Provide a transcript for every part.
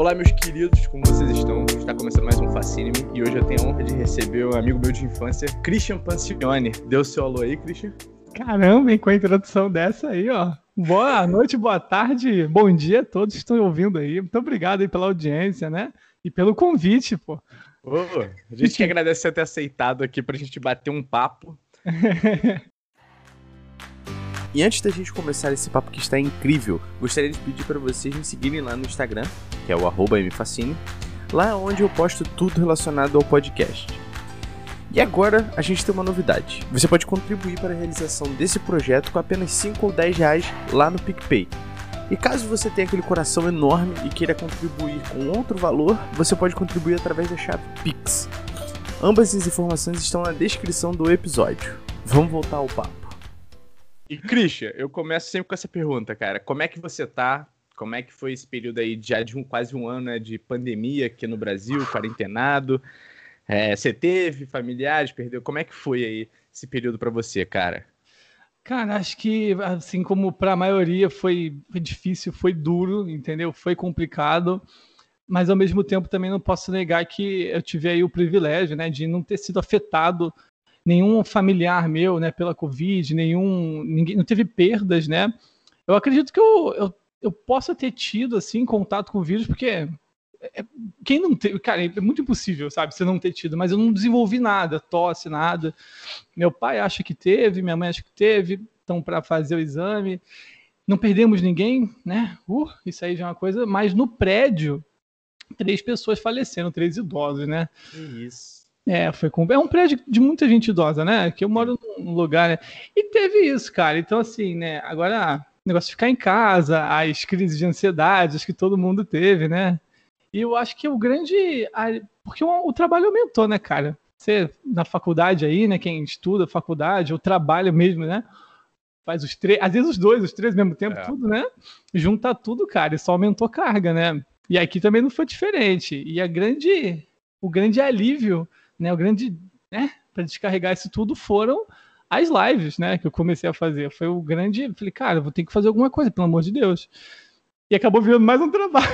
Olá, meus queridos, como vocês estão? Está começando mais um Fascine e hoje eu tenho a honra de receber um amigo meu de infância, Christian Pancione. Deu seu alô aí, Christian? Caramba, hein, com a introdução dessa aí, ó. Boa noite, boa tarde, bom dia a todos que estão ouvindo aí. Muito obrigado aí pela audiência, né? E pelo convite, pô. Oh, a gente que agradece você ter aceitado aqui pra gente bater um papo. E antes da gente começar esse papo que está incrível, gostaria de pedir para vocês me seguirem lá no Instagram, que é o mfascine, lá onde eu posto tudo relacionado ao podcast. E agora a gente tem uma novidade. Você pode contribuir para a realização desse projeto com apenas 5 ou 10 reais lá no PicPay. E caso você tenha aquele coração enorme e queira contribuir com outro valor, você pode contribuir através da chave Pix. Ambas as informações estão na descrição do episódio. Vamos voltar ao papo. E, Christian, eu começo sempre com essa pergunta, cara. Como é que você tá? Como é que foi esse período aí de um, quase um ano né, de pandemia aqui no Brasil, quarentenado? É, você teve familiares, perdeu? Como é que foi aí esse período para você, cara? Cara, acho que, assim como para a maioria, foi, foi difícil, foi duro, entendeu? Foi complicado, mas ao mesmo tempo também não posso negar que eu tive aí o privilégio, né, de não ter sido afetado nenhum familiar meu, né, pela Covid, nenhum, ninguém, não teve perdas, né? Eu acredito que eu, eu, eu possa ter tido, assim, contato com o vírus, porque é, quem não teve, cara, é muito impossível, sabe, você não ter tido, mas eu não desenvolvi nada, tosse, nada. Meu pai acha que teve, minha mãe acha que teve, estão para fazer o exame. Não perdemos ninguém, né? Uh, isso aí já é uma coisa, mas no prédio, três pessoas faleceram, três idosos, né? Isso. É, foi com... é um prédio de muita gente idosa, né? Que eu moro num lugar, né? E teve isso, cara. Então, assim, né? Agora, o negócio de ficar em casa, as crises de ansiedade, acho que todo mundo teve, né? E eu acho que o grande. Porque o, trabalho aumentou, né, cara? Você, na faculdade aí, né? Quem estuda faculdade, ou trabalha mesmo, né? Faz os três, às vezes os dois, os três ao mesmo tempo, é. tudo, né? Junta tudo, cara, e só aumentou carga, né? E aqui também não foi diferente. E a grande, o grande alívio né, o grande, né, para descarregar isso tudo foram as lives, né, que eu comecei a fazer. Foi o grande, falei, cara, vou ter que fazer alguma coisa, pelo amor de Deus. E acabou virando mais um trabalho.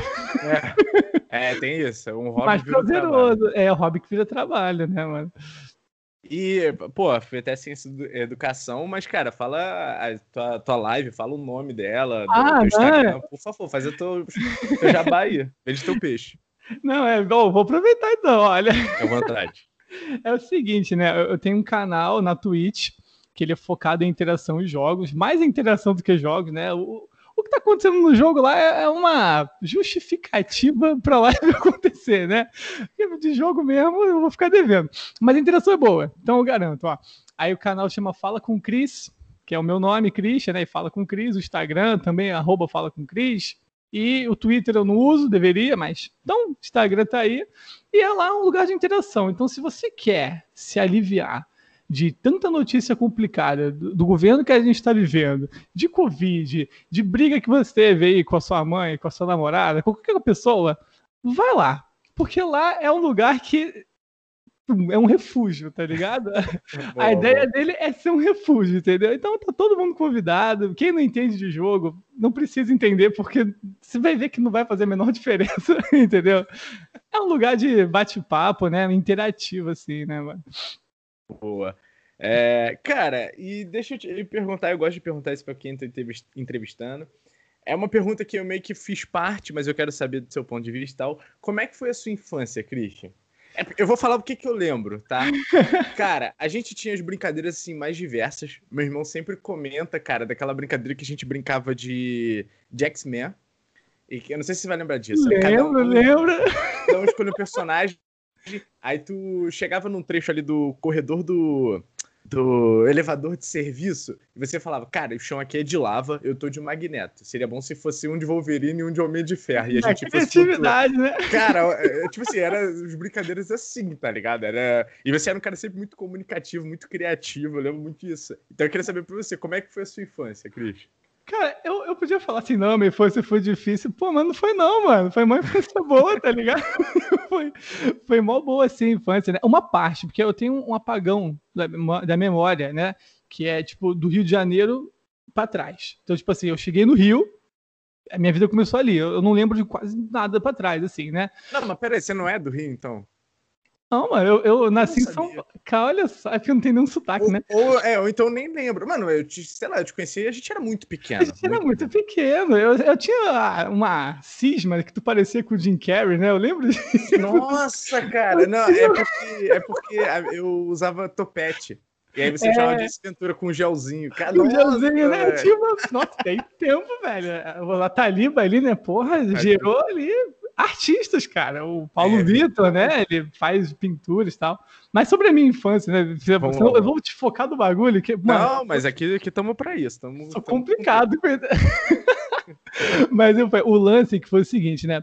É, é tem isso, é um hobby mais prazeroso. É, o hobby que vira trabalho, né, mano? E, pô, foi até ciência educação, mas, cara, fala a tua, tua live, fala o nome dela, ah, do Instagram, por favor, faz o teu, teu jabá aí, vende teu peixe. Não, é, bom, vou aproveitar então, olha. É vontade. É o seguinte, né? Eu tenho um canal na Twitch que ele é focado em interação e jogos, mais interação do que jogos, né? O, o que está acontecendo no jogo lá é, é uma justificativa para lá acontecer, né? De jogo mesmo eu vou ficar devendo. Mas a interação é boa, então eu garanto, ó. Aí o canal chama Fala com Cris, que é o meu nome, Christian, né? E Fala com Cris, o Instagram também, arroba Fala com Cris. E o Twitter eu não uso, deveria, mas então o Instagram tá aí. E é lá um lugar de interação. Então, se você quer se aliviar de tanta notícia complicada do, do governo que a gente está vivendo, de Covid, de briga que você teve aí com a sua mãe, com a sua namorada, com qualquer pessoa, vai lá. Porque lá é um lugar que é um refúgio, tá ligado? a ideia dele é ser um refúgio, entendeu? Então tá todo mundo convidado. Quem não entende de jogo, não precisa entender, porque você vai ver que não vai fazer a menor diferença, entendeu? É um lugar de bate-papo, né? Interativo, assim, né, mano? Boa. É, cara, e deixa eu te perguntar, eu gosto de perguntar isso pra quem tá entrevistando. É uma pergunta que eu meio que fiz parte, mas eu quero saber do seu ponto de vista e tal. Como é que foi a sua infância, Christian? É, eu vou falar o que, que eu lembro, tá? cara, a gente tinha as brincadeiras assim mais diversas. Meu irmão sempre comenta, cara, daquela brincadeira que a gente brincava de, de X-Men. E eu não sei se você vai lembrar disso. Lembro, um, lembra? Então escolheu um personagem. Aí tu chegava num trecho ali do corredor do do elevador de serviço e você falava, cara, o chão aqui é de lava, eu tô de magneto. Seria bom se fosse um de Wolverine e um de Homem de Ferro. E a gente criatividade, né? Cara, é, é, tipo assim, era as brincadeiras assim, tá ligado? Era... E você era um cara sempre muito comunicativo, muito criativo, eu lembro muito disso. Então eu queria saber pra você, como é que foi a sua infância, Cris? Cara, eu, eu podia falar assim, não, minha infância foi difícil. Pô, mas não foi não, mano. Foi uma infância boa, tá ligado? foi, foi mó boa, assim, a infância, né? Uma parte, porque eu tenho um apagão da, da memória, né? Que é, tipo, do Rio de Janeiro para trás. Então, tipo assim, eu cheguei no Rio, a minha vida começou ali. Eu, eu não lembro de quase nada para trás, assim, né? Não, mas peraí, você não é do Rio, então? Não, mano, eu, eu nasci em São Paulo. Olha só, é que não tem nenhum sotaque, ou, né? Ou, é, ou então nem lembro. Mano, eu te, sei lá, eu te conheci a gente era muito pequeno. A gente era muito pequeno. Eu, eu tinha uma cisma que tu parecia com o Jim Carrey, né? Eu lembro disso. Nossa, cara. Não, é porque, é porque eu usava topete. E aí você é... chamava de Ventura com um gelzinho. Cara, com gelzinho, né? Tipo, nossa, tem tempo, velho. A Taliba ali, né? Porra, gerou ali artistas, cara. O Paulo é, Vitor, né? Ele faz pinturas e tal. Mas sobre a minha infância, né? Vamos, eu vou te focar no bagulho. Que, mano, Não, mas aqui estamos para isso. Tamo, sou tamo complicado. mas eu, o lance que foi o seguinte, né?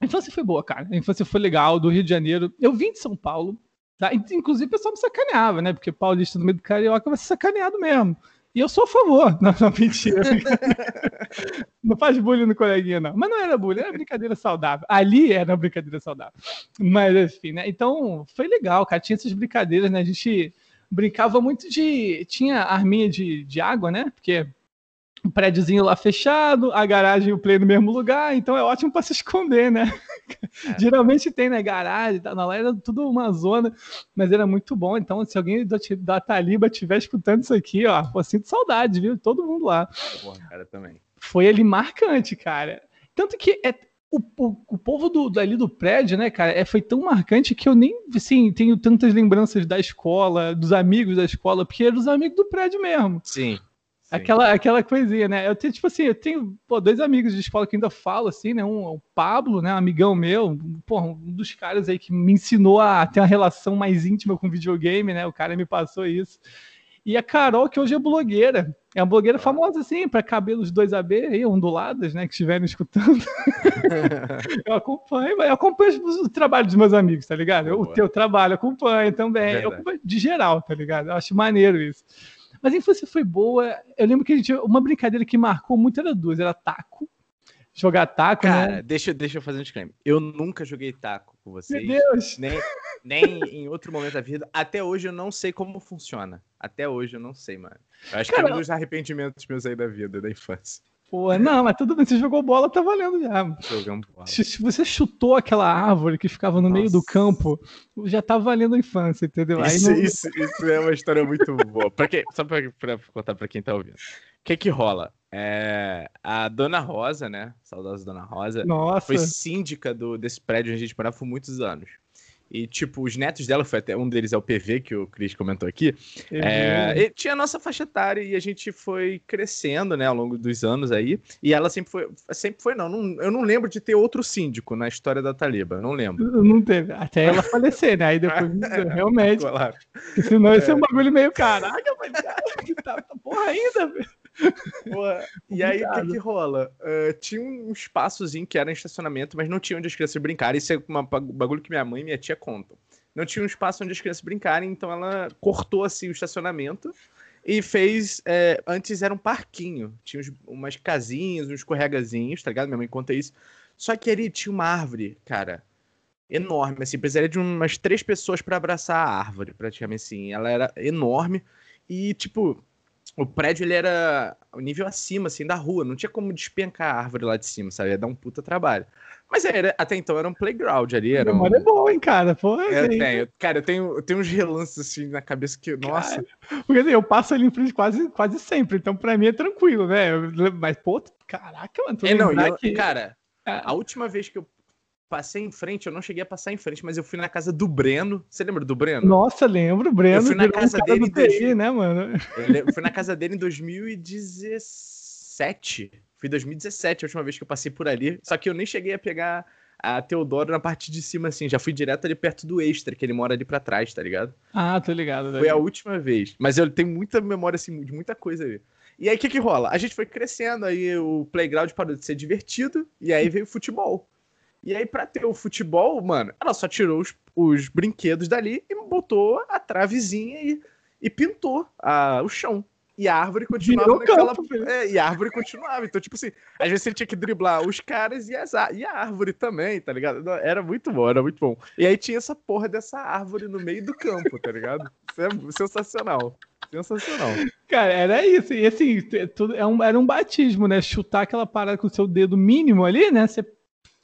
A infância foi boa, cara. A infância foi legal, do Rio de Janeiro. Eu vim de São Paulo, tá? Inclusive o pessoal me sacaneava, né? Porque paulista no meio do carioca vai ser sacaneado mesmo. E eu sou a favor. Não, não mentira. não faz bullying no coleguinha, não. Mas não era bullying, era brincadeira saudável. Ali era uma brincadeira saudável. Mas, enfim, né? Então, foi legal, cara. Tinha essas brincadeiras, né? A gente brincava muito de. Tinha arminha de, de água, né? Porque um prédiozinho lá fechado, a garagem e o play no mesmo lugar, então é ótimo para se esconder, né? É. Geralmente tem, né? Garagem, tá, lá era tudo uma zona, mas era muito bom. Então, se alguém da, da Taliba estiver escutando isso aqui, ó, pô, sinto saudade, viu? Todo mundo lá. Porra, cara, também. Foi ali marcante, cara. Tanto que é, o, o, o povo do, dali do prédio, né, cara, é, foi tão marcante que eu nem, assim, tenho tantas lembranças da escola, dos amigos da escola, porque eram os amigos do prédio mesmo. Sim. Aquela, aquela coisinha, né? Eu tenho, tipo assim, eu tenho pô, dois amigos de escola que ainda falo, assim, né? Um, o Pablo, né? Um amigão meu, pô, um dos caras aí que me ensinou a ter uma relação mais íntima com videogame, né? O cara me passou isso. E a Carol, que hoje é blogueira. É uma blogueira famosa, assim, para cabelos 2AB aí, onduladas, né? Que estiverem escutando. eu acompanho, eu acompanho o trabalho dos meus amigos, tá ligado? O teu trabalho, acompanho também. Eu acompanho de geral, tá ligado? Eu acho maneiro isso. Mas a infância foi boa. Eu lembro que a gente, uma brincadeira que marcou muito era duas, era taco. Jogar taco, Cara, né? deixa, deixa eu fazer um disclaimer. Eu nunca joguei taco com vocês. Meu Deus! Nem, nem em outro momento da vida. Até hoje eu não sei como funciona. Até hoje eu não sei, mano. Eu acho Cara, que é um dos arrependimentos meus aí da vida, da infância. Pô, não, mas tudo bem, você jogou bola, tá valendo já. Jogamos bola. Se você chutou aquela árvore que ficava no Nossa. meio do campo, já tá valendo a infância, entendeu? Isso, não... isso, isso, é uma história muito boa. Pra quem, só pra, pra contar pra quem tá ouvindo. O que que rola? É, a Dona Rosa, né? Saudosa Dona Rosa. Nossa. Foi síndica do, desse prédio onde a gente morava por muitos anos. E, tipo, os netos dela, foi até um deles é o PV, que o Cris comentou aqui. É, tinha a nossa faixa etária e a gente foi crescendo, né, ao longo dos anos aí. E ela sempre foi. Sempre foi, não. não eu não lembro de ter outro síndico na história da Taliba. Não lembro. Não teve. Até ela falecer, né? Aí depois, realmente. Claro. Senão esse é um bagulho meio caraca, mas tá, tá porra ainda, velho. E aí, o que, que rola? Uh, tinha um espaçozinho que era estacionamento, mas não tinha onde as crianças brincarem. Isso é um bagulho que minha mãe e minha tia contam. Não tinha um espaço onde as crianças brincarem, então ela cortou assim o estacionamento e fez. É, antes era um parquinho, tinha uns, umas casinhas, uns escorregazinhos, tá ligado? Minha mãe conta isso. Só que ali tinha uma árvore, cara, enorme, assim, precisaria de umas três pessoas para abraçar a árvore, praticamente assim. Ela era enorme e, tipo, o prédio ele era o nível acima, assim, da rua. Não tinha como despencar a árvore lá de cima, sabe? Ia dar um puta trabalho. Mas era, até então era um playground ali. Era um... é bom, hein, cara? Pô, é, tenho. Cara, eu tenho, eu tenho uns relances assim na cabeça que, nossa. Cara, porque assim, eu passo ali em frente quase, quase sempre, então pra mim é tranquilo, né? Mas, pô, caraca, mano. É, não, eu, que... cara, é. a última vez que eu passei em frente, eu não cheguei a passar em frente, mas eu fui na casa do Breno. Você lembra do Breno? Nossa, lembro, Breno. Eu fui na casa dele em TI, né, mano? Eu fui na casa dele em 2017. Fui 2017 a última vez que eu passei por ali. Só que eu nem cheguei a pegar a Teodoro na parte de cima, assim. Já fui direto ali perto do Extra, que ele mora ali pra trás, tá ligado? Ah, tô ligado. Foi a última vez. Mas eu tenho muita memória, assim, de muita coisa ali. E aí, o que que rola? A gente foi crescendo, aí o playground parou de ser divertido, e aí veio o futebol. E aí, pra ter o futebol, mano, ela só tirou os, os brinquedos dali e botou a travezinha e, e pintou a, o chão. E a árvore continuava naquela. Campo, é, e a árvore continuava. Então, tipo assim, às vezes ele tinha que driblar os caras e, as, e a árvore também, tá ligado? Era muito bom, era muito bom. E aí tinha essa porra dessa árvore no meio do campo, tá ligado? Isso é sensacional. Sensacional. Cara, era isso. E assim, tudo, é um, era um batismo, né? Chutar aquela parada com o seu dedo mínimo ali, né? Você,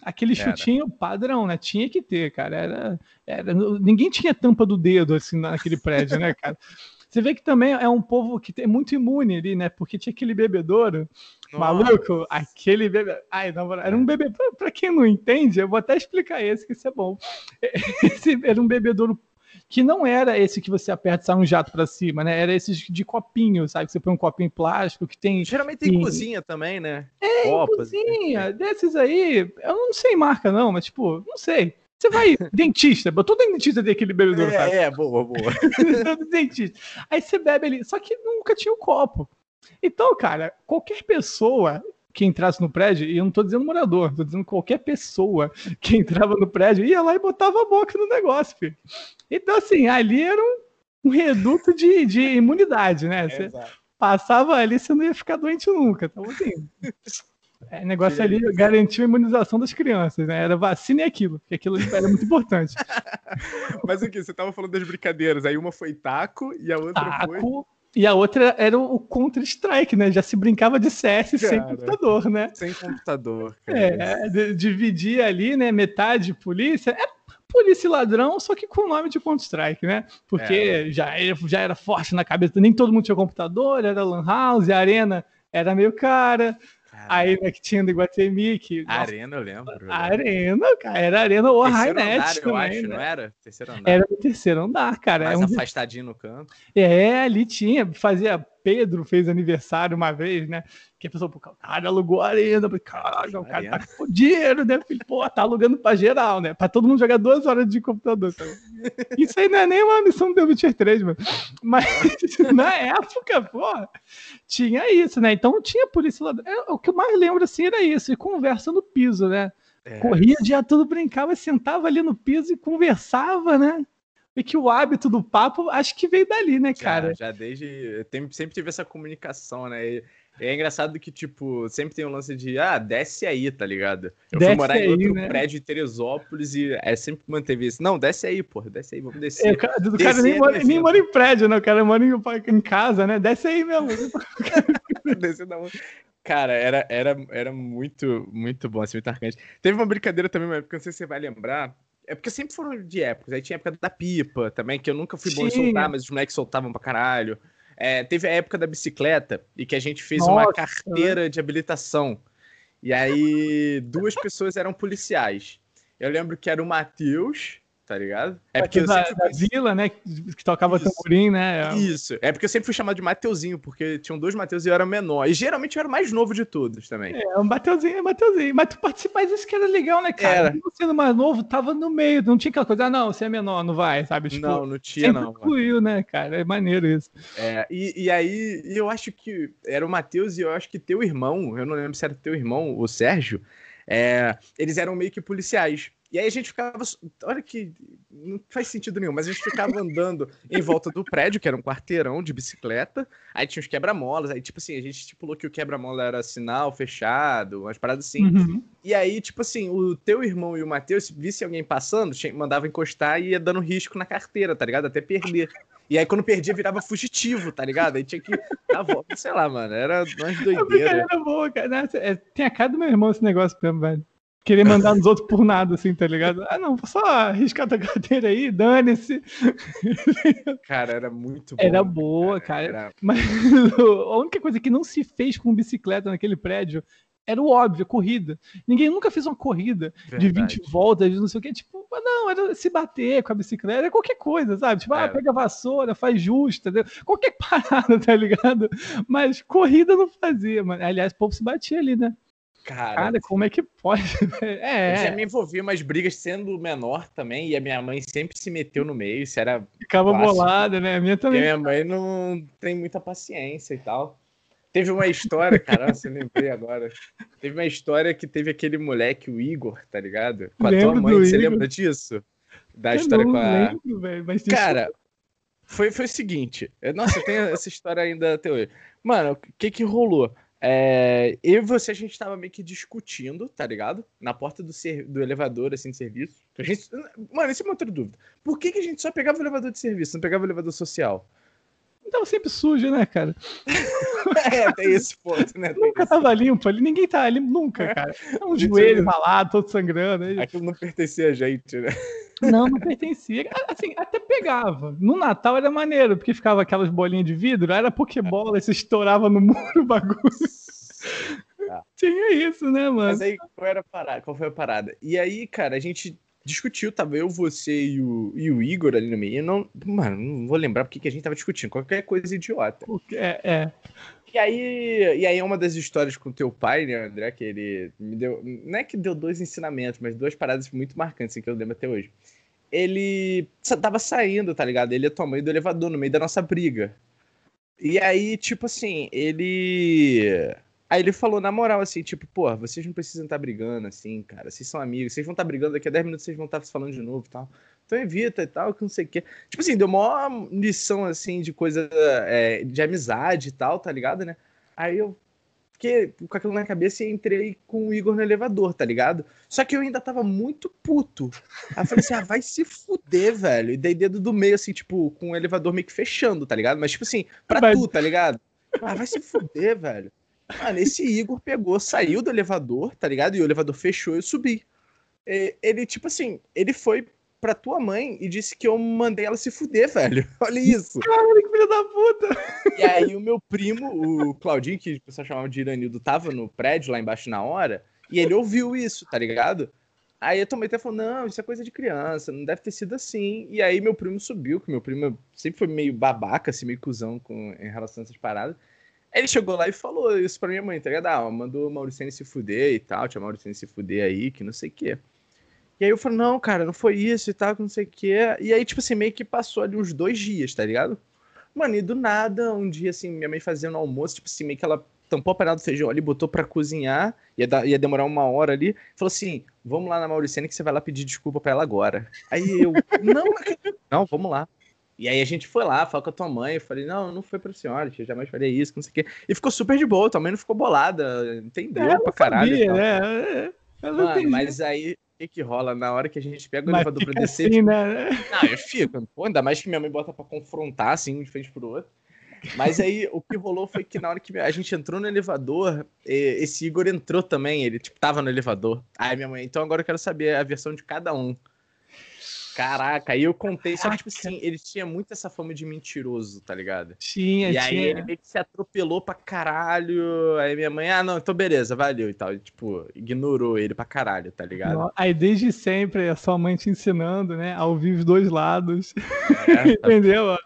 aquele era. chutinho padrão, né? Tinha que ter, cara. Era, era, ninguém tinha tampa do dedo, assim, naquele prédio, né, cara? Você vê que também é um povo que é muito imune ali, né? Porque tinha aquele bebedouro. Nossa. Maluco, aquele bebê. Ai, não, era um bebê. Pra, pra, quem não entende, eu vou até explicar esse, que isso é bom. Esse era um bebedouro que não era esse que você aperta e sai um jato para cima, né? Era esses de copinho, sabe? Que você põe um copinho em plástico que tem. Geralmente tem em... cozinha também, né? É, Copas, cozinha. Desses aí, eu não sei marca, não, mas tipo, não sei. Você vai, dentista, todo dentista tem aquele bebedouro, é, sabe? É, boa, boa. dentista. Aí você bebe ali, só que nunca tinha o um copo. Então, cara, qualquer pessoa que entrasse no prédio, e eu não tô dizendo morador, tô dizendo qualquer pessoa que entrava no prédio, ia lá e botava a boca no negócio, filho. Então, assim, ali era um, um reduto de, de imunidade, né? Você passava ali, você não ia ficar doente nunca. Então, assim, é, negócio ali garantiu a imunização das crianças, né? Era vacina e aquilo, porque aquilo era muito importante. Mas o que? Você tava falando das brincadeiras, aí uma foi taco e a outra taco, foi. E a outra era o Counter-Strike, né? Já se brincava de CS cara, sem computador, né? Sem computador, cara. É, dividia ali, né? Metade polícia. É polícia e ladrão, só que com o nome de Counter-Strike, né? Porque é. já, era, já era forte na cabeça. Nem todo mundo tinha computador, era Lan House, a arena era meio cara. Aí, né, que tinha do Iguatemi. Que, a Arena, eu lembro. A Arena, cara, era Arena ou a também, eu acho, né? não era? Terceiro andar. Era o terceiro andar, cara. Mais é um... afastadinho no canto. É, ali tinha, fazia Pedro fez aniversário uma vez, né? Que a pessoa, pô, cara, alugou a arena. Caralho, o cara tá com dinheiro, né? Filho? Pô, tá alugando pra geral, né? Pra todo mundo jogar duas horas de computador. Tá? Isso aí não é nem uma missão do Witcher 3, mano. Mas na época, pô, tinha isso, né? Então tinha polícia lá. É, o que eu mais lembro assim era isso, e conversa no piso, né? É. Corria o dia todo, brincava, sentava ali no piso e conversava, né? E que o hábito do papo acho que veio dali, né, cara? Já, já desde. Sempre tive essa comunicação, né? E é engraçado que, tipo, sempre tem um lance de, ah, desce aí, tá ligado? Eu desce fui morar aí, em outro né? prédio em Teresópolis e é sempre manteve isso. Não, desce aí, porra, desce aí, vamos descer. É, o cara, o cara nem, mora, nem mora em prédio, né? O cara mora em, em casa, né? Desce aí mesmo. desce da Cara, era, era, era muito, muito bom, assim, muito marcante. Teve uma brincadeira também, época, não sei se você vai lembrar, é porque sempre foram de épocas. Aí tinha a época da pipa também, que eu nunca fui bom em soltar, mas os moleques soltavam pra caralho. É, teve a época da bicicleta e que a gente fez Nossa. uma carteira de habilitação. E aí duas pessoas eram policiais. Eu lembro que era o Matheus tá ligado? É porque da, da vila, né? Que tocava Isso. tamborim, né? Isso. É porque eu sempre fui chamado de Mateuzinho, porque tinham dois Mateus e eu era menor. E geralmente eu era o mais novo de todos também. É, um Mateuzinho é Mateuzinho. Mas tu participa, mas isso que era legal, né, cara? Era. Sendo mais novo, tava no meio, não tinha aquela coisa, ah, não, você é menor, não vai, sabe? Tipo, não, não tinha, não. incluiu, né, cara? É maneiro isso. É, e, e aí, eu acho que era o Matheus e eu acho que teu irmão, eu não lembro se era teu irmão, o Sérgio, é, eles eram meio que policiais. E aí a gente ficava. Olha que. Não faz sentido nenhum, mas a gente ficava andando em volta do prédio, que era um quarteirão de bicicleta. Aí tinha os quebra-molas. Aí, tipo assim, a gente estipulou que o quebra-mola era sinal fechado, umas paradas assim. Uhum. E aí, tipo assim, o teu irmão e o Matheus, se visse alguém passando, mandava encostar e ia dando risco na carteira, tá ligado? Até perder. E aí, quando perdia, virava fugitivo, tá ligado? Aí tinha que dar volta, sei lá, mano. Era umas doideiras. Era boa, cara. É, tem a cara do meu irmão esse negócio mesmo, velho querer mandar nos outros por nada, assim, tá ligado? Ah, não, só arriscar tua carteira aí, dane-se. Cara, era muito bom. Era boa, cara. Era... Mas a única coisa que não se fez com bicicleta naquele prédio era o óbvio, a corrida. Ninguém nunca fez uma corrida Verdade. de 20 voltas, não sei o que. Tipo, não, era se bater com a bicicleta, era qualquer coisa, sabe? Tipo, ah, pega a vassoura, faz justa, qualquer parada, tá ligado? Mas corrida não fazia, mano. Aliás, o povo se batia ali, né? Cara, Cara, como é que pode? é. Eu já me envolvi em umas brigas sendo menor também, e a minha mãe sempre se meteu no meio, isso era. Ficava bolada, né? A minha também. E minha mãe não tem muita paciência e tal. Teve uma história, cara, você lembrei agora. Teve uma história que teve aquele moleque, o Igor, tá ligado? Com a Lembro tua mãe, você Igor. lembra disso? Da eu história com a. Lembro, véio, mas cara, foi, foi o seguinte. Nossa, eu tenho essa história ainda até hoje. Mano, o que que rolou? É, eu e você, a gente tava meio que discutindo, tá ligado? Na porta do, do elevador, assim, de serviço. A gente, mano, isso é uma outra dúvida. Por que, que a gente só pegava o elevador de serviço, não pegava o elevador social? tava sempre sujo, né, cara? é, tem esse ponto, né? Tem nunca esse... tava limpo ali, ninguém tava limpo nunca, cara. É um joelho ralado, todo sangrando. Aí... Aquilo não pertencia a gente, né? Não, não pertencia. Assim, até pegava. No Natal era maneiro, porque ficava aquelas bolinhas de vidro, era Pokébola, e você estourava no muro o bagulho. Ah. Tinha isso, né, mano? Mas aí, qual, era a parada? qual foi a parada? E aí, cara, a gente discutiu, tava eu, você e o, e o Igor ali no meio. Eu não, mano, não vou lembrar porque que a gente tava discutindo. Qualquer coisa idiota. É, é. E aí, e aí é uma das histórias com teu pai, né, André, que ele me deu. Não é que deu dois ensinamentos, mas duas paradas muito marcantes assim, que eu lembro até hoje. Ele tava saindo, tá ligado? Ele a tua mãe do elevador no meio da nossa briga. E aí, tipo assim, ele Aí ele falou, na moral, assim, tipo, pô, vocês não precisam estar tá brigando, assim, cara. Vocês são amigos, vocês vão estar tá brigando daqui a 10 minutos, vocês vão estar tá falando de novo e tal. Então evita e tal, que não sei o quê. Tipo assim, deu uma lição, assim, de coisa é, de amizade e tal, tá ligado, né? Aí eu fiquei com aquilo na cabeça e entrei com o Igor no elevador, tá ligado? Só que eu ainda tava muito puto. Aí eu falei assim, ah, vai se fuder, velho. E dei dedo do meio, assim, tipo, com o elevador meio que fechando, tá ligado? Mas, tipo assim, pra Mas... tu, tá ligado? Ah, vai se fuder, velho. Mano, esse Igor pegou, saiu do elevador, tá ligado? E o elevador fechou e eu subi. Ele, tipo assim, ele foi pra tua mãe e disse que eu mandei ela se fuder, velho. Olha isso. Caralho, que filho da puta. E aí o meu primo, o Claudinho, que o pessoal chamava de Iranildo, tava no prédio lá embaixo na hora, e ele ouviu isso, tá ligado? Aí eu tomei até falou, não, isso é coisa de criança, não deve ter sido assim. E aí meu primo subiu, que meu primo sempre foi meio babaca, assim, meio cuzão com, em relação a essas paradas. Ele chegou lá e falou isso pra minha mãe, tá ligado? Ah, mandou o Mauricene se fuder e tal, tinha Mauricene se fuder aí, que não sei o quê. E aí eu falei, não, cara, não foi isso e tal, não sei o quê. E aí, tipo assim, meio que passou ali uns dois dias, tá ligado? Mano, e do nada, um dia, assim, minha mãe fazendo almoço, tipo assim, meio que ela tampou a panela do feijão ali, botou pra cozinhar, ia, dar, ia demorar uma hora ali, falou assim, vamos lá na Mauricene que você vai lá pedir desculpa pra ela agora. Aí eu, não, não, vamos lá. E aí a gente foi lá, falou com a tua mãe, eu falei, não, não foi pra senhora, eu jamais faria isso, não sei o quê. E ficou super de boa, tua mãe não ficou bolada, entendeu é, pra caralho. Sabia, né? Mano, mas aí, que que rola? Na hora que a gente pega o mas elevador pra descer... Assim, tipo... né? Não, eu fico, pô, ainda mais que minha mãe bota pra confrontar, assim, um de frente pro outro. Mas aí, o que rolou foi que na hora que a gente entrou no elevador, esse Igor entrou também, ele, tipo, tava no elevador. Aí minha mãe, então agora eu quero saber a versão de cada um. Caraca, aí eu contei, só que, tipo assim, ele tinha muito essa fama de mentiroso, tá ligado? Tinha, E tinha. aí ele meio que se atropelou pra caralho. Aí minha mãe, ah, não, então beleza, valeu e tal. E, tipo, ignorou ele pra caralho, tá ligado? Aí desde sempre a sua mãe te ensinando, né, a ouvir os dois lados. É, tá... Entendeu?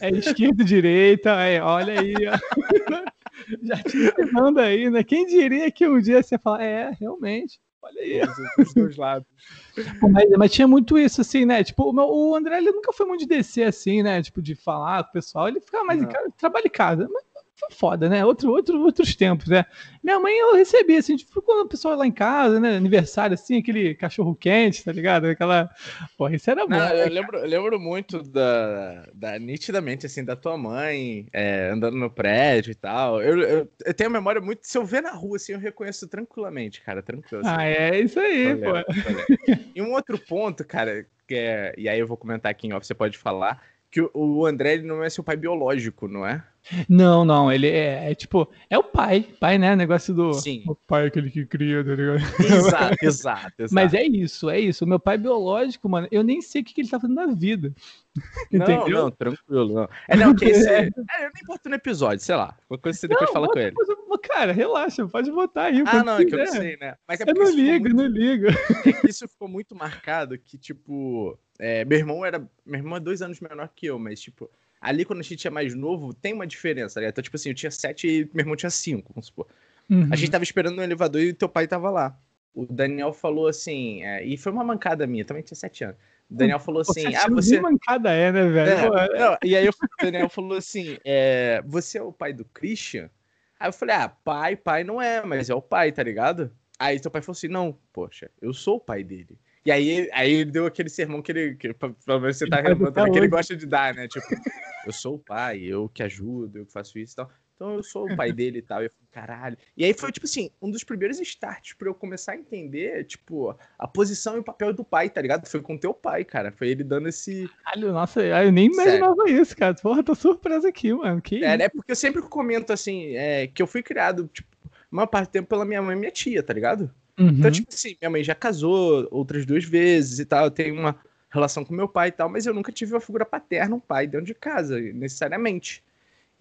É esquerda e direita, é, olha aí, ó. Já te ensinando aí, né? Quem diria que um dia você fala, é, realmente. Olha aí. Os, dois lados. Mas, mas, tinha muito isso, assim, né? Tipo, o, o André ele nunca foi muito de descer assim, né? Tipo, de falar com o pessoal. Ele ficava mais Não. em casa, trabalho em casa. Mas foi foda, né? Outro, outro, outros tempos, né? Minha mãe, eu recebia, assim, tipo, quando a pessoa lá em casa, né? Aniversário, assim, aquele cachorro quente, tá ligado? Aquela. Porra, isso era bom. Não, eu, lembro, eu lembro muito da, da. nitidamente, assim, da tua mãe é, andando no prédio e tal. Eu, eu, eu, tenho a memória muito. Se eu ver na rua, assim, eu reconheço tranquilamente, cara, tranquilo. Assim. Ah, é isso aí, pô. E um outro ponto, cara, que é, e aí eu vou comentar aqui em off, você pode falar, que o André ele não é seu pai biológico, não é? Não, não, ele é, é, tipo, é o pai, pai, né? Negócio do Sim. o pai é aquele que cria, tá ligado? Exato, exato, exato. Mas é isso, é isso. O meu pai biológico, mano, eu nem sei o que, que ele tá fazendo na vida. Não, Entendeu? não, tranquilo, não. É, não, que esse, é, eu nem boto no episódio, sei lá. Uma coisa você depois não, fala com ele. Coisa, cara, relaxa, pode botar aí. Ah, não, é que eu não sei, né? Mas é eu não ligo, muito, não ligo. É que isso ficou muito marcado que, tipo, é, meu irmão era. Meu irmão é dois anos menor que eu, mas, tipo, ali quando a gente é mais novo, tem uma diferença, né? Então, tipo assim, eu tinha sete e meu irmão tinha cinco, vamos supor. Uhum. A gente tava esperando no elevador e teu pai tava lá. O Daniel falou assim, é, e foi uma mancada minha, também tinha sete anos. O Daniel falou assim: Ah, você. mancada é, né, velho? É, não, e aí o Daniel falou assim: é, Você é o pai do Christian? Aí eu falei: Ah, pai, pai não é, mas é o pai, tá ligado? Aí teu pai falou assim: Não, poxa, eu sou o pai dele. E aí, aí ele deu aquele sermão que ele. Que, pra, pra você tá relembrando que ele gosta de dar, né? Tipo, eu sou o pai, eu que ajudo, eu que faço isso e tal. Então eu sou o pai dele e tal. E eu falei, caralho. E aí foi, tipo assim, um dos primeiros starts pra eu começar a entender, tipo, a posição e o papel do pai, tá ligado? Foi com teu pai, cara. Foi ele dando esse. Caralho, nossa, eu nem imaginava Sério. isso, cara. Porra, tô surpreso aqui, mano. Que é, é porque eu sempre comento assim, é, que eu fui criado, tipo, uma parte do tempo pela minha mãe e minha tia, tá ligado? Então, uhum. Então, tipo assim, minha mãe já casou outras duas vezes e tal. Eu tenho uma relação com meu pai e tal, mas eu nunca tive uma figura paterna, um pai dentro de casa, necessariamente.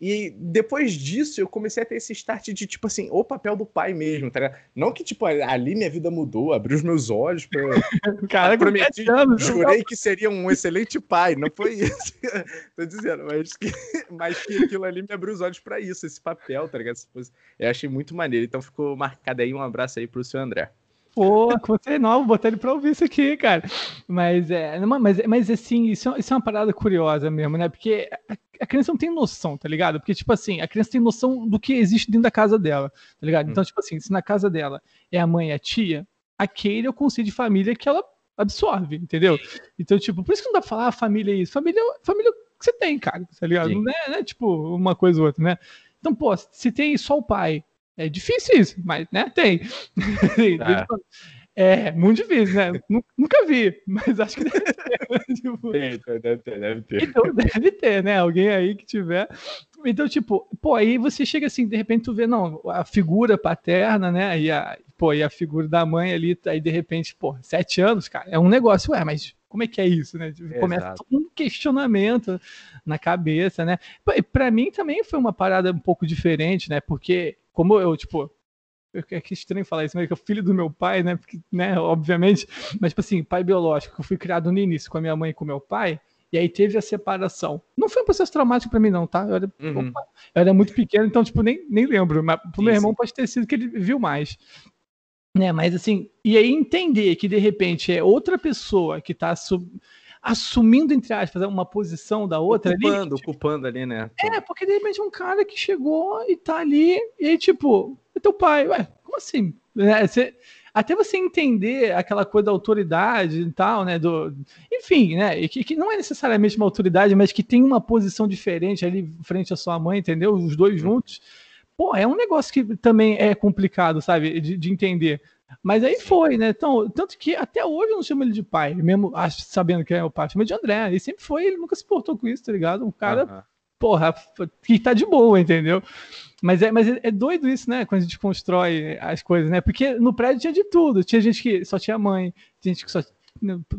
E depois disso, eu comecei a ter esse start de, tipo assim, o papel do pai mesmo, tá ligado? Não que, tipo, ali minha vida mudou, abri os meus olhos pra... Cara, prometi, anos, jurei que seria um excelente pai, não foi isso. Tô dizendo, mas que, mas que aquilo ali me abriu os olhos para isso, esse papel, tá ligado? Eu achei muito maneiro, então ficou marcado aí, um abraço aí pro seu André. Pô, você não, vou botar ele pra ouvir isso aqui, cara. Mas, é, mas, mas assim, isso, é, isso é uma parada curiosa mesmo, né? Porque a, a, criança não tem noção, tá ligado? Porque, tipo assim, a criança tem noção do que existe dentro da casa dela, tá ligado? Então, hum. tipo assim, se na casa dela é a mãe e a tia, aquele é o conceito de família que ela absorve, entendeu? Então, tipo, por isso que não dá pra falar ah, família é isso. Família, família é que você tem, cara, tá ligado? Não é, não é, tipo uma coisa ou outra, né? Então, pô, se tem só o pai é difícil isso, mas né, tem. É. é, muito difícil, né? Nunca vi, mas acho que deve ter. tipo... Tem, deve ter, deve ter. Então, deve ter, né? Alguém aí que tiver. Então, tipo, pô, aí você chega assim, de repente tu vê, não, a figura paterna, né? E a, pô, e a figura da mãe ali, aí de repente, pô, sete anos, cara, é um negócio, ué, mas como é que é isso, né? Tipo, começa um questionamento na cabeça, né? Para mim também foi uma parada um pouco diferente, né? Porque como eu, tipo, é que estranho falar isso, mas que é filho do meu pai, né? Porque, né, obviamente, mas tipo assim, pai biológico, eu fui criado no início com a minha mãe e com meu pai, e aí teve a separação. Não foi um processo traumático para mim, não, tá? Eu era, uhum. opa, eu era, muito pequeno, então, tipo, nem, nem lembro. Mas pro meu irmão pode ter sido que ele viu mais. Né, mas assim, e aí entender que de repente é outra pessoa que tá sub assumindo, entre aspas, uma posição da outra ocupando, ali. Tipo, ocupando ali, né? É, porque de repente um cara que chegou e tá ali, e aí, tipo, é teu pai, ué, como assim? É, você, até você entender aquela coisa da autoridade e tal, né? Do, enfim, né? Que, que não é necessariamente uma autoridade, mas que tem uma posição diferente ali frente à sua mãe, entendeu? Os dois uhum. juntos. Pô, é um negócio que também é complicado, sabe? De, de entender. Mas aí foi, né? Então, tanto que até hoje eu não chamo ele de pai, mesmo sabendo que é o pai, chama de André. Ele sempre foi, ele nunca se portou com isso, tá ligado? Um cara, uhum. porra, que tá de boa, entendeu? Mas é, mas é doido isso, né? Quando a gente constrói as coisas, né? Porque no prédio tinha de tudo. Tinha gente que só tinha mãe, tinha gente que só,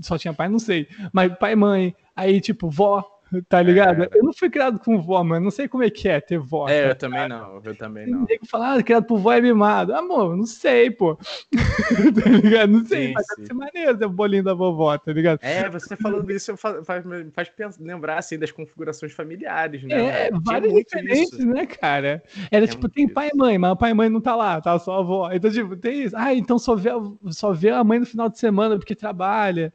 só tinha pai, não sei. Mas pai e mãe, aí tipo, vó, Tá ligado? É. Eu não fui criado com vó, mano. Não sei como é que é ter vó. É, tá eu também não. Eu também não. Tem que falar, ah, criado por vó é mimado. Amor, não sei, pô. tá ligado? Não sei, sim, mas sim. deve ser maneiro ter o bolinho da vovó, tá ligado? É, você falando isso faz, faz, faz lembrar, assim, das configurações familiares, né? É, várias diferentes, isso. né, cara? Era é tipo, tem pai e mãe, mas o pai e mãe não tá lá, tá só a avó. Então, tipo, tem isso. Ah, então só vê, só vê a mãe no final de semana porque trabalha.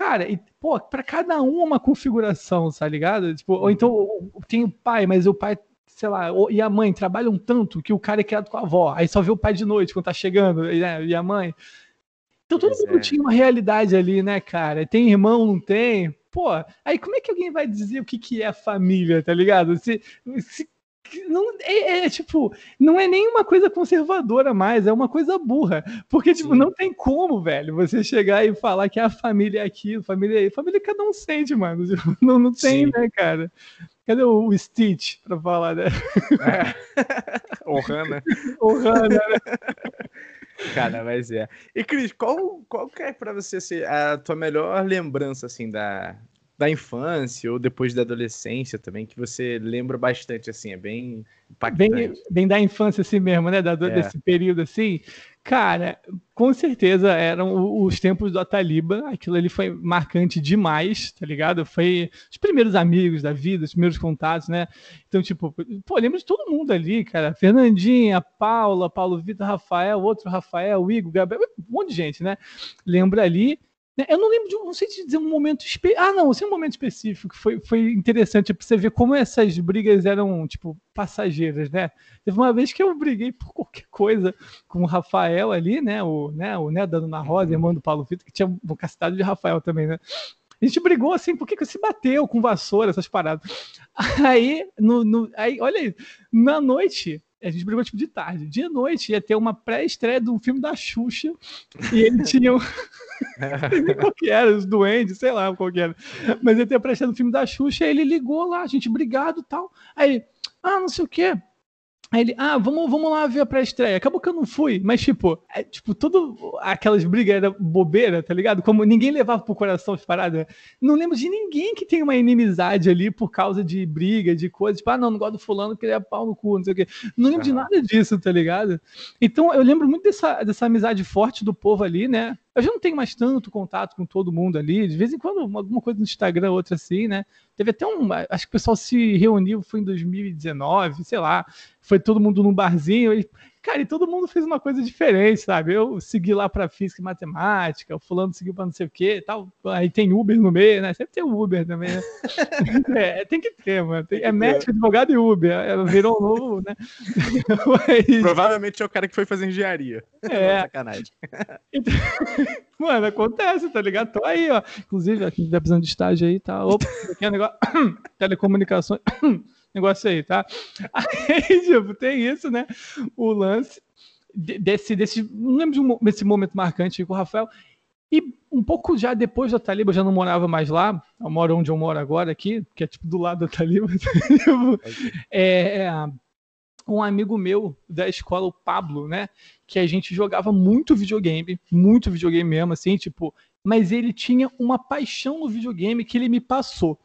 Cara, e, pô, pra cada um uma configuração, tá ligado? Tipo, ou então tem o pai, mas o pai, sei lá, e a mãe trabalham tanto que o cara é criado com a avó, aí só vê o pai de noite quando tá chegando, né? e a mãe. Então todo pois mundo é. tinha uma realidade ali, né, cara? Tem irmão, não tem? Pô, aí como é que alguém vai dizer o que, que é família, tá ligado? Se, se não é, é, tipo, não é nenhuma coisa conservadora mais, é uma coisa burra. Porque, tipo, Sim. não tem como, velho, você chegar e falar que a família é aquilo, família é família cada um sente, mano. Não, não tem, Sim. né, cara? Cadê o, Stitch pra falar, né? É. o Hannah. o Hannah, né? Cara, mas é. E Cris, qual, qual que é pra você ser a tua melhor lembrança, assim, da, da infância ou depois da adolescência também, que você lembra bastante, assim, é bem impactante. Bem, bem da infância assim mesmo, né? Da, é. Desse período assim. Cara, com certeza eram os tempos do Ataliba, aquilo ali foi marcante demais, tá ligado? Foi os primeiros amigos da vida, os primeiros contatos, né? Então, tipo, pô, lembro de todo mundo ali, cara. Fernandinha, Paula, Paulo Vitor, Rafael, outro Rafael, Igor, Gabriel, um monte de gente, né? Lembra ali eu não lembro de, não sei te dizer um momento específico. Ah, não, sim, um momento específico que foi, foi interessante para você ver como essas brigas eram, tipo, passageiras, né? Teve uma vez que eu briguei por qualquer coisa com o Rafael ali, né? O, né, o né, da Dona Rosa, irmão do Paulo Vitor, que tinha uma castidade de Rafael também, né? A gente brigou assim, por que se bateu com vassoura, essas paradas. Aí, no, no, aí olha aí, na noite, a gente brigou tipo de tarde. De noite ia ter uma pré-estreia de um filme da Xuxa. E ele tinha. Um... qual que era, os duendes, sei lá qual que era. Mas ia ter a pré-estreia do filme da Xuxa. E ele ligou lá, a gente brigado tal. Aí, ah, não sei o quê. Aí ele, ah, vamos, vamos lá ver a pré-estreia. Acabou que eu não fui, mas tipo, é, tipo, tudo aquelas brigas era bobeira, tá ligado? Como ninguém levava pro coração as paradas. Não lembro de ninguém que tem uma inimizade ali por causa de briga, de coisa, tipo, ah, não, não gosto do fulano porque ele é pau no cu, não sei o quê. Não lembro uhum. de nada disso, tá ligado? Então eu lembro muito dessa, dessa amizade forte do povo ali, né? Eu já não tenho mais tanto contato com todo mundo ali. De vez em quando, alguma coisa no Instagram, outra assim, né? Teve até um. Acho que o pessoal se reuniu, foi em 2019, sei lá. Foi todo mundo num barzinho. E Cara, e todo mundo fez uma coisa diferente, sabe? Eu segui lá para física e matemática, o fulano seguiu para não sei o quê tal. Aí tem Uber no meio, né? Sempre tem o Uber também, né? é, tem que ter, mano. Tem, é médico, advogado e Uber. É, virou um novo, né? Mas... Provavelmente é o cara que foi fazer engenharia. É. Sacanagem. Então, mano, acontece, tá ligado? Tô aí, ó. Inclusive, aqui tá precisando de estágio aí, tá? Opa, aqui é um negócio. Telecomunicações negócio aí, tá? Aí, tipo, tem isso, né? O lance desse, desse não lembro de desse momento marcante com o Rafael. E um pouco já depois da Taliba, eu já não morava mais lá, eu moro onde eu moro agora aqui, que é tipo do lado da Taliba. é, é, um amigo meu da escola, o Pablo, né? Que a gente jogava muito videogame, muito videogame mesmo, assim, tipo, mas ele tinha uma paixão no videogame que ele me passou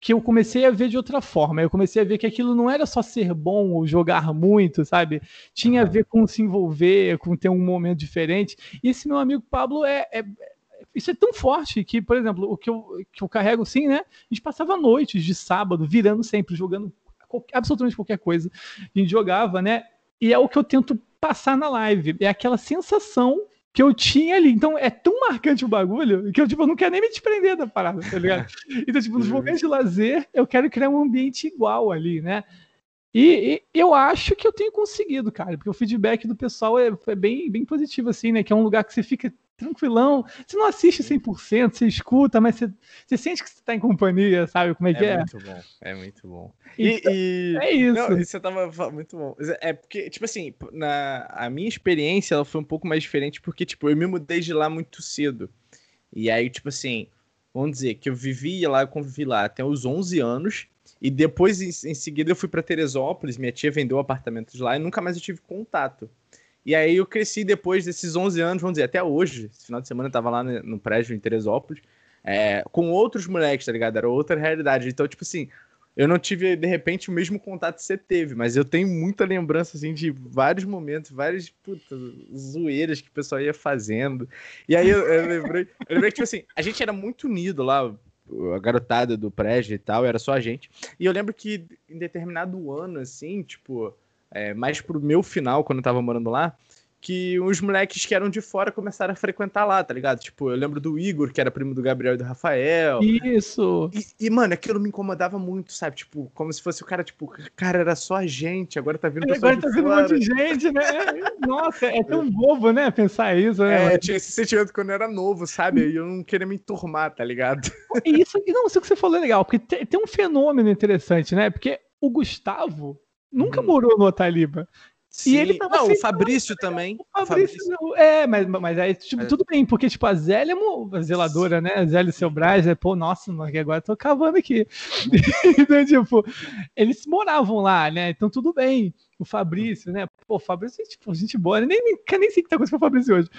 que eu comecei a ver de outra forma. Eu comecei a ver que aquilo não era só ser bom ou jogar muito, sabe? Tinha a ver com se envolver, com ter um momento diferente. E esse meu amigo Pablo é, é isso é tão forte que, por exemplo, o que eu, que eu carrego sim, né? A gente passava noites de sábado virando sempre, jogando qualquer, absolutamente qualquer coisa. A gente jogava, né? E é o que eu tento passar na live. É aquela sensação que eu tinha ali. Então é tão marcante o bagulho que eu, tipo, eu não quero nem me desprender da parada, tá ligado? Então, tipo, nos momentos de lazer, eu quero criar um ambiente igual ali, né? E, e, eu acho que eu tenho conseguido, cara, porque o feedback do pessoal é, é, bem, bem positivo, assim, né? Que é um lugar que você fica tranquilão. Você não assiste 100%, você escuta, mas você, você sente que você está em companhia, sabe como é que é? É muito bom, é muito bom. E, então, e... É isso. Não, você tava muito bom. É porque, tipo assim, na, a minha experiência ela foi um pouco mais diferente, porque, tipo, eu me mudei de lá muito cedo. E aí, tipo assim, vamos dizer que eu vivi lá, eu convivi lá até os 11 anos, e depois, em, em seguida, eu fui para Teresópolis, minha tia vendeu apartamentos lá e nunca mais eu tive contato. E aí eu cresci depois desses 11 anos, vamos dizer, até hoje. Esse final de semana eu tava lá no prédio em Teresópolis, é, com outros moleques, tá ligado? Era outra realidade. Então, tipo assim, eu não tive, de repente, o mesmo contato que você teve, mas eu tenho muita lembrança, assim, de vários momentos, várias, puta, zoeiras que o pessoal ia fazendo. E aí eu, eu lembrei, eu lembrei que, tipo assim, a gente era muito unido lá, a garotada do prédio e tal, era só a gente. E eu lembro que em determinado ano, assim, tipo é, mais pro meu final, quando eu tava morando lá, que os moleques que eram de fora começaram a frequentar lá, tá ligado? Tipo, eu lembro do Igor, que era primo do Gabriel e do Rafael. Isso! E, e, mano, aquilo me incomodava muito, sabe? Tipo, como se fosse o cara, tipo, cara, era só a gente, agora tá vindo Agora tá vindo um monte de gente, né? Nossa, é tão bobo, né? Pensar isso, né? É, tinha esse sentimento quando eu era novo, sabe? E eu não queria me enturmar, tá ligado? Isso, e não, isso que você falou é legal, porque tem, tem um fenômeno interessante, né? Porque o Gustavo, nunca uhum. morou no Otaliba. Sim. E ele tava Não, o Fabrício também. O Fabrício, Fabrício. É, mas, mas aí, tipo, é. tudo bem, porque, tipo, a Zélia é a zeladora, né? A Zélia e seu Braz, é, pô, nossa, agora eu tô cavando aqui. então, tipo, eles moravam lá, né? Então tudo bem. O Fabrício, né? Pô, o Fabrício, tipo, gente boa, nem, nem, nem sei o que tá acontecendo com o Fabrício hoje.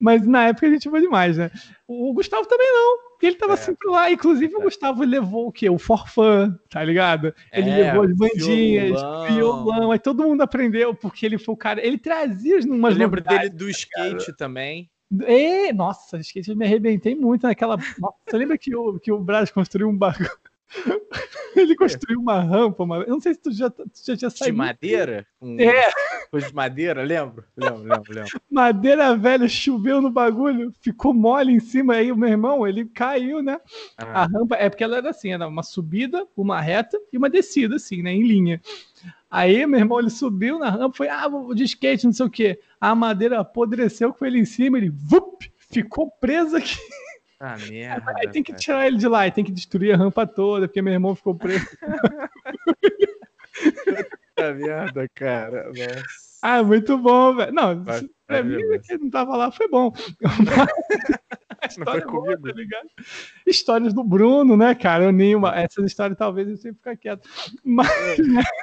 Mas na época a gente boa demais, né? O Gustavo também não. E ele tava é. sempre lá. Inclusive, é. o Gustavo levou o quê? O forfã, tá ligado? Ele é, levou as bandinhas, violão. violão. Aí todo mundo aprendeu, porque ele foi o cara. Ele trazia umas. Eu lembro dele do skate cara. também. É, nossa, skate eu me arrebentei muito naquela. Nossa, você lembra que o, que o Braz construiu um bagulho? Ele construiu uma rampa, uma... eu não sei se tu já, tu já tinha saído. De madeira? Um... É. Coisa de madeira, lembro? Lembro, lembro, lembro. Madeira velha, choveu no bagulho, ficou mole em cima, aí o meu irmão, ele caiu, né? Ah. A rampa, é porque ela era assim, era uma subida, uma reta e uma descida, assim, né, em linha. Aí meu irmão, ele subiu na rampa, foi, ah, vou de skate, não sei o quê. A madeira apodreceu com ele em cima, ele, vup, ficou preso aqui. Ah, merda. Aí tem que tirar ele de lá, tem que destruir a rampa toda, porque meu irmão ficou preso. Puta merda, cara. Nossa. Ah, muito bom, velho. Não, Vai, pra mim, que não tava lá, foi bom. História é boa, comigo? tá ligado? Histórias do Bruno, né, cara? Eu nem uma... Essas histórias talvez eu sempre ficar quieto. Mas,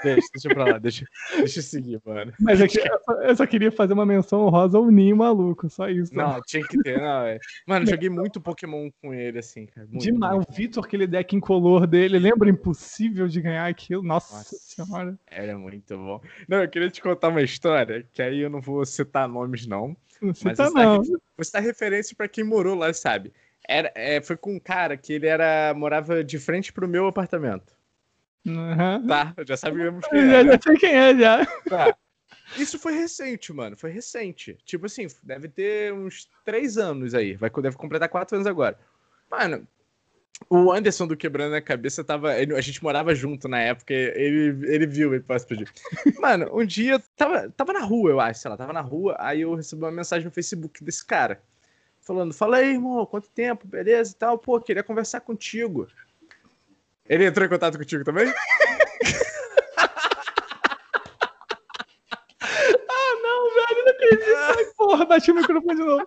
Deixa, deixa pra lá, deixa, deixa eu seguir, mano. mas é que eu, só, eu só queria fazer uma menção honrosa ao Ninho maluco, só isso. Não, tinha que ter, não, é. Mano, joguei muito Pokémon com ele, assim, cara. Muito, Demais. muito. O Vitor, aquele deck incolor dele, lembra? Impossível de ganhar aquilo. Nossa, Nossa. senhora. Era muito bom. Não, eu queria te contar uma história, que aí eu não vou citar nomes, não. Você Mas tá isso não. daqui- Você tá referência pra quem morou lá, sabe? Era, é, foi com um cara que ele era morava de frente pro meu apartamento. Uhum. Tá, já sabemos quem Eu já, já sei quem é, já. Tá. Isso foi recente, mano. Foi recente. Tipo assim, deve ter uns três anos aí. Vai, deve completar quatro anos agora. Mano, o Anderson do Quebrando a Cabeça tava. ele- a gente morava junto na época. Ele, ele viu, ele pode pedir. Mano, um dia tava, tava na rua, eu acho, sei lá, tava na rua. Aí eu recebi uma mensagem no Facebook desse cara. Falando, fala aí, irmão, quanto tempo, beleza e tal. Pô, queria conversar contigo. Ele entrou em contato contigo também? Ah, não, velho, não acredito. Ai, porra, bati o microfone de novo.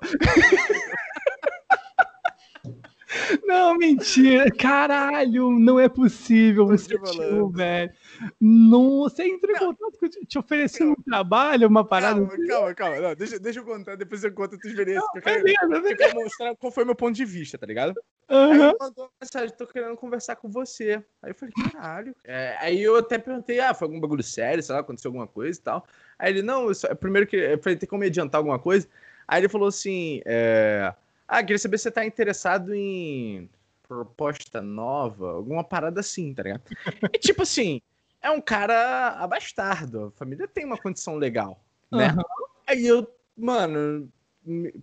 Não, mentira. Caralho, não é possível. Você te tio, velho. Não, você entrou em contato com te oferecendo um trabalho, uma parada. Calma, calma, calma. Não, deixa, deixa eu contar, depois eu conto a tua experiência. que eu quero, Beleza, eu quero mostrar qual foi o meu ponto de vista, tá ligado? Aí Aham. ele mandou uma mensagem, tô querendo conversar com você. Aí eu falei, caralho. É, aí eu até perguntei, ah, foi algum bagulho sério, sei lá, aconteceu alguma coisa e tal. Aí ele, não, só- primeiro que eu falei, tem como me adiantar alguma coisa? Aí ele falou assim, é, ah, queria saber se você tá interessado em proposta nova, alguma parada assim, tá ligado? E tipo assim, é um cara abastardo, a família tem uma condição legal, né? Aham. Aí eu, mano,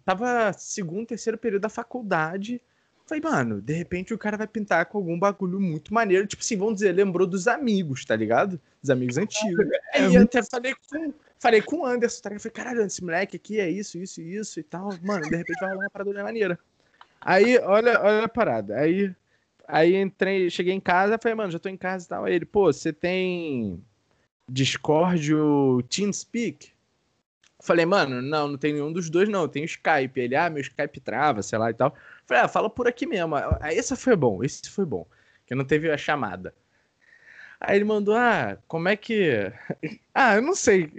tava segundo, terceiro período da faculdade. Falei, mano, de repente o cara vai pintar com algum bagulho muito maneiro. Tipo assim, vamos dizer, lembrou dos amigos, tá ligado? Dos amigos antigos. É Aí eu até falei com, falei com o Anderson, tá ligado? Falei, caralho, esse moleque aqui é isso, isso, isso e tal. Mano, de repente vai rolar uma parada maneira. Aí, olha, olha a parada. Aí, aí entrei, cheguei em casa, falei, mano, já tô em casa e tal. Aí ele, pô, você tem Discord ou TeamSpeak? Falei, mano, não, não tem nenhum dos dois, não. Tem Skype. Ele, ah, meu Skype trava, sei lá e tal. Falei, ah, fala por aqui mesmo. Aí esse foi bom, esse foi bom. Que não teve a chamada. Aí ele mandou, ah, como é que. Ah, eu não sei.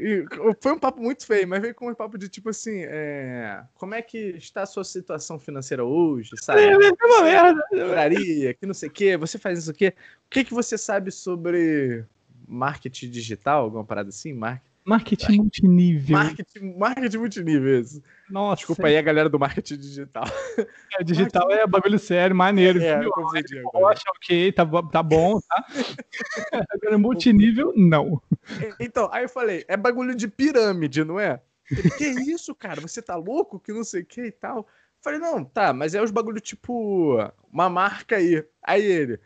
Foi um papo muito feio, mas veio com um papo de tipo assim, é... como é que está a sua situação financeira hoje, sabe? É, é uma merda. Oraria, que não sei o quê, você faz isso aqui. O que, que você sabe sobre marketing digital, alguma parada assim? Mar... Marketing multinível. Marketing, marketing multinível, isso. Nossa, Desculpa aí a galera do marketing digital. é, digital é bagulho sério, maneiro. É, viu? eu. Rocha, ok, tá, tá bom, tá? Agora, multinível, não. Então, aí eu falei, é bagulho de pirâmide, não é? Que isso, cara? Você tá louco? Que não sei o que e tal. Falei, não, tá, mas é os bagulho tipo uma marca aí. Aí ele,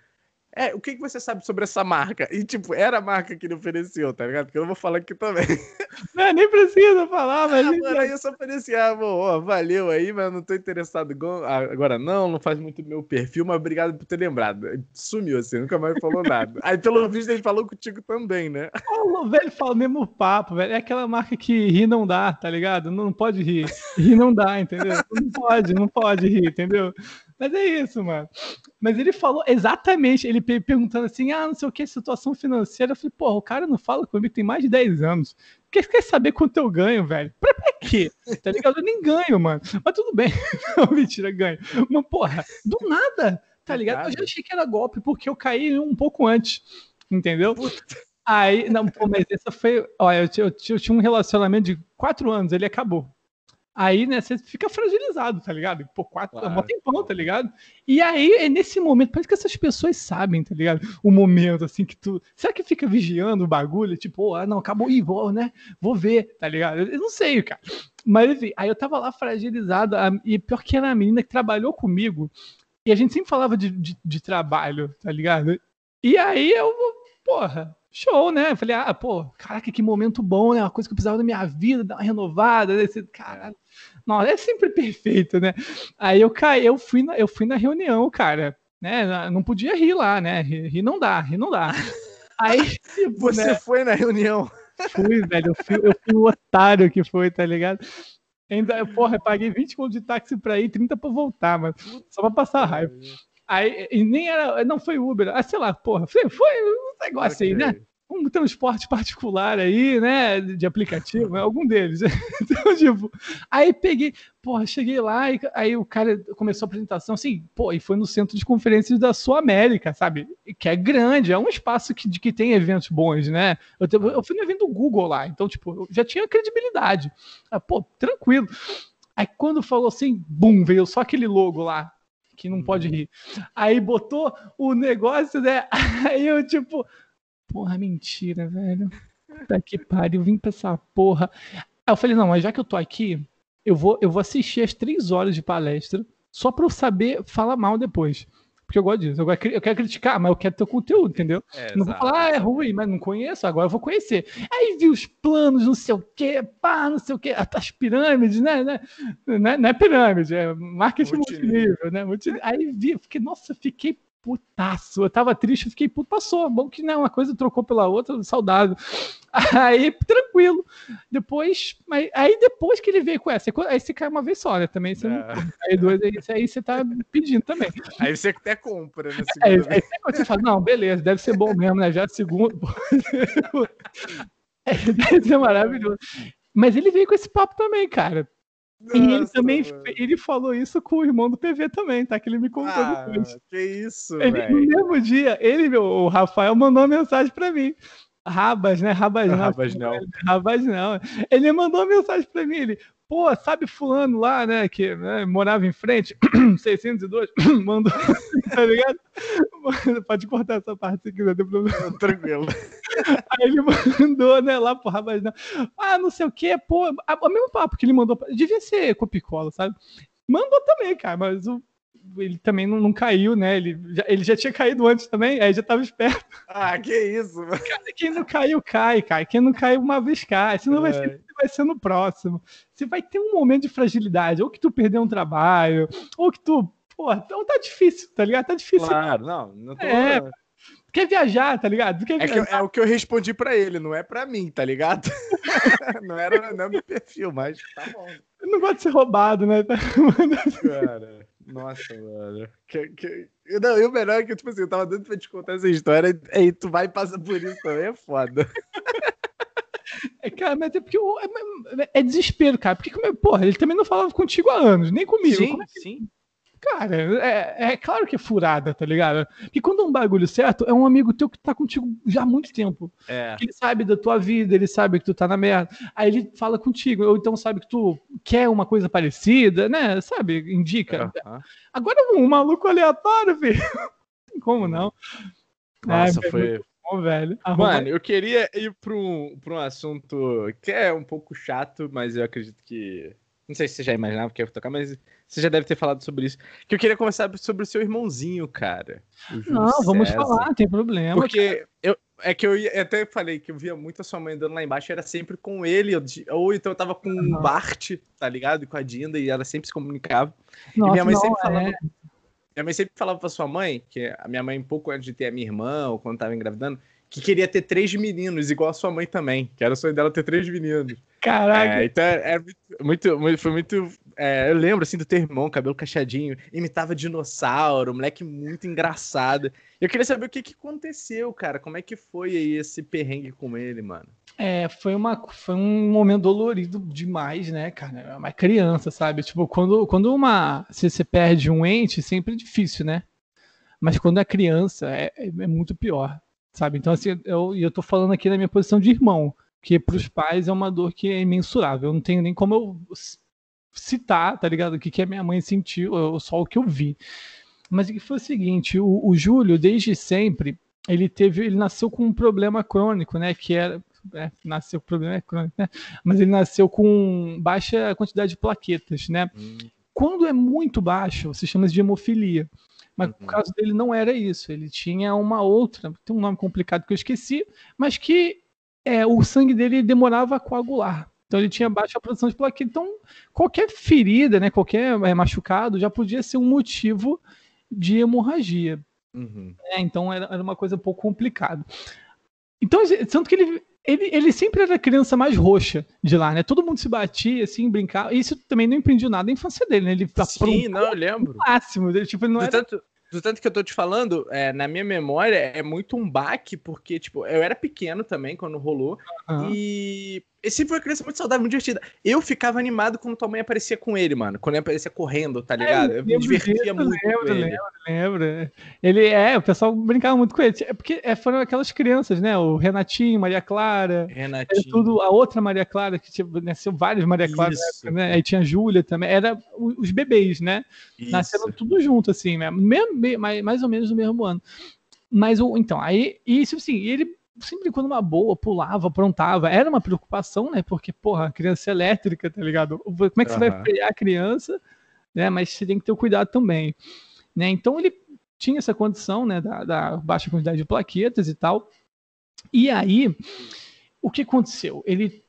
é, o que, que você sabe sobre essa marca? E, tipo, era a marca que ele ofereceu, tá ligado? Porque eu não vou falar aqui também. Não, nem precisa falar, mas. Ah, mano, aí eu só ofereci, ah, bom, ó, valeu aí, mas não tô interessado ah, agora não, não faz muito meu perfil, mas obrigado por ter lembrado. Sumiu assim, nunca mais falou nada. Aí pelo visto ele falou contigo também, né? O velho fala o mesmo papo, velho. É aquela marca que rir não dá, tá ligado? Não pode rir. Rir não dá, entendeu? Não pode, não pode rir, entendeu? Mas é isso, mano. Mas ele falou exatamente, ele pe- perguntando assim, ah, não sei o que, situação financeira. Eu falei, porra, o cara não fala comigo tem mais de 10 anos. Quer, quer saber quanto eu ganho, velho? Pra, pra quê? Tá ligado? Eu nem ganho, mano. Mas tudo bem. Não, mentira, ganho. Mas, porra, do nada, tá Do ligado? Eu já achei que era golpe, porque eu caí um pouco antes. Entendeu? Aí, não, pô, mas essa foi. Olha, eu, eu tinha- eu tinha um relacionamento de quatro anos, ele acabou. Aí, né, você fica fragilizado, tá ligado? Pô, quatro, Claro. mó tempão, tá ligado? E aí, é nesse momento, parece que essas pessoas sabem, tá ligado? O momento, assim, que tu. Será que fica vigiando o bagulho? Tipo, ah, não, acabou, ih, vou, né? Vou ver, tá ligado? Eu, não sei, cara. Mas, enfim, aí eu tava lá fragilizado, e pior que era a menina que trabalhou comigo, e a gente sempre falava de, de, de trabalho, tá ligado? E aí eu, porra, show, né? Eu falei, ah, pô, caraca, que momento bom, né? Uma coisa que eu precisava da minha vida, dar uma renovada, né? Caralho. Não, é sempre perfeito, né? Aí eu caí, eu fui na, eu fui na reunião, cara, né? Não podia rir lá, né? Rir, rir não dá, rir não dá. Aí, tipo, Você né? foi na reunião? Fui, velho, eu fui, eu fui o otário que foi, tá ligado? Ainda, porra, eu paguei 20 contos de táxi pra ir, 30 pra voltar, mano. Só pra passar raiva. Aí, e nem era, não foi Uber, ah, sei lá, porra, foi, foi um negócio okay. aí, né? Um transporte particular aí, né? De aplicativo, né, algum deles. então, tipo, aí peguei, porra, cheguei lá e aí o cara começou a apresentação assim, pô, e foi no centro de conferências da Sul América, sabe? Que é grande, é um espaço que, que tem eventos bons, né? Eu, eu fui no evento do Google lá, então, tipo, já tinha credibilidade. Ah, pô, tranquilo. Aí quando falou assim, bum, veio só aquele logo lá, que não pode uhum. rir. Aí botou o negócio, né? Aí eu, tipo, porra, mentira, velho. Puta que pariu, vim pra essa porra. Aí eu falei, não, mas já que eu tô aqui, eu vou, eu vou assistir as três horas de palestra só pra eu saber falar mal depois. Porque eu gosto disso. Eu, eu quero criticar, mas eu quero ter conteúdo, entendeu? É, não vou falar, ah, é ruim, mas não conheço, agora eu vou conhecer. Aí vi os planos, não sei o quê, pá, não sei o quê, as pirâmides, né? né? Não, é, não é pirâmide, é marketing multinível, né? Aí vi, fiquei, nossa, fiquei putaço. Eu tava triste, eu fiquei puto, passou. Bom que né, uma coisa trocou pela outra, saudável. Aí, tranquilo. Depois, mas, aí depois que ele veio com essa, aí você cai uma vez só, né? Também você é. não, aí, duas, aí, aí você tá pedindo também. Aí você até compra, né? Aí, aí você fala, não, beleza, deve ser bom mesmo, né? Já segundo. deve ser maravilhoso. Mas ele veio com esse papo também, cara. Nossa, e ele também ele falou isso com o irmão do PV também, tá? Que ele me contou ah, depois. Que isso, ele, No mesmo dia, ele, o Rafael, mandou uma mensagem para mim. Rabas, né? Rabas não. Rabas não. Rabas não. Ele mandou uma mensagem para mim, ele, pô, sabe fulano lá, né, que né, morava em frente, 602, mandou, tá ligado? Pode cortar essa parte se quiser, tem problema. Tranquilo. Aí ele mandou, né, lá pro não. ah, não sei o que, pô, o mesmo papo que ele mandou, devia ser Copicola, sabe? Mandou também, cara, mas o ele também não, não, caiu, né? Ele já, ele já tinha caído antes também, aí já tava esperto. Ah, que isso, mano. quem não caiu, cai, cara. Quem não caiu uma vez cai. Senão é. vai ser, vai ser no próximo. Você vai ter um momento de fragilidade, ou que tu perdeu um trabalho, ou que tu. Pô, então tá difícil, tá ligado? Tá difícil. Claro, não, não tô. É, quer viajar, tá ligado? É, que, é, o que eu respondi para ele, não é para mim, tá ligado? não era não meu perfil, mas tá bom. Eu não gosto de ser roubado, né? Cara. Nossa, mano. Que, que... Não, e o melhor é que, tipo assim, eu tava dando pra te contar essa história, aí tu vai e passa por isso também, é foda. É, cara, mas é porque é, é, desespero, cara. Porque, porra, ele também não falava contigo há anos, nem comigo. Sim, é que... sim. Cara, é, é, claro que é furada, tá ligado? E quando é um bagulho certo, é um amigo teu que tá contigo já há muito tempo. É. Ele sabe da tua vida, ele sabe que tu tá na merda. Aí ele fala contigo, ou então sabe que tu quer uma coisa parecida, né? Sabe? Indica. Agora um maluco aleatório, filho. Como não? Nossa, é, foi. Bom, velho. Arruma... Mano, eu queria ir para um, pra um assunto que é um pouco chato, mas eu acredito que. Não sei se você já imaginava que ia tocar, mas você já deve ter falado sobre isso. Que eu queria começar sobre o seu irmãozinho, cara. Não, vamos César. falar, não tem problema. Porque eu, é que eu ia, até falei que eu via muito a sua mãe andando lá embaixo, era sempre com ele, ou então eu tava com o Bart, tá ligado? E com a Dinda, e ela sempre se comunicava. Nossa, e minha mãe não, sempre falava. É... Minha mãe sempre falava pra sua mãe, que a minha mãe, pouco antes de ter a minha irmã, ou quando tava engravidando, que queria ter três meninos, igual a sua mãe também, que era o sonho dela ter três meninos. Caraca! É, então é, muito, muito, foi muito é, eu lembro, assim, do teu irmão, cabelo cacheadinho, imitava dinossauro, moleque muito engraçado. Eu queria saber o que, que aconteceu, cara. Como é que foi aí esse perrengue com ele, mano? É, foi, uma, foi um momento dolorido demais, né, cara? É uma criança, sabe? Tipo, quando, quando uma. Se você perde um ente, sempre é difícil, né? Mas quando é criança, é, é, é muito pior, sabe? Então, assim, eu, eu tô falando aqui na minha posição de irmão, que para os pais é uma dor que é imensurável. Eu não tenho nem como eu citar, tá ligado? O que, que a minha mãe sentiu, só o que eu vi. Mas o que foi o seguinte, o, o Júlio, desde sempre, ele teve, ele nasceu com um problema crônico, né? Que era. É, nasceu com problema crônico, né? Mas ele nasceu com baixa quantidade de plaquetas, né? Hum. Quando é muito baixo, se chama de hemofilia. Mas uhum. o caso dele não era isso. Ele tinha uma outra, tem um nome complicado que eu esqueci, mas que é, o sangue dele demorava a coagular. Então ele tinha baixa produção de plaquetas. Então qualquer ferida, né, qualquer é, machucado já podia ser um motivo de hemorragia. Uhum. É, então era, era, uma coisa um pouco complicada. Então, tanto que ele, ele, ele sempre era a criança mais roxa de lá, né? Todo mundo se batia, assim, brincava. Isso também não impediu nada a infância dele, né? Ele Sim, não, eu lembro. máximo. Tipo, ele não era... tanto, do tanto que eu tô te falando, é, na minha memória, é muito um baque, porque, tipo, eu era pequeno também quando rolou. Uhum. E ele sempre foi uma criança muito saudável, muito divertida. Eu ficava animado quando tua mãe aparecia com ele, mano. Quando ele aparecia correndo, tá é, ligado? É, eu me divertia disso, muito. Lembro, lembro, lembro. Ele é, o pessoal brincava muito com ele. É porque é, foram aquelas crianças, né? O Renatinho, Maria Clara. Renatinho. Tudo, a outra Maria Clara, que tipo, nasceu várias Maria Clara, né? Aí tinha a Júlia também. Era os bebês, né? Isso. Nasceram tudo junto, assim, né? Mesmo, mais, mais ou menos no mesmo ano. Mas, então, aí, isso, assim, ele sempre quando uma boa, pulava, aprontava. Era uma preocupação, né? Porque, porra, criança elétrica, tá ligado? Como é que uhum. você vai frear a criança? Né? Mas você tem que ter o cuidado também. Né? Então ele tinha essa condição, né? Da, da baixa quantidade de plaquetas e tal. E aí, o que aconteceu? Ele,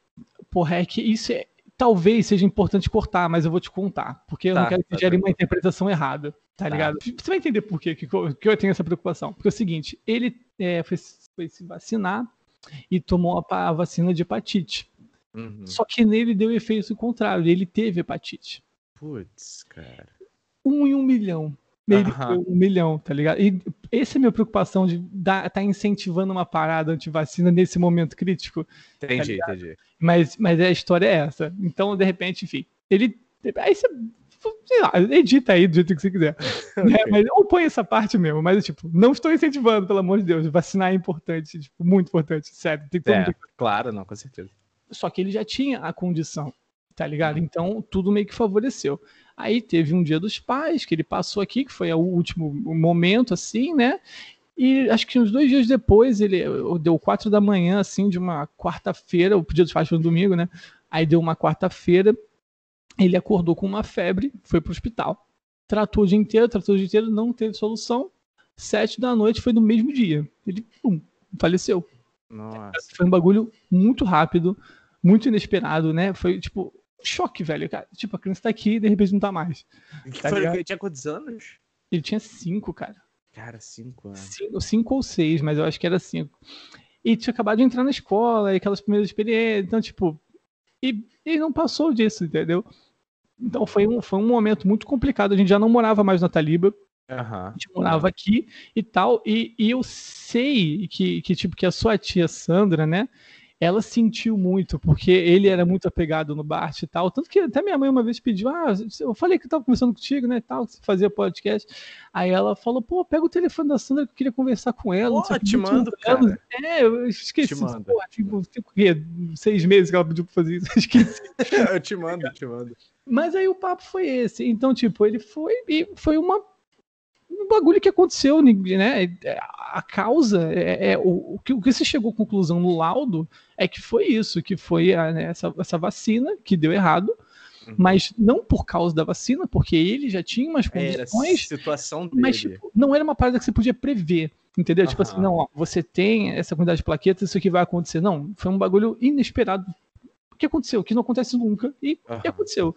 porra, é que isso é, talvez seja importante cortar, mas eu vou te contar, porque eu tá, não quero que tá, gere uma interpretação errada, tá, tá, ligado? Você vai entender por que, que eu tenho essa preocupação. Porque é o seguinte, ele é, foi foi se vacinar e tomou a, a vacina de hepatite. Uhum. Só que nele deu efeito contrário, ele teve hepatite. Putz, cara. Um em um milhão. Ele uhum. um milhão, tá ligado? E essa é a minha preocupação de estar tá incentivando uma parada anti-vacina nesse momento crítico. Tá entendi, tá entendi. Mas, mas a história é essa. Então, de repente, enfim, ele. Aí você sei lá, edita aí do jeito que você quiser. okay. né? Mas, ou põe essa parte mesmo, mas tipo, não estou incentivando, pelo amor de Deus. Vacinar é importante, tipo, muito importante, sério. Tem é, de... Claro, não, com certeza. Só que ele já tinha a condição, tá ligado? Então, tudo meio que favoreceu. Aí teve um dia dos pais que ele passou aqui, que foi o último momento, assim, né? E acho que uns dois dias depois, ele deu quatro da manhã, assim, de uma quarta-feira, o dia dos pais foi no domingo, né? Aí deu uma quarta-feira, ele acordou com uma febre, foi para o hospital. Tratou o dia inteiro, tratou o dia inteiro, não teve solução. Sete da noite foi no mesmo dia. Ele pum, faleceu. Nossa. Foi um bagulho muito rápido, muito inesperado, né? Foi tipo choque, velho. Cara, tipo, a criança tá aqui e de repente não tá mais. Tá foi, ele tinha quantos anos? Ele tinha cinco, cara. Cara, cinco anos. Cinco, cinco ou seis, mas eu acho que era cinco. E tinha acabado de entrar na escola, e aquelas primeiras experiências. Então, tipo, e, e não passou disso, entendeu? Então foi um, foi um momento muito complicado. A gente já não morava mais na Taliba. Uhum. A gente morava aqui e tal. E, e eu sei que, que, tipo, que a sua tia Sandra, né? Ela sentiu muito, porque ele era muito apegado no Bart e tal. Tanto que até minha mãe uma vez pediu: Ah, eu falei que eu tava conversando contigo, né? Tal, que você fazia podcast. Aí ela falou: Pô, pega o telefone da Sandra que eu queria conversar com ela. Pô, te mando, cara. É, eu esqueci. Te mando. Pô, tipo, tipo, seis meses que ela pediu pra fazer isso, eu esqueci. eu te mando, te mando. Mas aí o papo foi esse. Então, tipo, ele foi e foi uma um bagulho que aconteceu, né? A causa é, é o, o, que, o que se chegou à conclusão no laudo é que foi isso, que foi a, né, essa, essa vacina que deu errado, uhum. mas não por causa da vacina, porque ele já tinha umas condições. Era situação dele. Mas tipo, não era uma parada que você podia prever. Entendeu? Uhum. Tipo assim, não, ó, você tem essa quantidade de plaquetas, isso aqui vai acontecer. Não, foi um bagulho inesperado. O que aconteceu? Que não acontece nunca. E, uhum. e aconteceu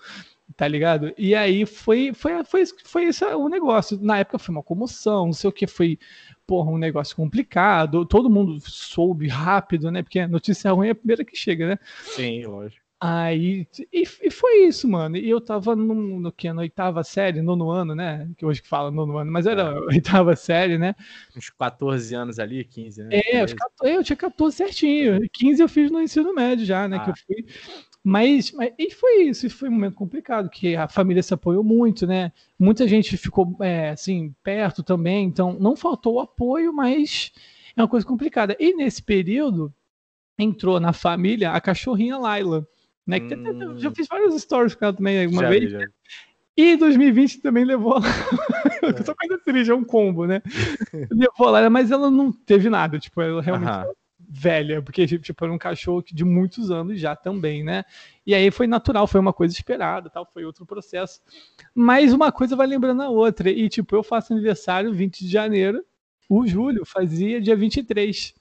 tá ligado? E aí foi foi foi, foi esse o negócio. Na época foi uma comoção, não sei o que, foi porra, um negócio complicado. Todo mundo soube rápido, né? Porque a notícia ruim é a primeira que chega, né? Sim, lógico. Aí, e, e, foi isso, mano. E eu tava no, no que? Na oitava série, nono ano, né? Que hoje que fala nono ano, mas era é. oitava série, né? Uns 14 anos ali, 15, né? É, eu, 14, eu tinha 14 certinho. 15 eu fiz no ensino médio já, né? Ah. Que eu fui. Mas, mas e foi isso, foi um momento complicado, que a família se apoiou muito, né? Muita gente ficou é, assim, perto também, então não faltou apoio, mas é uma coisa complicada. E nesse período entrou na família a cachorrinha Laila, né? Que hum. já fiz vários stories com ela também uma já, vez. Já. E 2020 também levou. É. Só coisa triste, é um combo, né? levou lá, mas ela não teve nada, tipo, ela realmente. Velha, porque tipo, era um cachorro de muitos anos já também, né? E aí foi natural, foi uma coisa esperada, tal, foi outro processo. Mas uma coisa vai lembrando a outra. E tipo, eu faço aniversário 20 de janeiro, o Júlio fazia dia 23.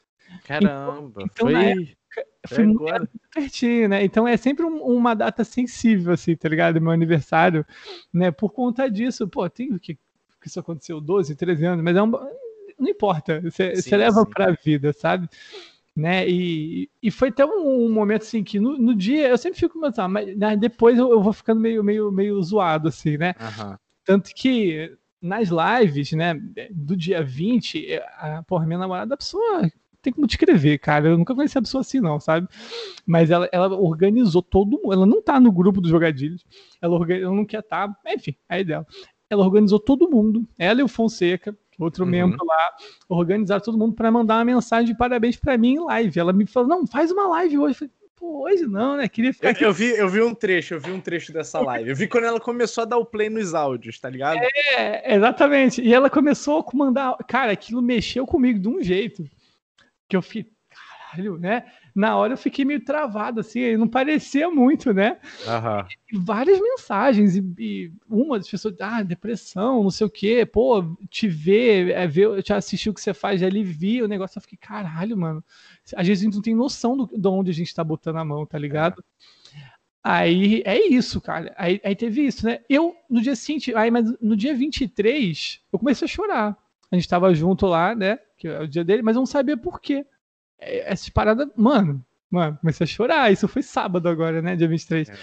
Caramba, então, então foi... Foi agora. muito pertinho, né? Então é sempre um, uma data sensível, assim, tá ligado? Meu aniversário, né? Por conta disso, pô, tem que, que isso aconteceu 12, 13 anos, mas é um, não importa, você, sim, você leva sim. pra vida, sabe? Né? E, e foi até um, um momento assim que no, no, dia eu sempre fico pensando, mas né, depois eu, eu, vou ficando meio, meio, meio zoado, assim, né? Uhum. Tanto que nas lives, né, do dia 20, a, porra, minha namorada, a pessoa tem como descrever, cara. Eu nunca conheci a pessoa assim, não, sabe? Mas ela, ela organizou todo mundo. Ela não tá no grupo dos jogadilhos. Ela, ela não quer estar. Tá, enfim, aí dela. Ela organizou todo mundo. Ela e o Fonseca, outro uhum. membro lá, organizaram todo mundo para mandar uma mensagem de parabéns para mim em live. Ela me falou: não, faz uma live hoje. Eu falei, Pô, hoje não, né? Queria ficar. Eu, eu, vi, eu vi um trecho, eu vi um trecho dessa live. Eu vi quando ela começou a dar o play nos áudios, tá ligado? É, exatamente. E ela começou a mandar. Cara, aquilo mexeu comigo de um jeito que eu fiquei, caralho, né? Na hora eu fiquei meio travado, assim, não parecia muito, né? Uhum. E várias mensagens, e, e, uma das pessoas, ah, depressão, não sei o quê, pô, te ver, é, ver te assistir o que você faz, já alivia o negócio, eu fiquei, caralho, mano. Às vezes a gente não tem noção do, de onde a gente tá botando a mão, tá ligado? Aí é isso, cara. Aí, aí teve isso, né? Eu, no dia seguinte, aí, mas no dia 23, eu comecei a chorar. A gente tava junto lá, né? que é o dia dele, mas eu não sabia por quê. É, essa parada, mano, mano, comecei a chorar. Isso foi sábado agora, né? Dia 23. É.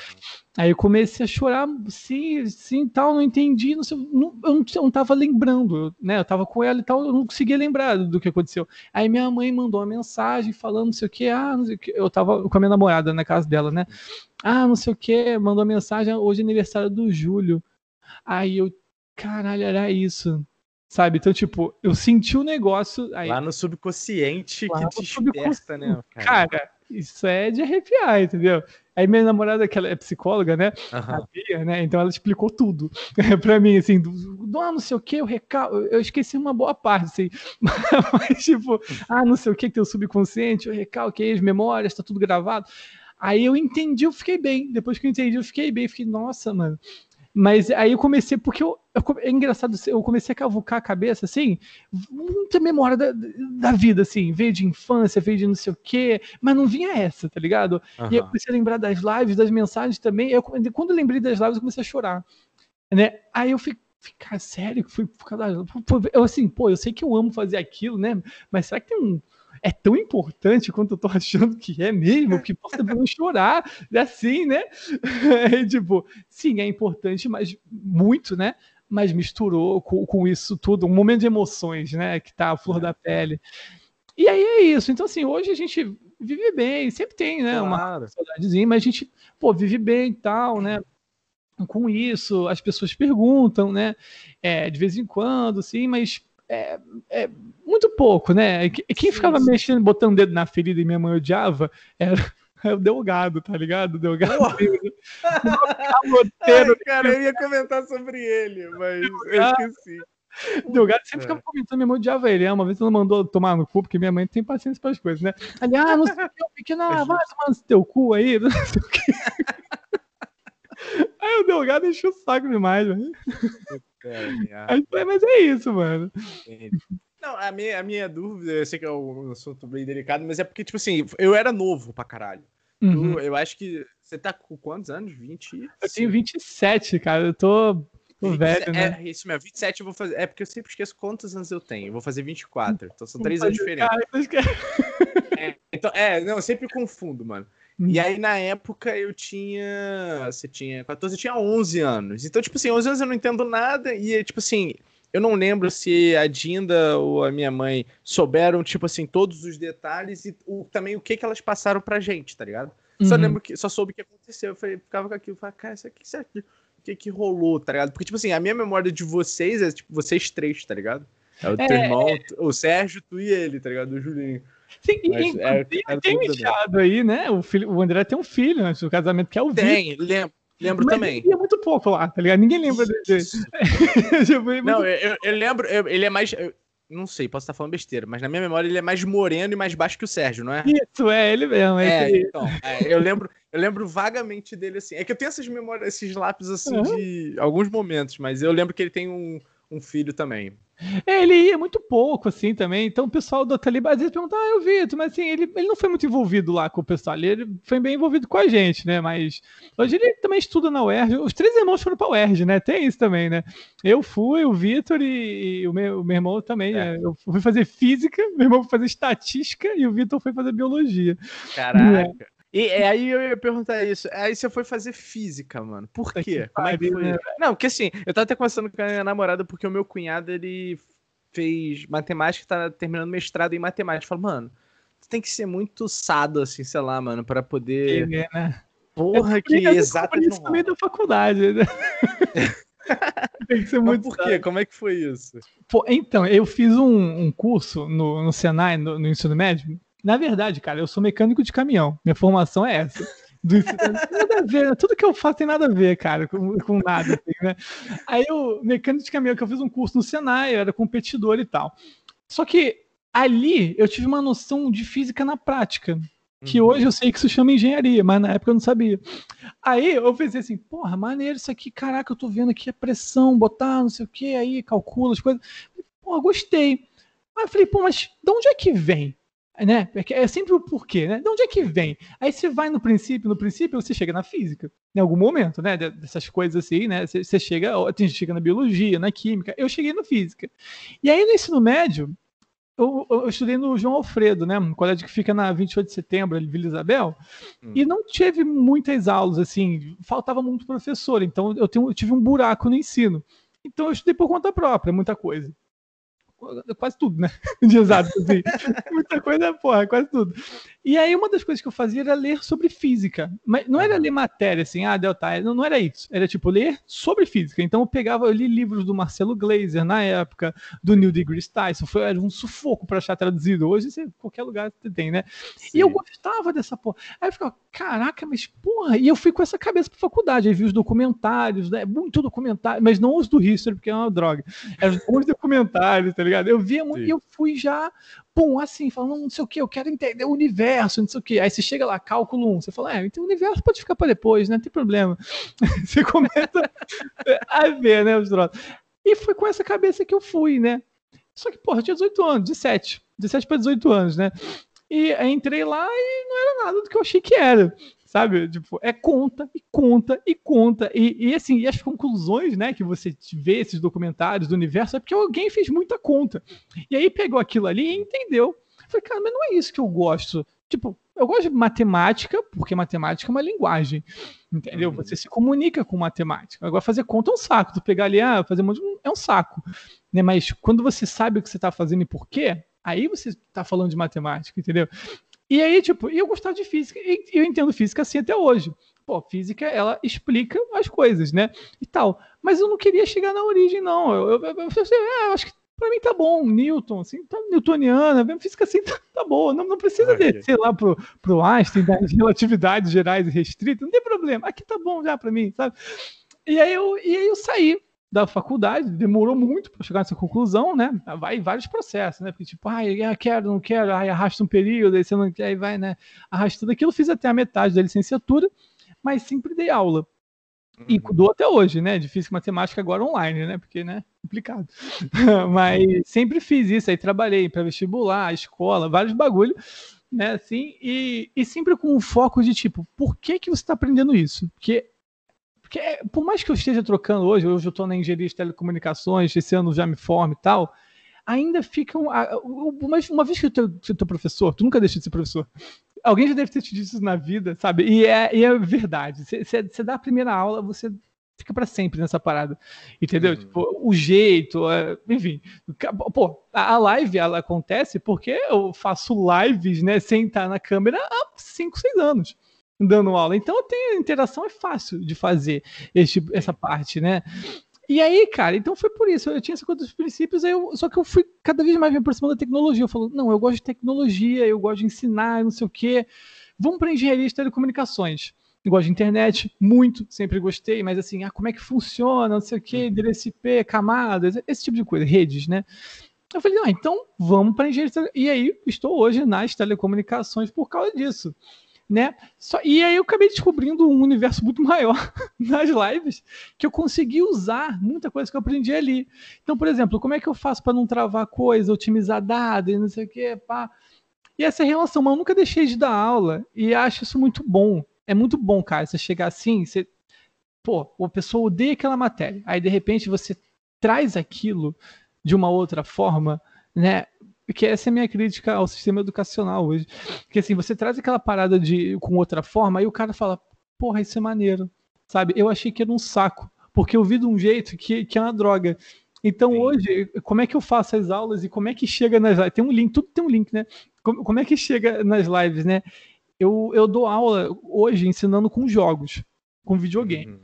Aí eu comecei a chorar, sim, sim, tal, não entendi, não sei, não, eu, não, eu não tava lembrando, né? Eu tava com ela e tal, eu não conseguia lembrar do que aconteceu. Aí minha mãe mandou uma mensagem falando não sei o que, ah, não sei o que. Eu tava com a minha namorada na casa dela, né? Ah, não sei o que, mandou uma mensagem, hoje é aniversário do Júlio. Aí eu, caralho, era isso. Sabe? Então, tipo, eu senti o um negócio. Aí, Lá no subconsciente que te subconsciente, né? Cara? cara? isso é de arrepiar, entendeu? Aí minha namorada, que ela é psicóloga, né? Uhum. Bia, né? Então ela explicou tudo pra mim, assim, do, do ah, não sei o que, o recalque, eu esqueci uma boa parte, assim. Mas, tipo, ah, não sei o que, o subconsciente, o recalque, as memórias, tá tudo gravado. Aí eu entendi, eu fiquei bem. Depois que eu entendi, eu fiquei bem. Fiquei, nossa, mano, mas aí eu comecei, porque eu, eu, é engraçado, eu comecei a cavucar a cabeça, assim, muita memória da, da vida, assim, veio de infância, veio de não sei o quê, mas não vinha essa, tá ligado? Uhum. E eu comecei a lembrar das lives, das mensagens também. Eu, quando eu lembrei das lives, eu comecei a chorar. Né? Aí eu fiquei, ficar sério, fui por causa eu assim, pô, eu sei que eu amo fazer aquilo, né? Mas será que tem um é tão importante quanto eu tô achando que é mesmo, que posso não chorar, assim, né? É, tipo, sim, é importante, mas muito, né? Mas misturou com, com isso tudo, um momento de emoções, né? Que tá a flor da pele. E aí é isso. Então, assim, hoje a gente vive bem, sempre tem, né? Claro. Uma saudadezinha, mas a gente, pô, vive bem e tal, né? Com isso, as pessoas perguntam, né? É, de vez em quando, assim, mas é, é, muito pouco, né? Quem ficava sim. mexendo, botando o dedo na ferida e minha mãe odiava era, era o Delgado, tá ligado? O Delgado. Ai, cara, eu ia comentar sobre ele, mas eu esqueci. Delgado sempre é. ficava comentando, minha mãe odiava ele. Uma vez ela mandou tomar no cu, porque minha mãe tem paciência para as coisas, né? Ali, ah, não sei o que, o pequeno, ah, vai tomar no teu cu aí, não sei o que. Aí o Delgado encheu o saco demais, velho. É, mas é isso, mano. Não, a minha, a minha dúvida, eu sei que é um assunto bem delicado, mas é porque, tipo assim, eu era novo pra caralho. Uhum. eu acho que. Você tá com quantos anos? 20? Eu tenho 27, cara. Eu tô, tô 20, velho, né? É, isso mesmo, 27 eu vou fazer. É porque eu sempre esqueço quantos anos eu tenho. Eu vou fazer 24. Então são 3 anos diferentes. é, então, é, não, eu sempre confundo, mano. E aí, na época, eu tinha. Você tinha 14, eu tinha 11 anos. Então, tipo assim, 11 anos eu não entendo nada. E, tipo assim, eu não lembro se a Dinda ou a minha mãe souberam, tipo assim, todos os detalhes e o, também o que, que elas passaram pra gente, tá ligado? Uhum. Só lembro que só soube o que aconteceu. Eu falei, ficava com aquilo, falei, cara, isso aqui, isso aqui, o que que rolou, tá ligado? Porque, tipo assim, a minha memória de vocês é, tipo, vocês três, tá ligado? É o é, teu irmão, é... o Sérgio, tu e ele, tá ligado? O Julinho. Sim, Mas, é, é tem um aí, né? O, filho, o André tem um filho antes do casamento, que é o Tem, lembro. Lembro Mas também. Ele é muito pouco lá, tá ligado? Ninguém lembra dele. é não, eu, eu, lembro, eu, ele é mais. Eu, não sei, posso estar falando besteira, mas na minha memória ele é mais moreno e mais baixo que o Sérgio, não é? Isso, é ele mesmo. É, é então, é, eu, lembro, eu lembro vagamente dele assim. É que eu tenho essas memórias, esses lápis assim uhum. de alguns momentos, mas eu lembro que ele tem um, um filho também. É, ele ia muito pouco, assim, também. Então o pessoal do Talibã às vezes pergunta, ah, eu vi, mas assim, ele, ele não foi muito envolvido lá com o pessoal. Ele foi bem envolvido com a gente, né? Mas hoje ele também estuda na UERJ. Os três irmãos foram pra UERJ, né? Tem isso também, né? Eu fui, o Vitor e, e, o, meu, o meu irmão também. É. Né? Eu fui fazer física, meu irmão foi fazer estatística e o Vitor foi fazer biologia. Caraca. É. E aí eu ia perguntar isso. Aí você foi fazer física, mano. Por quê? Como é que foi? Né? Não, porque assim, eu tava até conversando com a minha namorada porque o meu cunhado, ele fez matemática e tá terminando mestrado em matemática. Eu falo, mano, tu tem que ser muito sado, assim, sei lá, mano, para poder. É, né? Porra, que exato. Isso também da faculdade, né? tem que ser muito. Mas por quê? Como é que foi isso? Pô, então, eu fiz um, um curso no, no Senai, no, no ensino médio, na verdade, cara, eu sou mecânico de caminhão. Minha formação é essa. Do nada a ver, né? tudo que eu faço tem nada a ver, cara, com, com nada. Assim, né? Aí o mecânico de caminhão, que eu fiz um curso no Senai, eu era competidor e tal. Só que ali eu tive uma noção de física na prática. Que uhum. hoje eu sei que isso chama engenharia, mas na época eu não sabia. Aí eu pensei assim, porra, maneiro isso aqui, caraca, eu tô vendo aqui a pressão, botar não sei o que, aí calcula as coisas. Porra, gostei. Aí eu falei, pô, mas de onde é que vem? Né? É sempre o porquê, né? De onde é que vem? Aí você vai no princípio, no princípio você chega na física, em algum momento, né? Dessas coisas assim, né? Você chega, tem gente chega na biologia, na química. Eu cheguei na física. E aí no ensino médio, eu, eu, estudei no João Alfredo, né? Um colégio que fica na 28 de setembro, ali, Vila Isabel, hum. e não tive muitas aulas, assim, faltava muito professor, então eu, tenho, eu tive um buraco no ensino. Então eu estudei por conta própria, muita coisa quase tudo, né? De exato, assim. Muita coisa, porra, quase tudo. E aí, uma das coisas que eu fazia era ler sobre física. Mas não era ler matéria, assim, ah, delta, não, não era isso. Era, tipo, ler sobre física. Então, eu pegava, eu li livros do Marcelo Glazer na época, do Neil deGrasse Tyson. Foi, era um sufoco para achar traduzido. Hoje, você, qualquer lugar você tem, né? Sim. E eu gostava dessa porra. Aí eu ficava, caraca, mas porra. E eu fui com essa cabeça pra faculdade. Aí vi os documentários, né? Muito documentário, mas não os do History, porque é uma droga. Eram os documentários, tá ligado? Eu via muito Sim. e eu fui já pum, assim, falando não sei o que, eu quero entender o universo, não sei o que. Aí você chega lá, cálculo 1, você fala, é, então o universo pode ficar para depois, né? Não tem problema. você começa a ver, né, os troços. E foi com essa cabeça que eu fui, né? Só que, porra, eu tinha 18 anos, 17. 17 para 18 anos, né? E entrei lá e não era nada do que eu achei que era sabe? Tipo, é conta e conta e conta. E, e assim, e as conclusões, né, que você vê esses documentários do universo é porque alguém fez muita conta. E aí pegou aquilo ali e entendeu. falei, cara, mas não é isso que eu gosto. Tipo, eu gosto de matemática, porque matemática é uma linguagem. Entendeu? Uhum. Você se comunica com matemática. Agora, fazer conta é um saco. Tu pegar ali, ah, fazer um monte é um saco. Né? Mas quando você sabe o que você está fazendo e por quê, aí você está falando de matemática, entendeu? E aí, tipo, eu gostava de física, e eu entendo física assim até hoje. Pô, física, ela explica as coisas, né? E tal. Mas eu não queria chegar na origem, não. Eu, eu, eu, eu, ah, eu acho que pra mim tá bom, Newton, assim, tá newtoniana, física assim tá, tá boa. Não, não precisa okay. descer lá pro, pro Einstein das relatividades gerais e restritas, não tem problema. Aqui tá bom já pra mim, sabe? E aí eu, e aí eu saí da faculdade, demorou muito para chegar nessa conclusão, né? Vai vários processos, né? Porque tipo, ai, ah, quero, não quero, ai, arrasta um período, aí você não quer, aí vai, né? Arrastando aquilo, fiz até a metade da licenciatura, mas sempre dei aula. E uhum. dou até hoje, né? Difícil matemática agora online, né? Porque, né? Complicado. mas sempre fiz isso, aí trabalhei para vestibular, escola, vários bagulho, né? Assim, e, e sempre com o foco de tipo, por que que você está aprendendo isso? Porque porque, é, por mais que eu esteja trocando hoje, hoje eu estou na engenharia de telecomunicações, esse ano já me formo e tal, ainda ficam. Uma, uma vez que tu é professor, tu nunca deixa de ser professor. Alguém já deve ter te dito isso na vida, sabe? E é, e é verdade. Você dá a primeira aula, você fica para sempre nessa parada. Entendeu? Uhum. Tipo, o jeito, é, enfim. Pô, a live ela acontece porque eu faço lives, né, sem estar na câmera há 5, 6 anos dando aula. Então eu tenho interação, é fácil de fazer esse, essa parte, né? E aí, cara, então foi por isso. Eu tinha essa coisa dos princípios, aí eu, só que eu fui cada vez mais me aproximando da tecnologia. Eu falo, não, eu gosto de tecnologia, eu gosto de ensinar, não sei o quê. Vamos para engenharia de telecomunicações. Eu gosto de internet, muito, sempre gostei, mas assim, ah, como é que funciona, não sei o quê, endereço IP, camadas, esse tipo de coisa, redes, né? Eu falei, ah, então vamos para engenharia. E aí estou hoje nas telecomunicações por causa disso. Né? Só, e aí eu acabei descobrindo um universo muito maior nas lives que eu consegui usar muita coisa que eu aprendi ali. Então, por exemplo, como é que eu faço para não travar coisa, otimizar dados, não sei o quê, pá. E essa relação, mas eu nunca deixei de dar aula e acho isso muito bom. É muito bom, cara, você chegar assim, você pô, a pessoa odeia aquela matéria. Aí de repente você traz aquilo de uma outra forma, né? Que essa é a minha crítica ao sistema educacional hoje. Que assim, você traz aquela parada de com outra forma, aí o cara fala, porra, isso é maneiro. Sabe? Eu achei que era um saco, porque eu vi de um jeito que, que é uma droga. Então Sim. hoje, como é que eu faço as aulas e como é que chega nas lives? Tem um link, tudo tem um link, né? Como, como é que chega nas lives, né? Eu, eu dou aula hoje ensinando com jogos, com videogame. Uhum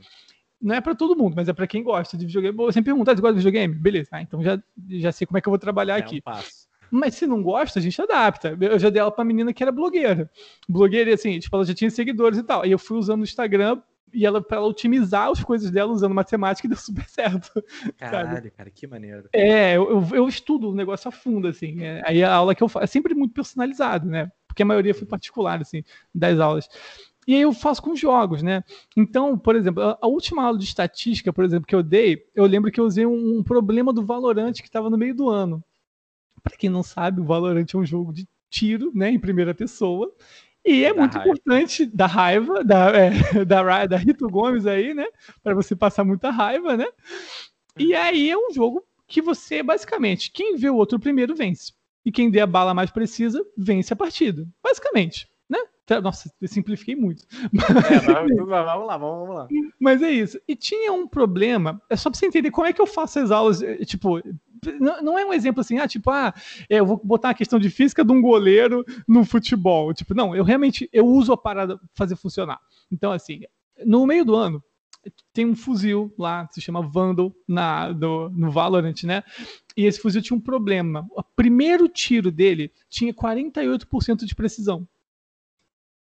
não é para todo mundo, mas é para quem gosta de videogame. Eu sempre pergunto, ah, você gosta de videogame? Beleza, ah, então já, já sei como é que eu vou trabalhar é aqui. Um passo. Mas se não gosta, a gente adapta. Eu já dei ela pra menina que era blogueira. Blogueira, assim, tipo, ela já tinha seguidores e tal. E eu fui usando o Instagram e ela, pra ela otimizar as coisas dela usando matemática, deu super certo. Caralho, sabe? cara, que maneiro. É, eu, eu, estudo o negócio a fundo, assim. É, aí a aula que eu faço é sempre muito personalizado, né? Porque a maioria foi particular, assim, das aulas. E aí eu faço com jogos, né? Então, por exemplo, a, última aula de estatística, por exemplo, que eu dei, eu lembro que eu usei um, um problema do Valorant que estava no meio do ano. Para quem não sabe, o Valorant é um jogo de tiro, né, em primeira pessoa. E é da muito raiva. importante da raiva, da, é, da, da Rito Gomes aí, né? Para você passar muita raiva, né? E aí é um jogo que você, basicamente, quem vê o outro primeiro vence. E quem der a bala mais precisa, vence a partida. Basicamente. Nossa, eu simplifiquei muito. É, vamos lá, vamos lá. Mas é isso. E tinha um problema, é só pra você entender como é que eu faço as aulas, eh, tipo, não, não é um exemplo assim, ah, tipo, ah, é, eu vou botar a questão de física de um goleiro no futebol. Tipo, não, eu realmente, eu uso a parada fazer funcionar. Então, assim, no meio do ano, tem um fuzil lá, que se chama Vandal, na, do, no Valorant, né? E esse fuzil tinha um problema. O primeiro tiro dele tinha 48% de precisão.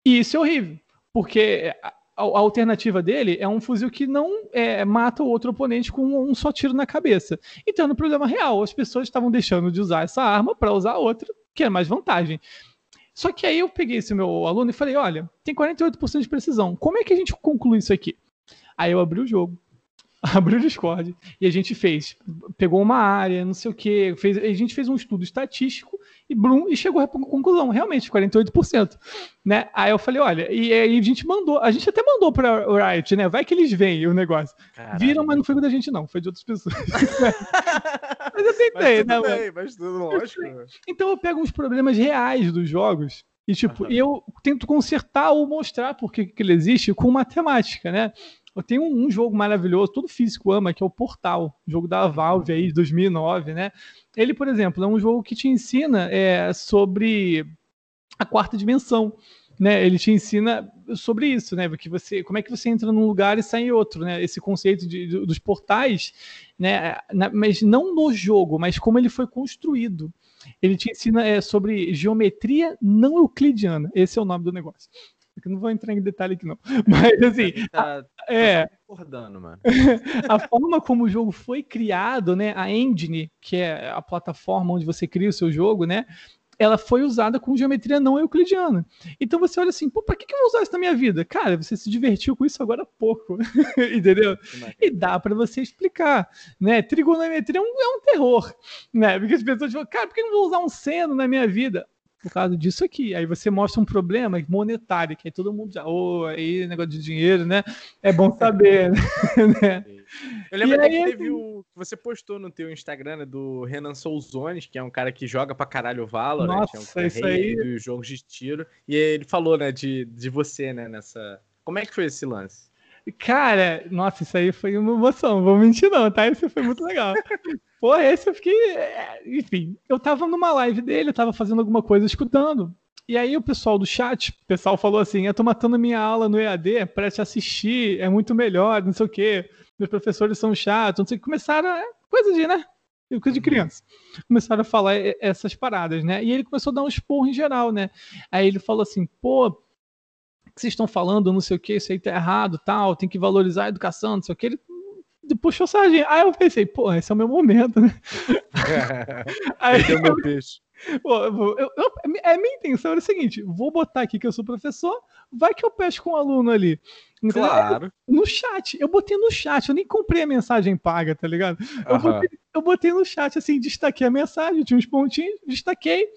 E isso é horrível, porque a, a, alternativa dele é um fuzil que não é, mata o outro oponente com um, um só tiro na cabeça. Então, no problema real, as pessoas estavam deixando de usar essa arma para usar outra, que é mais vantagem. Só que aí eu peguei esse meu aluno e falei: olha, tem 48% de precisão. Como é que a gente conclui isso aqui? Aí eu abri o jogo, abri o Discord e a gente fez, pegou uma área, não sei o que, fez, a gente fez um estudo estatístico e Bloom e chegou à conclusão, realmente, 48%. Né? Aí eu falei, olha, e aí a gente mandou, a gente até mandou para o Riot, né? Vai que eles veem o negócio. Caralho. Viram, mas não foi da gente, não, foi de outras pessoas. mas eu tentei, mas né? Bem, mas tudo lógico. Então eu pego uns problemas reais dos jogos. E, tipo, uhum. eu tento consertar ou mostrar por que ele existe com matemática, né? Eu tenho um, um, jogo maravilhoso, todo físico ama, que é o Portal, jogo da Valve aí, 2009, né? Ele, por exemplo, é um jogo que te ensina é, sobre a quarta dimensão, né? Ele te ensina sobre isso, né? Que você, como é que você entra num lugar e sai em outro, né? Esse conceito de, de, dos portais, né? Na, mas não no jogo, mas como ele foi construído. Ele te ensina é, sobre geometria não euclidiana. Esse é o nome do negócio. Eu não vou entrar em detalhe aqui, não. Mas assim. Tá, a, é. Concordando, mano. a forma como o jogo foi criado, né? A engine, que é a plataforma onde você cria o seu jogo, né? Ela foi usada com geometria não euclidiana. Então você olha assim, pô, pra que, que eu vou usar isso na minha vida? Cara, você se divertiu com isso agora há pouco. Entendeu? E dá para você explicar. Né? Trigonometria é um, é um terror. Né? Porque as pessoas falam, cara, por que eu não vou usar um seno na minha vida? Por causa disso aqui. Aí você mostra um problema monetário, que aí todo mundo já, ô, oh, aí negócio de dinheiro, né? É bom saber, né? Eu lembro até que teve o que você postou no teu Instagram né, do Renan Souzones, que é um cara que joga pra caralho o Valorant, Nossa, é um isso aí... dos jogos de tiro, e ele falou, né, de, de você, né, nessa... Como é que foi esse lance? Cara, nossa, isso aí foi uma emoção, vou mentir não, tá? Isso foi muito legal. Pô, esse eu fiquei. É, enfim, eu tava numa live dele, eu tava fazendo alguma coisa escutando. E aí o pessoal do chat, o pessoal falou assim: eu tô matando minha aula no EAD para te assistir, é muito melhor, não sei o quê. Meus professores são chatos, não sei o que. Começaram, é, coisa de, né? Coisa de uhum. criança. Começaram a falar essas paradas, né? E ele começou a dar um esporro em geral, né? Aí ele falou assim: pô, que vocês estão falando, não sei o que, isso aí tá errado, tal, tem que valorizar a educação, não sei o que. Ele puxou sardinha. Aí eu pensei, pô, esse é o meu momento, né? Aí eu, meu peixe. Pô, eu, eu, a minha intenção era o seguinte: vou botar aqui que eu sou professor, vai que eu pesco com um aluno ali. Entendeu? Claro. No chat. Eu botei no chat, eu nem comprei a mensagem paga, tá ligado? Eu, botei, eu botei no chat, assim, destaquei a mensagem, tinha uns pontinhos, destaquei.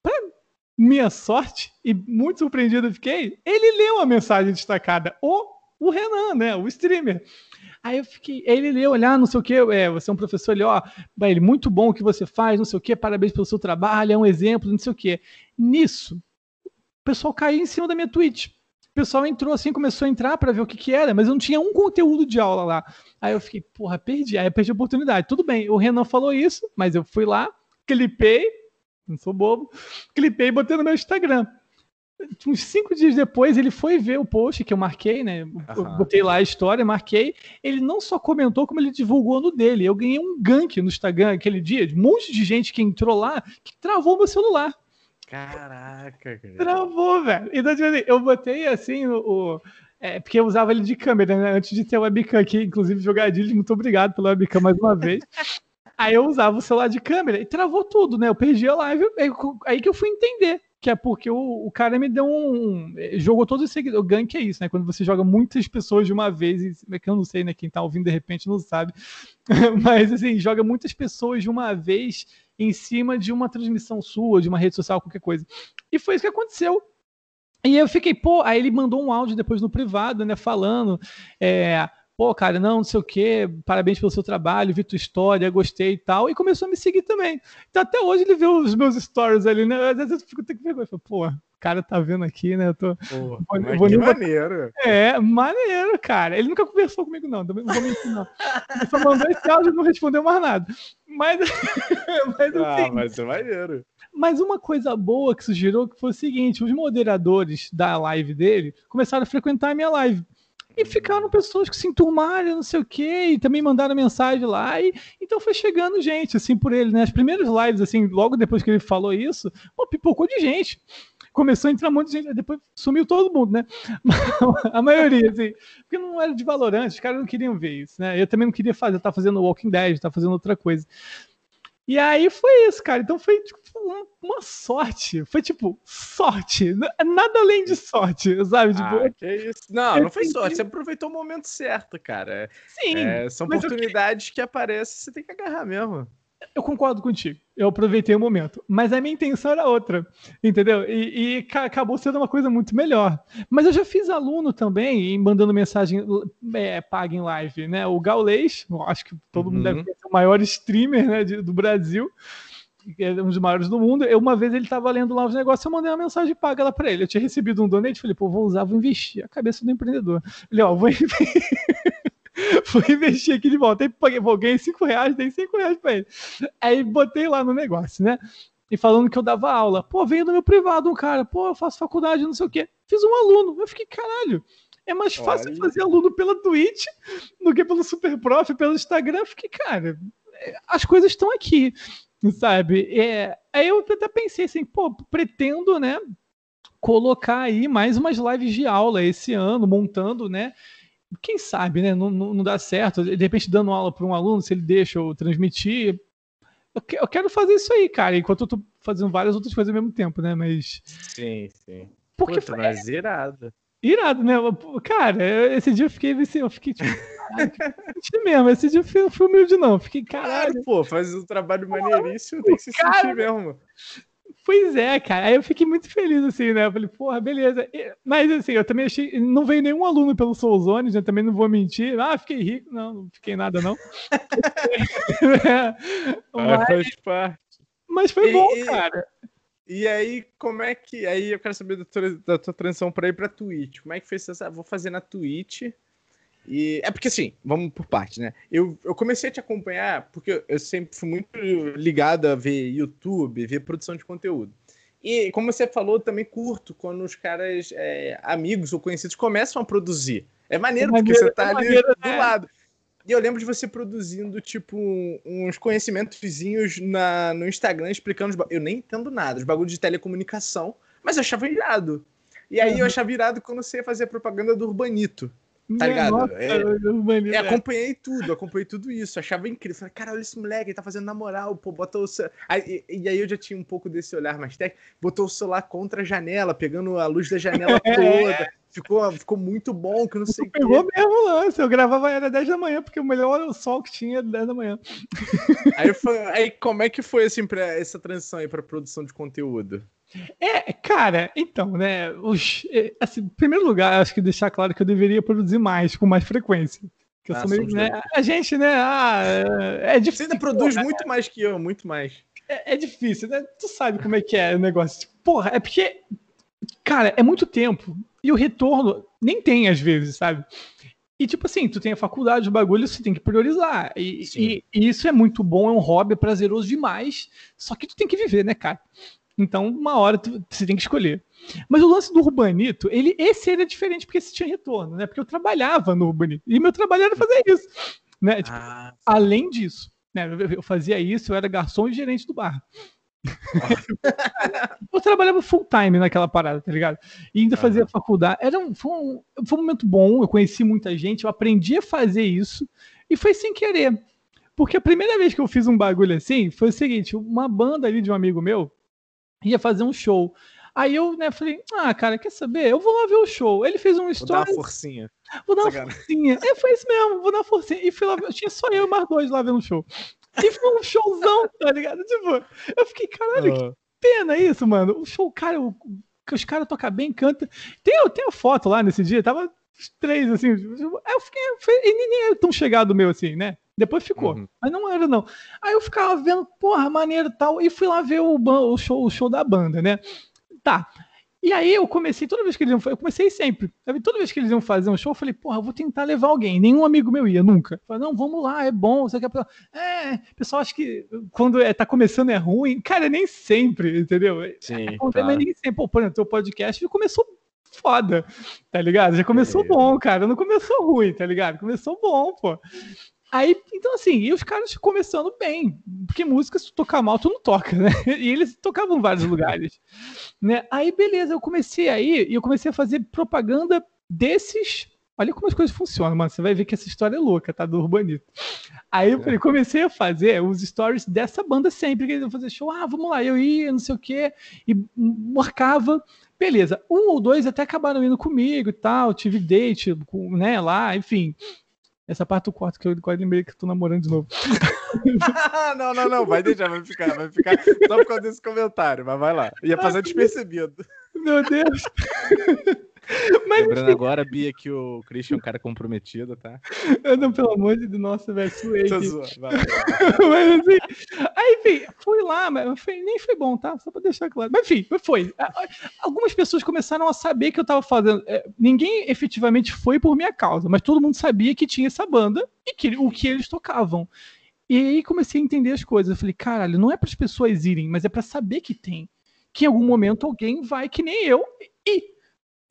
Pra minha sorte, e muito surpreendido fiquei, ele leu a mensagem destacada. O, o Renan, né? O streamer. Aí eu fiquei, ele leu, olhar, ah, não sei o que, é, você é um professor, ele, ó, ele, muito bom o que você faz, não sei o que, parabéns pelo seu trabalho, é um exemplo, não sei o que. Nisso, o pessoal caiu em cima da minha tweet. O pessoal entrou assim, começou a entrar para ver o que, que era, mas eu não tinha um conteúdo de aula lá. Aí eu fiquei, porra, perdi. Aí eu perdi a oportunidade. Tudo bem, o Renan falou isso, mas eu fui lá, clipei, não sou bobo, clipei e botei no meu Instagram uns cinco dias depois, ele foi ver o post que eu marquei, né? Uhum. Botei lá a história, marquei. Ele não só comentou, como ele divulgou no dele. Eu ganhei um gank no Instagram aquele dia, de um monte de gente que entrou lá que travou meu celular. Caraca, cara. Travou, velho. Então, tipo assim, eu botei assim o. o é, porque eu usava ele de câmera, né? Antes de ter o webcam aqui, inclusive jogadilho, muito obrigado pelo webcam mais uma vez. Aí eu usava o celular de câmera e travou tudo, né? Eu perdi a live, aí que eu fui entender que é porque o, o cara me deu um. Jogou todos os seguidores. O gank é isso, né? Quando você joga muitas pessoas de uma vez, é que eu não sei, né? Quem tá ouvindo de repente não sabe. Mas assim, joga muitas pessoas de uma vez em cima de uma transmissão sua, de uma rede social, qualquer coisa. E foi isso que aconteceu. E eu fiquei, pô, aí ele mandou um áudio depois no privado, né, falando, é, pô, cara, não, não sei o quê, parabéns pelo seu trabalho, vi tua história, gostei e tal, e começou a me seguir também. Então até hoje ele vê os meus stories ali, né? Às vezes eu fico até que vergonha, pô, o cara tá vendo aqui, né? Eu tô. Pô, vou, vou que maneiro. É, maneiro, cara. Ele nunca conversou comigo, não. Também não vou mentir, não. Ele só mandou esse áudio e não respondeu mais nada. Mas. mas ah, assim, ah, mas é maneiro. Mas uma coisa boa que sugeriu que foi o seguinte: os moderadores da live dele começaram a frequentar a minha live. E ficaram pessoas que se enturmaram, não sei o quê, e também mandaram mensagem lá. E, então foi chegando gente, assim, por ele, né? As primeiras lives, assim, logo depois que ele falou isso, pô, pipocou de gente. Começou a entrar um monte de gente, depois sumiu todo mundo, né? a maioria, assim, porque não era de valorante, os caras não queriam ver isso, né? Eu também não queria fazer, eu tava fazendo Walking Dead, tava fazendo outra coisa. E aí foi isso, cara. Então foi tipo, uma sorte. Foi tipo, sorte. Nada além de sorte, sabe? Tipo, ah, que isso. Não, não foi sorte. Você aproveitou o momento certo, cara. Sim. É, são oportunidades que aparecem, você tem que agarrar mesmo. Eu concordo contigo. Eu aproveitei o momento. Mas a minha intenção era outra. Entendeu? E, e acabou sendo uma coisa muito melhor. Mas eu já fiz aluno também, mandando mensagem é, paga em live, né? O Gaulês, acho que todo uhum. mundo deve ser o maior streamer né, de, do Brasil. É um dos maiores do mundo. Eu, uma vez ele estava lendo lá os negócios, eu mandei uma mensagem paga lá para ele. Eu tinha recebido um donate, falei, pô, vou usar, vou investir. A cabeça do empreendedor. Falei, ó, vou investir. Fui investir aqui de volta. Aí paguei, ganhei 5 reais, dei 5 reais pra ele. Aí botei lá no negócio, né? E falando que eu dava aula. Pô, veio no meu privado um cara, pô, eu faço faculdade, não sei o quê. Fiz um aluno. Eu fiquei, caralho, é mais fácil Olha. fazer aluno pela Twitch do que pelo Superprof, pelo Instagram. Eu fiquei, cara, as coisas estão aqui, sabe? É, aí eu até pensei assim, pô, pretendo, né? Colocar aí mais umas lives de aula esse ano, montando, né? Quem sabe, né? Não, não, não dá certo. De repente, dando aula para um aluno, se ele deixa eu transmitir. Eu, que, eu, quero fazer isso aí, cara, enquanto eu tô fazendo várias outras coisas ao mesmo tempo, né? Mas. Sim, sim. Porque Puta, mas é... irado. Irado, né? Cara, esse dia eu fiquei eu fiquei tipo. mesmo, esse dia eu fui humilde, não. Fiquei, caralho. Claro, pô, faz um trabalho maneiríssimo, tem que se cara, sentir mesmo. Pois é, cara. Aí eu fiquei muito feliz, assim, né? Eu falei, porra, beleza. Mas, assim, eu também achei. Não veio nenhum aluno pelo Soulzone, já também não vou mentir. Ah, fiquei rico. Não, não fiquei nada, não. é, mas, faz parte. Mas foi e, bom, cara. E aí, como é que. Aí eu quero saber da tua, da tua transição pra ir pra Twitch. Como é que foi essa. Vou fazer na Twitch. E é porque assim, vamos por parte, né? Eu, eu comecei a te acompanhar porque eu sempre fui muito ligado a ver YouTube, ver produção de conteúdo. E como você falou, também curto quando os caras, é, amigos ou conhecidos, começam a produzir. É maneiro, é porque você tá é ali maneiro, do né? lado. E eu lembro de você produzindo, tipo, uns conhecimentos vizinhos na, no Instagram explicando. Os, eu nem entendo nada, os bagulhos de telecomunicação, mas eu achava irado. E aí uhum. eu achava irado quando você ia fazer a propaganda do Urbanito. Tá ligado? Nossa, é, é, acompanhei tudo, acompanhei tudo isso. Achava incrível. Falei, cara, olha esse moleque, ele tá fazendo na moral, pô, botou o celular. Aí, e, e, aí eu já tinha um pouco desse olhar mais técnico, botou o celular contra a janela, pegando a luz da janela é. toda. Ficou, ficou muito bom, que não sei o Pegou que. mesmo o lance. Eu gravava era 10 da manhã, porque o melhor sol que tinha era 10 da manhã. Aí, foi, aí como é que foi assim, pra, essa transição aí pra produção de conteúdo? É, cara, então, né? Os, é, assim, em primeiro lugar, acho que deixar claro que eu deveria produzir mais, com mais frequência. Que ah, meio, né, a gente, né? Ah, é, é difícil. Você ainda produz porra, muito mais que eu, muito mais. É, é, difícil, né? Tu sabe como é que é o negócio. Porra, é porque, cara, é muito tempo. E o retorno nem tem, às vezes, sabe? E, tipo assim, tu tem a faculdade, o bagulho, você tem que priorizar. E, e, e, isso é muito bom, é um hobby, é prazeroso demais. Só que tu tem que viver, né, cara? Então, uma hora tu, você tem que escolher. Mas o lance do Urbanito, ele, esse era diferente porque esse tinha retorno, né? Porque eu trabalhava no Urbanito. E meu trabalho era fazer isso. Né? Tipo, ah, além disso, né? Eu fazia isso, eu era garçom e gerente do bar. eu trabalhava full time naquela parada, tá ligado? E ainda fazia uhum. faculdade. Era um foi, um, foi um momento bom, eu conheci muita gente, eu aprendi a fazer isso e foi sem querer. Porque a primeira vez que eu fiz um bagulho assim foi o seguinte: uma banda ali de um amigo meu ia fazer um show. Aí eu, né, falei, ah, cara, quer saber? Eu vou lá ver o show. Ele fez um story. Vou dar uma forcinha. Vou dar uma forcinha. É, foi isso mesmo, vou dar uma forcinha. E fui lá, tinha só eu e mais dois lá vendo o show. E foi um showzão, tá ligado? Tipo, eu fiquei, caralho, que pena isso, mano. O show, cara, o, os caras tocam bem, canta. Tem, tem a foto lá nesse dia, tava os três, assim. Eu fiquei, e nem era tão chegado meu assim, né? Depois ficou. Uhum. Mas não era, não. Aí eu ficava vendo, porra, maneiro tal. E fui lá ver o, o, show, o show da banda, né? Tá. E aí eu comecei, toda vez que eles iam eu comecei sempre. Toda vez que eles iam fazer um show, eu falei, porra, eu vou tentar levar alguém. Nenhum amigo meu ia, nunca. Eu falei, não, vamos lá, é bom. Você quer... É, pessoal acha que quando é, tá começando é ruim. Cara, nem sempre, entendeu? Sim, é, claro. nem sempre. Pô, por exemplo, teu podcast começou foda, tá ligado? Já começou é. bom, cara. Não começou ruim, tá ligado? Começou bom, pô. Aí, então assim, e os caras começando bem, porque música, se tu tocar mal, tu não toca, né? E eles tocavam em vários lugares, né? Aí, beleza, eu comecei aí, e eu comecei a fazer propaganda desses. Olha como as coisas funcionam, mano. Você vai ver que essa história é louca, tá? Do Urbanito. Aí eu falei, comecei a fazer os stories dessa banda sempre, que eles iam fazer show. Ah, vamos lá, eu ia, não sei o quê, e marcava. Beleza, um ou dois até acabaram indo comigo e tal, tive date, né, lá, enfim. Essa parte do quarto que eu quase lembrei que eu tô namorando de novo. não, não, não, vai deixar, vai ficar, vai ficar só por causa desse comentário, mas vai lá. Ia passar despercebido. Meu Deus. Mas, Lembrando agora, Bia, que o Christian é um cara comprometido, tá? Não, pelo amor de Deus, nossa, velho, suei. mas assim, aí, enfim, fui lá, mas foi, nem foi bom, tá? Só pra deixar claro. Mas enfim, foi. Algumas pessoas começaram a saber que eu tava fazendo. É, ninguém efetivamente foi por minha causa, mas todo mundo sabia que tinha essa banda e que, o que eles tocavam. E aí comecei a entender as coisas. Eu falei, caralho, não é para as pessoas irem, mas é para saber que tem. Que em algum momento alguém vai, que nem eu, e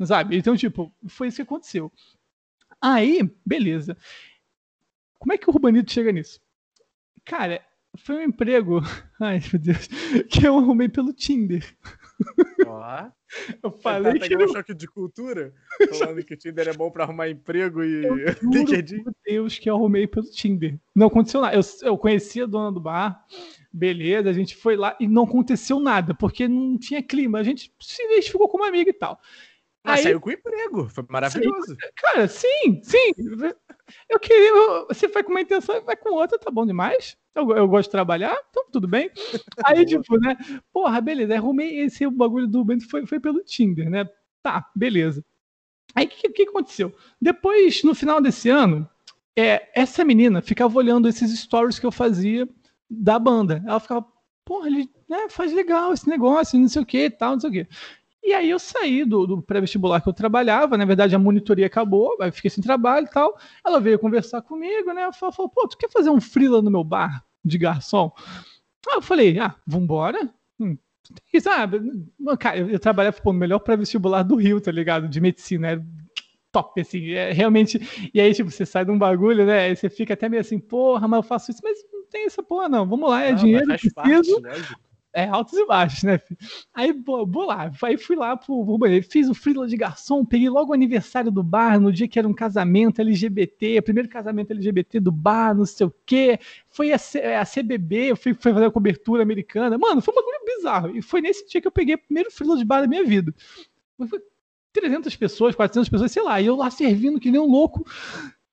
Sabe? Então, tipo, foi isso que aconteceu. Aí, beleza. Como é que o Urbanito chega nisso? Cara, foi um emprego, ai meu Deus, que eu arrumei pelo Tinder. Ó. Eu falei tá que um choque de cultura, falando que o Tinder é bom para arrumar emprego e LinkedIn. Meu Deus, que eu arrumei pelo Tinder. Não aconteceu nada. Eu, eu conhecia a dona do bar, beleza, a gente foi lá e não aconteceu nada, porque não tinha clima. A gente se identificou como amiga e tal. Mas aí, saiu com emprego, foi maravilhoso. Sim, cara, sim, sim. Eu queria. Você vai com uma intenção, vai com outra, tá bom demais. Eu, eu gosto de trabalhar, então tudo bem. Aí, tipo, né? Porra, beleza. Arrumei esse bagulho do Bento foi, foi pelo Tinder, né? Tá, beleza. Aí o que, que aconteceu? Depois, no final desse ano, é, essa menina ficava olhando esses stories que eu fazia da banda. Ela ficava, porra, ele né, faz legal esse negócio, não sei o que tal, não sei o que. E aí eu saí do, do pré-vestibular que eu trabalhava, na verdade a monitoria acabou, aí fiquei sem trabalho e tal. Ela veio conversar comigo, né? Ela falou, pô, tu quer fazer um freela no meu bar de garçom? Aí eu falei, ah, vambora. Hum, sabe, cara, eu, eu trabalhava pô, no melhor pré-vestibular do Rio, tá ligado? De medicina, é top, assim, é realmente. E aí, tipo, você sai de um bagulho, né? Aí você fica até meio assim, porra, mas eu faço isso, mas não tem essa porra, não. Vamos lá, é não, dinheiro, preciso. Parte, É, altos e baixos, né? Filho? Aí, lá. Aí fui lá pro, pro banheiro. Fiz o frila de garçom, peguei logo o aniversário do bar, no dia que era um casamento LGBT, primeiro casamento LGBT do bar, não sei o quê. Foi a, C, a CBB, eu fui, fui fazer a cobertura americana. Mano, foi um bagulho bizarro. E foi nesse dia que eu peguei o primeiro frila de bar da minha vida. Foi 300 pessoas, 400 pessoas, sei lá. E eu lá servindo que nem um louco.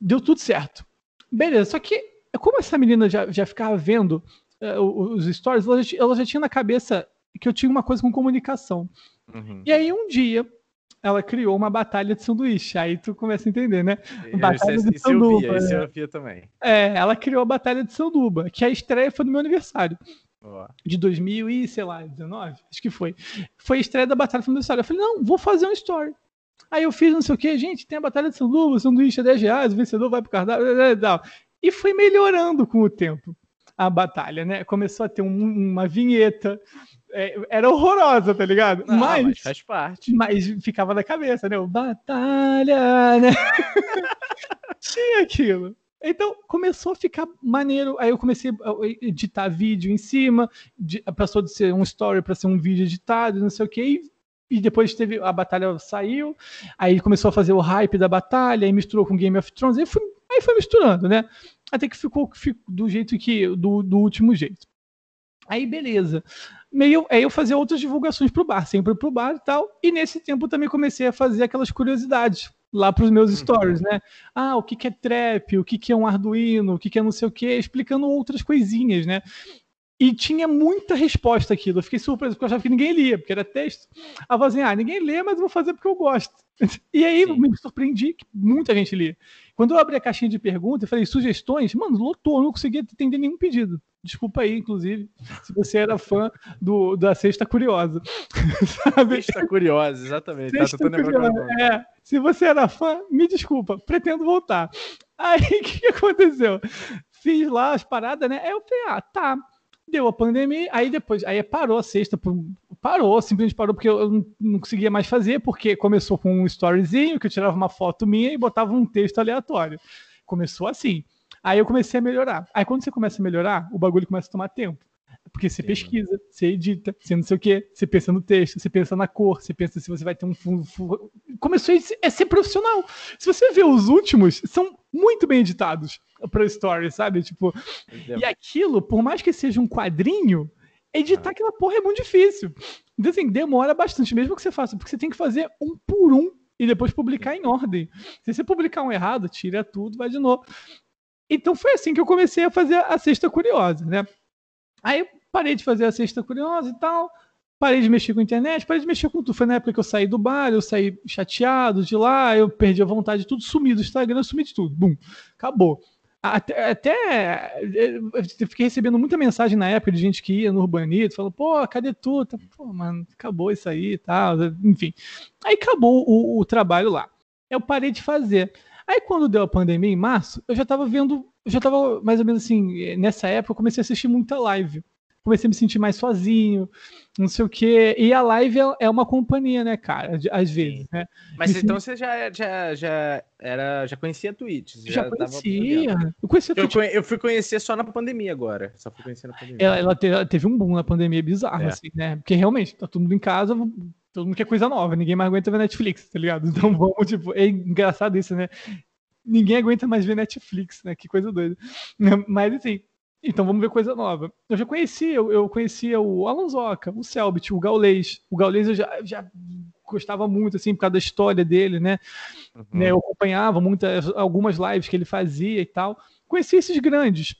Deu tudo certo. Beleza, só que como essa menina já, já ficava vendo os stories, ela já, ela já, tinha na cabeça que eu tinha uma coisa com comunicação. Uhum. E aí um dia ela criou uma batalha de sanduíche. Aí tu começa a entender, né? Batalha de isso sanduba. Eu via, eu via também. É, ela criou a batalha de sanduba, que a estreia foi no meu aniversário. Oh. De 2000 e, sei lá, 19, acho que foi. Foi a estreia da batalha do meu aniversário. Eu falei, não, vou fazer um story. Aí eu fiz não sei o que, gente, tem a batalha de sanduba, sanduíche é 10 reais, o vencedor vai pro cardápio, e foi melhorando com o tempo a batalha, né? Começou a ter um, uma vinheta. É, era horrorosa, tá ligado? Não, mas, mas, faz parte. Mas ficava na cabeça, né? O batalha, né? Tinha aquilo. Então começou a ficar maneiro. Aí eu comecei a editar vídeo em cima, de, passou de ser um story para ser um vídeo editado, não sei o que. E, depois teve a batalha saiu, aí começou a fazer o hype da batalha, aí misturou com Game of Thrones, aí foi, aí foi misturando, né? Até que ficou, ficou do jeito que. Do, do último jeito. Aí, beleza. Meio, aí eu fazia outras divulgações pro bar, sempre pro bar e tal. E nesse tempo também comecei a fazer aquelas curiosidades lá para os meus uhum. stories, né? Ah, o que, que é trap, o que, que é um Arduino, o que, que é não sei o que, explicando outras coisinhas, né? E tinha muita resposta aquilo. Eu fiquei surpreso, porque eu achava que ninguém lia, porque era texto. A voz assim, ah, ninguém lê, mas eu vou fazer porque eu gosto. E aí Sim. me surpreendi que muita gente lia. Quando eu abri a caixinha de perguntas, eu falei sugestões, mano, lotou, eu não conseguia atender nenhum pedido. Desculpa aí, inclusive, se você era fã do, da Sexta Curiosa. Sabe? Sexta Curiosa, exatamente. Tá Sexta tá, curiosa. É, se você era fã, me desculpa, pretendo voltar. Aí, o que, que aconteceu? Fiz lá as paradas, né? Aí eu falei, ah, tá deu a pandemia, aí depois, aí parou a sexta, parou, simplesmente parou porque eu não conseguia mais fazer, porque começou com um storyzinho que eu tirava uma foto minha e botava um texto aleatório. Começou assim. Aí eu comecei a melhorar. Aí quando você começa a melhorar, o bagulho começa a tomar tempo. Porque você Sim. pesquisa, você edita, você não sei o quê, você pensa no texto, você pensa na cor, você pensa se você vai ter um fundo. Começou a ser, profissional. Se você vê os últimos, são muito bem editados para story, sabe? Tipo, e aquilo, por mais que seja um quadrinho, editar ah. aquela porra é muito difícil. Então, assim, demora bastante, mesmo que você faça, porque você tem que fazer um por um e depois publicar em ordem. Se você publicar um errado, tira tudo, vai de novo. Então foi assim que eu comecei a fazer a Sexta Curiosa, né? Aí eu parei de fazer a Sexta Curiosa e tal, parei de mexer com a internet, parei de mexer com tudo. Foi na época que eu saí do bar, eu saí chateado de lá, eu perdi a vontade de tudo, sumi do Instagram, sumi de tudo. Bum, acabou. Até, até eu fiquei recebendo muita mensagem na época de gente que ia no Urbanito, falou, pô, cadê tu? Tá, pô, mano, acabou isso aí e tal, enfim. Aí acabou o, o trabalho lá. Eu parei de fazer. Aí quando deu a pandemia em março, eu já tava vendo, eu já tava mais ou menos assim, nessa época eu comecei a assistir muita live comecei a me sentir mais sozinho, não sei o quê. E a live é, é uma companhia, né, cara? Às vezes, né? Mas me então você já, já, já, era, já conhecia Twitch? Já, já conhecia. Eu, conhecia eu, eu, fui conhecer só na pandemia agora. Só fui conhecer na pandemia. Ela, ela, teve, ela teve, um boom na pandemia bizarro, é. assim, né? Porque realmente, tá todo mundo em casa, todo mundo quer coisa nova, ninguém mais aguenta ver Netflix, tá ligado? Então vamos, tipo, é engraçado isso, né? Ninguém aguenta mais ver Netflix, né? Que coisa doida. Mas assim, então vamos ver coisa nova. Eu já conhecia, eu, eu conhecia o Alonsoca, o Selbit, o Gaulês. O Gaulês eu já, já gostava muito, assim, por causa da história dele, né? Uhum. né eu acompanhava muitas, algumas lives que ele fazia e tal. Conhecia esses grandes.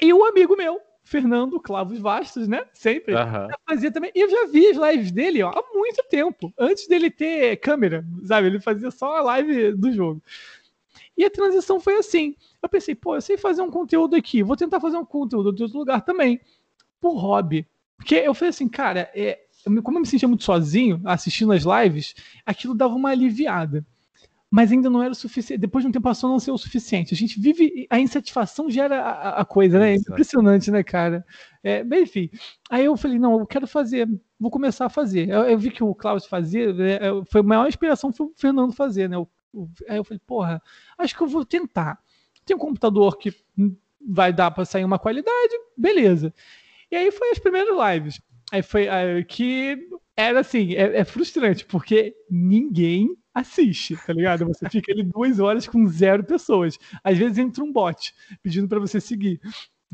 E o amigo meu, Fernando Clavos Vastos, né? Sempre. Uhum. Fazia também. E eu já vi as lives dele ó, há muito tempo. Antes dele ter câmera, sabe? Ele fazia só a live do jogo. E a transição foi assim. Eu pensei, pô, eu sei fazer um conteúdo aqui, vou tentar fazer um conteúdo de outro lugar também, por hobby. Porque eu falei assim, cara, é, como eu me sentia muito sozinho assistindo as lives, aquilo dava uma aliviada. Mas ainda não era o suficiente. Depois de um tempo passou a não ser o suficiente. A gente vive. A insatisfação gera a, a coisa, né? É impressionante, né, cara? É, bem, enfim. Aí eu falei, não, eu quero fazer. Vou começar a fazer. Eu, eu vi que o Klaus fazia. Né, foi a maior inspiração foi o Fernando fazer, né? O, o, aí eu falei, porra, acho que eu vou tentar. Tem um computador que vai dar para sair uma qualidade, beleza. E aí foi as primeiras lives. Aí foi aí, que era assim, é, é, frustrante, porque ninguém assiste, tá ligado? Você fica ali duas horas com zero pessoas. Às vezes entra um bot pedindo para você seguir.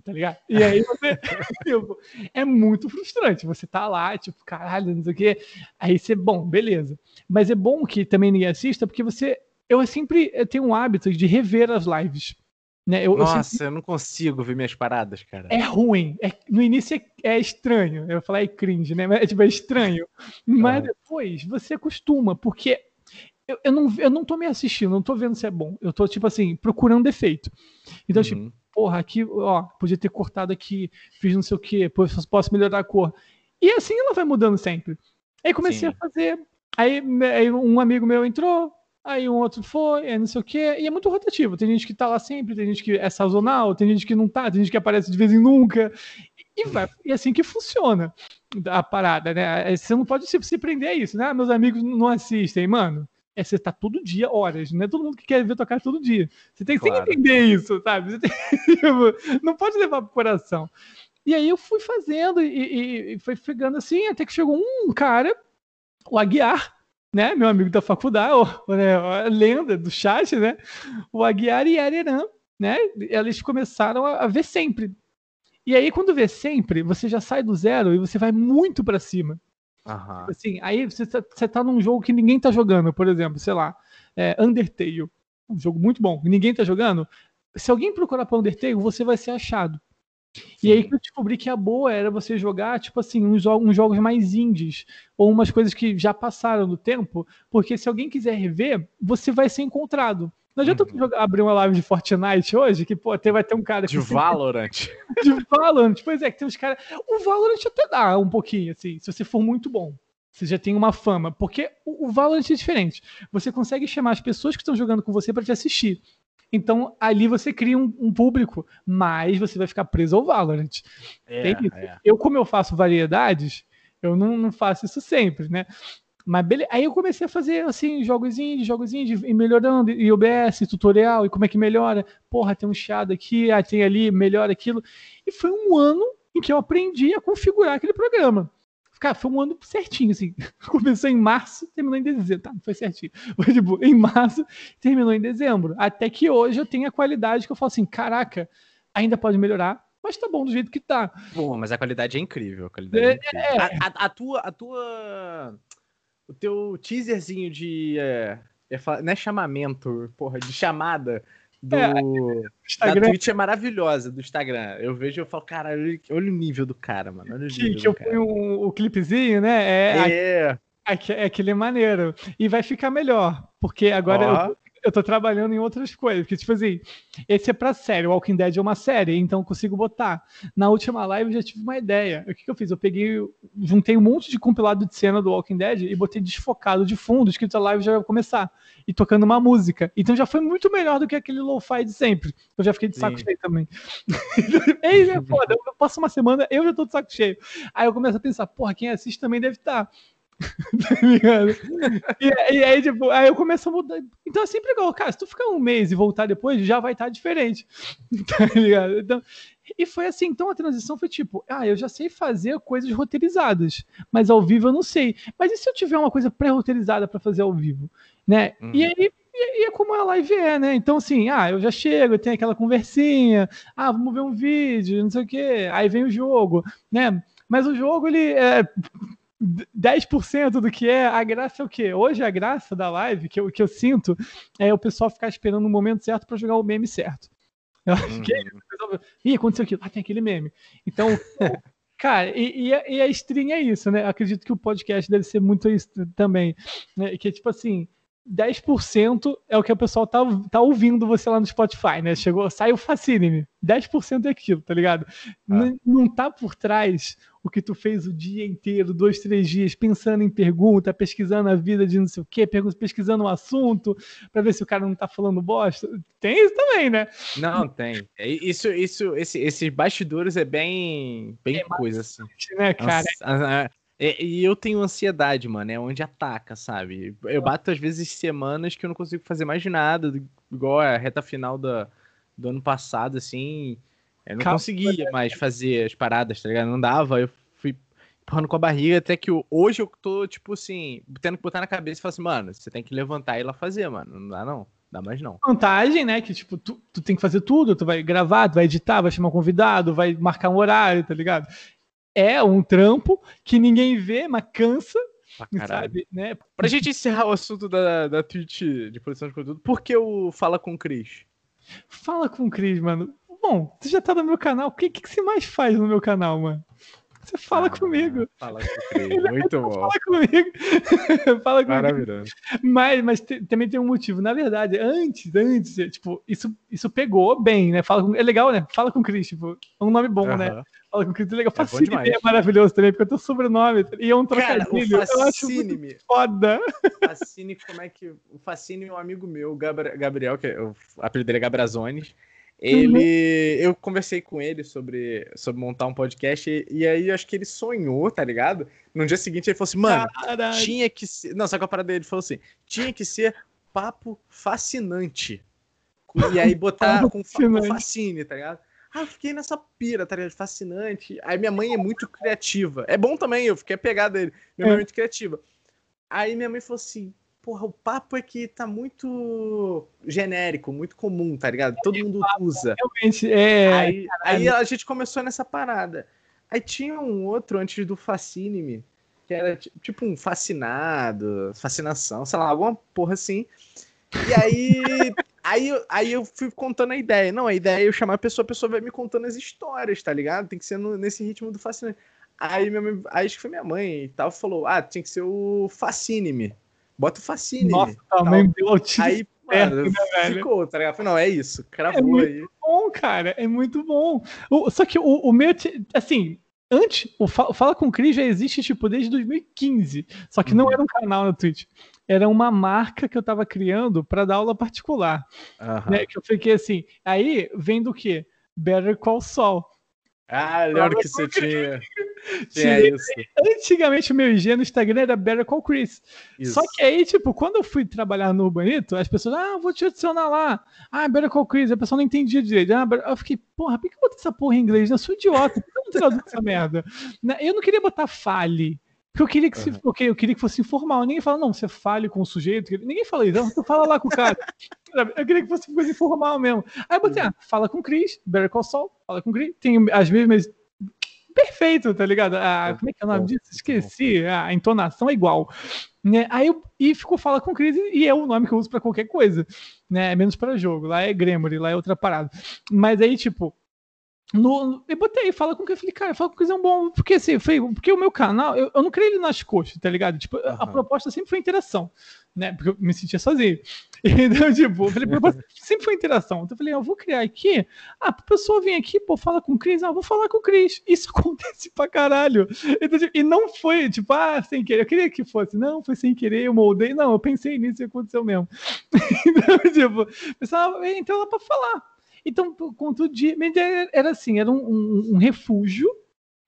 Tá ligado? E aí você. tipo, é muito frustrante. Você tá lá, tipo, caralho, não sei o quê. Aí você, bom, beleza. Mas é bom que também ninguém assista, porque você. Eu sempre tenho um hábito de rever as lives. Né? Eu, Nossa, eu, sempre... eu, não consigo ver minhas paradas, cara. É ruim. É, no início é, é, estranho. Eu vou falar é cringe, né? É, tipo, é estranho. Mas depois você acostuma, porque eu, eu, não, eu não tô me assistindo, não tô vendo se é bom. Eu tô, tipo assim, procurando defeito. Então, tipo, uhum. tipo, porra, aqui, ó, podia ter cortado aqui, fiz não sei o quê, posso melhorar a cor. E assim ela vai mudando sempre. Aí comecei Sim. a fazer. Aí, aí um amigo meu entrou, aí um outro foi, aí não sei o quê, e é muito rotativo. Tem gente que tá lá sempre, tem gente que é sazonal, tem gente que não tá, tem gente que aparece de vez em nunca. E, vai, e é assim que funciona a parada, né? Você não pode se, prender a isso, né? Ah, meus amigos não assistem, mano. É, você tá todo dia, horas, não é todo mundo que quer ver tocar todo dia. Você tem, claro. que entender isso, sabe? Tem, tipo, não pode levar pro coração. E aí eu fui fazendo e, e, e foi pegando assim, até que chegou um cara, o Aguiar, né, meu amigo da faculdade, o, né, a lenda do chat, né, o Aguiar e a Areran, né, eles começaram a, a, ver sempre. E aí, quando vê sempre, você já sai do zero e você vai muito para cima. Uhum. Assim, aí você tá, você tá num jogo que ninguém tá jogando, por exemplo, sei lá, é, Undertale, um jogo muito bom, ninguém tá jogando. Se alguém procurar pra Undertale, você vai ser achado. E aí que eu descobri que a boa era você jogar, tipo assim, uns, uns, jogos mais indies, ou umas coisas que já passaram do tempo, porque se alguém quiser rever, você vai ser encontrado. Não adianta uhum. jogar, abrir uma live de Fortnite hoje, que pô, até vai ter um cara. De Valorant. de Valorant. Pois é, que tem uns caras. O Valorant até dá um pouquinho, assim, se você for muito bom. Você já tem uma fama. Porque o, o Valorant é diferente. Você consegue chamar as pessoas que estão jogando com você para te assistir. Então, ali você cria um, um, público, mas você vai ficar preso ao Valorant. É, é. Eu, como eu faço variedades, eu não, não, faço isso sempre, né? Mas beleza. Aí eu comecei a fazer assim, jogos indies, e melhorando, e OBS, tutorial, e como é que melhora. Porra, tem um chiado aqui, ah, tem ali, melhora aquilo. E foi um ano em que eu aprendi a configurar aquele programa. Cara, foi um ano certinho, assim. Começou em março, terminou em dezembro. Tá, foi certinho. Foi tipo, em março, terminou em dezembro. Até que hoje eu tenho a qualidade que eu falo assim: caraca, ainda pode melhorar, mas tá bom do jeito que tá. Bom, mas a qualidade é incrível. A, qualidade é, é incrível. É. A, a, a, tua. A tua. O teu teaserzinho de. É, é, não é chamamento, porra, de chamada do é, da Twitch é maravilhosa, do Instagram. Eu vejo e eu falo, cara, olha, olha, o nível do cara, mano. Olha o que, que eu ponho o, o clipezinho, né? É, é. é, aquele maneiro. E vai ficar melhor, porque agora oh eu tô trabalhando em outras coisas. Que, tipo assim, esse é pra série. Walking Dead é uma série, então eu consigo botar. Na última live eu já tive uma ideia. O que, que eu fiz? Eu peguei, juntei um monte de compilado de cena do Walking Dead e botei desfocado de fundo, escrito a live já vai começar. E tocando uma música. Então já foi muito melhor do que aquele lo-fi de sempre. Eu já fiquei de saco Sim. cheio também. Ei, é foda. Eu passo uma semana, eu já tô de saco cheio. Aí eu começo a pensar, porra, quem assiste também deve estar. Tá. tá ligado? E, e, aí, tipo, aí eu começo a mudar. Então é sempre igual, cara, se tu ficar um mês e voltar depois, já vai estar tá diferente. Tá ligado? Então, e foi assim, então a transição foi tipo, ah, eu já sei fazer coisas roteirizadas, mas ao vivo eu não sei. Mas e se eu tiver uma coisa pré-roteirizada para fazer ao vivo, né? Uhum. E aí e, é como a live é, né? Então, assim, ah, eu já chego, tem aquela conversinha, ah, vamos ver um vídeo, não sei o quê, aí vem o jogo, né? Mas o jogo, ele é, 10% do que é, a graça é o quê? Hoje a graça da live, que eu, que eu sinto, é o pessoal ficar esperando o momento certo para jogar o meme certo. Eu acho uhum. que é uhum. Ih, aconteceu aquilo. Ah, tem aquele meme. Então, cara, e, e, a, e, a, stream é isso, né? Acredito que o podcast deve ser muito isso também. Né? Que é tipo assim, 10% é o que o pessoal tá, tá ouvindo você lá no Spotify, né? Chegou, saiu Facilime. 10% é aquilo, tá ligado? Ah. Não, não tá por trás o que tu fez o dia inteiro, dois, três dias, pensando em pergunta, pesquisando a vida de não sei o quê, pesquisando um assunto, para ver se o cara não tá falando bosta. Tem isso também, né? Não, tem. É, isso, isso, esse, esses bastidores é bem, bem é coisa assim. Né, cara? Nossa, e eu tenho ansiedade, mano, é onde ataca, sabe? Eu bato às vezes semanas que eu não consigo fazer mais nada, igual a reta final da, do ano passado, assim. Eu não Calma, conseguia mais fazer as paradas, tá ligado? Não dava. Eu fui. empurrando com a barriga, até que hoje eu tô, tipo assim, tendo que botar na cabeça e falar assim, mano, você tem que levantar e ir lá fazer, mano. Não dá não. Dá mais não. Vantagem, né? Que, tipo, tu, tu tem que fazer tudo, tu vai gravar, tu vai editar, vai chamar um convidado, vai marcar um horário, tá ligado? É um trampo que ninguém vê, mas cansa, sabe? Né? Pra gente encerrar o assunto da, da Twitch de produção de conteúdo, por que o Fala com o Cris? Fala com o Cris, mano. Bom, tu já tá no meu canal, o que, que, que você mais faz no meu canal, mano? Você fala ah, comigo. Fala comigo. Muito bom. Fala comigo. fala comigo. Maravilhoso. Mas, mas também tem um motivo. Na verdade, antes, antes, tipo, isso, isso pegou bem, né? Fala com, é legal, né? Fala com o Cris, tipo, é um nome bom, uh -huh. né? Fala com o Cris é legal. É Facine é maravilhoso também, porque é teu sobrenome. E é um trocadilho. Cara, eu acho foda. Facine, como é que. O Facine é um amigo meu, Gabriel, que é, o apelido dele é Gabrazones. Ele. Uhum. Eu conversei com ele sobre, sobre montar um podcast, e, e aí eu acho que ele sonhou, tá ligado? No dia seguinte ele falou assim, mano, Caralho. tinha que ser. Não, só que a parada dele ele falou assim: tinha que ser papo fascinante. E aí botar com, fascine, tá ligado? Ah, eu fiquei nessa pira, tá ligado? Fascinante. Aí minha mãe é muito criativa. É bom também, eu fiquei apegado a ele. Minha mãe é, é muito criativa. Aí minha mãe falou assim: porra, o papo é que tá muito genérico, muito comum, tá ligado? Todo mundo usa. Realmente, é. Aí, aí, a gente começou nessa parada. Aí tinha um outro antes do Fascine-me, que era tipo um fascinado, fascinação, sei lá, alguma porra assim. E aí, aí, aí eu fui contando a ideia. Não, a ideia é eu chamar a pessoa, a pessoa vai me contando as histórias, tá ligado? Tem que ser no, nesse ritmo do Fascine. Aí, minha aí acho que foi minha mãe e tal, falou: Ah, tinha que ser o Fascine-me. Bota o Facine. Nossa, também deu Aí, mano, né, ficou, tá ligado? Não, é isso, cravou é muito aí. bom, cara, é muito bom. O, só que o, o meu, assim, antes, o Fala com Cris já existe, tipo, desde 2015. Só que uhum. não era um canal na Twitch. Era uma marca que eu tava criando para dar aula particular. Uhum. Né, que eu fiquei assim. Aí vem do quê? Better Call Saul. Ah, lembro que você tinha. tinha isso. Antigamente o meu IG no Instagram era Better Call Chris. Isso. Só que aí, tipo, quando eu fui trabalhar no Urbanito, as pessoas, ah, vou te adicionar lá. Ah, Better Call Chris. A pessoa não entendia direito. Ah, eu fiquei, porra, por que eu botei essa porra em inglês? Eu sou idiota, por que eu não traduzo essa merda? Né, eu não queria botar fale. Porque eu queria que uhum. se, okay, eu queria que fosse informal. Ninguém fala, não, você fale com o sujeito. Ninguém fala isso. Então, fala lá com o cara. eu queria que fosse coisa informal mesmo. Aí eu botei, uhum. ah, fala com o Chris, Better Call Saul, fala com o Chris. Tem as mesmas. Perfeito, tá ligado? Ah, como é que é o nome disso? Esqueci. Ah, a entonação é igual. Né? Aí eu, e ficou fala com o Chris e é o nome que eu uso para qualquer coisa. Né? Menos para jogo. Lá é Gremory, lá é outra parada. Mas aí, tipo, no, eu botei, fala com que eu falei, cara, fala com coisa bom, porque assim, foi, porque o meu canal, eu, eu não criei ele nas coxas, tá ligado? Tipo, uhum. a proposta sempre foi interação, né? Porque eu me sentia sozinho. Então, tipo, eu falei, sempre foi interação. Então eu falei, eu vou criar aqui, ah, a pessoa vem aqui, pô, fala com o Cris, ah, vou falar com o Cris. Isso acontece pra caralho. Então, tipo, e não foi, tipo, ah, sem querer, eu queria que fosse, não, foi sem querer, eu moldei, não, eu pensei nisso e aconteceu mesmo. então, tipo, pessoal, então lá pra falar. Então, contudo, era assim, era um, um, um, refúgio,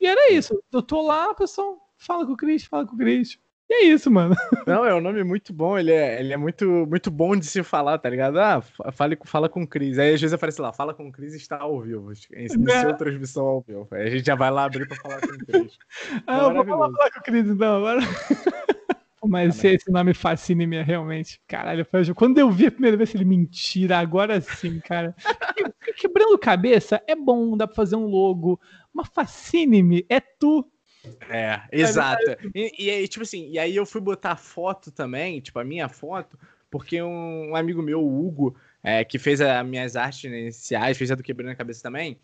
e era isso. Eu tô lá, pessoal, fala com o Cris, fala com o Cris. E é isso, mano. Não, é um nome muito bom, ele é, ele é muito, muito bom de se falar, tá ligado? Ah, fale, fala com o Cris. Aí às vezes aparece lá, fala com o Cris está ao vivo. Iniciou é. transmissão ao vivo. Aí a gente já vai lá abrir pra falar com o Cris. ah, é eu vou falar com o Cris então, agora. Mas se esse nome fascina me realmente. Caralho, quando eu vi a primeira vez, ele mentira, agora sim, cara. Quebrando cabeça é bom, dá pra fazer um logo. Mas fascine-me, é tu. É, exato. E, aí, tipo assim, e aí eu fui botar foto também, tipo, a minha foto, porque um, um amigo meu, o Hugo, é, que fez as minhas artes iniciais, fez a do Quebrando a Cabeça também,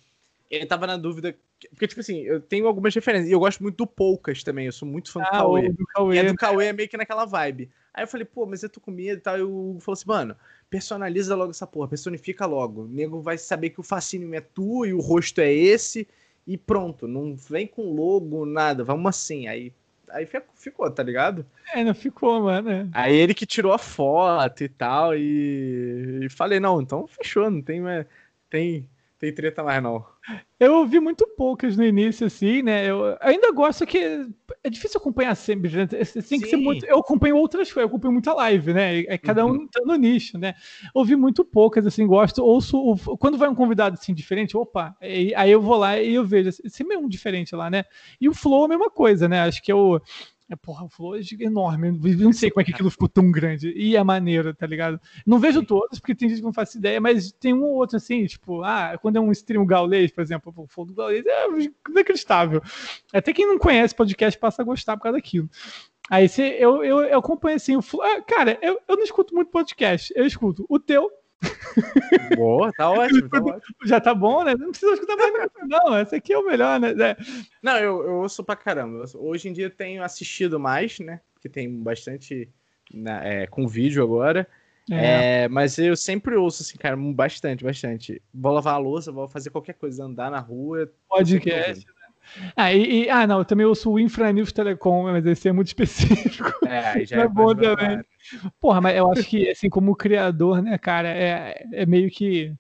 ele tava na dúvida. Porque, tipo assim, eu tenho algumas referências. E eu gosto muito do Poucas também. Eu sou muito fã ah, do Cauê. Do Cauê. E a do Cauê é meio que naquela vibe. Aí eu falei, pô, mas eu tô com medo e tal. E o falou assim, mano, personaliza logo essa porra, personifica logo. O nego vai saber que o fascínio é tu e o rosto é esse. E pronto, não vem com logo, nada. Vamos assim. Aí aí ficou, tá ligado? É, não ficou, mano. Aí ele que tirou a foto e tal, e, e falei, não, então fechou, não tem mais. Tem, tem treta mais não. Eu ouvi muito poucas no início, assim, né? Eu ainda gosto que é difícil acompanhar sempre, né? Tem que ser muito. Eu acompanho outras coisas, eu acompanho muita live, né? É cada um uhum. tá no nicho, né? Ouvi muito poucas, assim, gosto. Ouço. Quando vai um convidado assim diferente, opa, aí eu vou lá e eu vejo. Esse mesmo diferente lá, né? E o Flow é a mesma coisa, né? Acho que eu. É, porra, o Flow é enorme. Não sei como é que aquilo ficou tão grande. E é maneiro, tá ligado? Não vejo todos, porque tem gente que não faz ideia, mas tem um ou outro assim, tipo, ah, quando é um stream gaulês, por exemplo, o Flow do gaulês é inacreditável. Até quem não conhece podcast passa a gostar por causa daquilo. Aí você, eu, eu, eu acompanho assim o Flow. Ah, cara, eu, eu não escuto muito podcast. Eu escuto o teu, Boa, tá ótimo, tá ótimo. Já tá bom, né? Não precisa escutar mais não. Esse aqui é o melhor, né? É. Não, eu, eu ouço pra caramba. Hoje em dia tenho assistido mais, né? Porque tem bastante né, é, com vídeo agora. É. é. mas eu sempre ouço, assim, cara, bastante, bastante. Vou lavar a louça, vou fazer qualquer coisa, andar na rua. Podcast? Ah, e, e, ah, não, eu também ouço o Infranews Telecom, mas esse é muito específico. É, já é, é bom também. Porra, mas eu acho que, assim, como criador, né, cara, é, é meio que.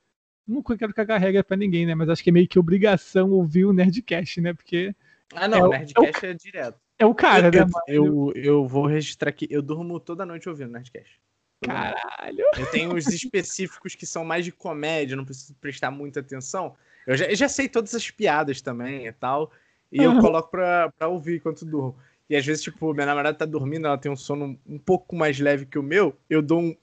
Não quero cagar regra pra ninguém, né? Mas acho que é meio que obrigação ouvir o Nerdcast, né? Porque. Ah, não, é, o Nerdcast é, é, direto. É o cara, eu, né? Eu, eu, eu, vou registrar aqui. Eu durmo toda noite ouvindo Nerdcast. Caralho! Eu tenho os específicos que são mais de comédia, não preciso prestar muita atenção. Eu já, eu já sei todas as piadas também e tal. E eu coloco pra, pra ouvir enquanto durmo. E às vezes, tipo, minha namorada tá dormindo, ela tem um sono um pouco mais leve que o meu, eu dou um.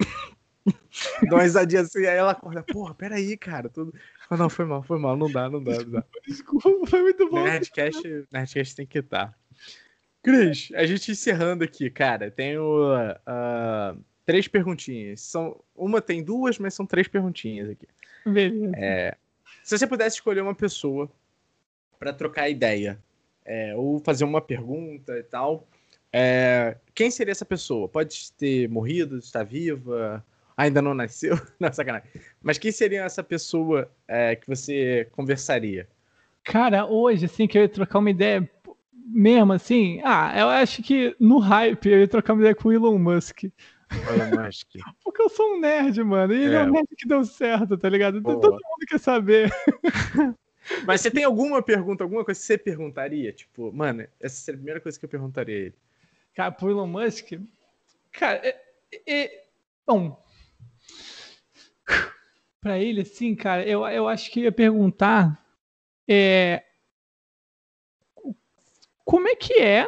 dou uma risadinha assim, aí ela acorda, porra, peraí, cara. Tudo... Oh, não, foi mal, foi mal, não dá, não dá, não dá. Desculpa, foi muito bom. Nerdcast, Nerdcast tem que estar. Cris, a gente encerrando aqui, cara, tenho uh, três perguntinhas. São, uma tem duas, mas são três perguntinhas aqui. Beleza. É, se você pudesse escolher uma pessoa para trocar ideia é, ou fazer uma pergunta e tal. É, quem seria essa pessoa? Pode ter morrido, estar viva, ainda não nasceu? Não, sacanagem. Mas quem seria essa pessoa é, que você conversaria? Cara, hoje, assim, que eu ia trocar uma ideia mesmo, assim, ah, eu acho que no hype eu ia trocar uma ideia com o Elon Musk. Elon Musk. Porque eu sou um nerd, mano. E ele é, é um nerd que deu certo, tá ligado? Boa. Todo mundo quer saber. Mas você tem alguma pergunta, alguma coisa que você perguntaria? Tipo, mano, essa seria a primeira coisa que eu perguntaria a ele. Cara, pro Elon Musk, cara, é, é, bom, para ele, assim, cara, eu, eu acho que ia perguntar é, como é que é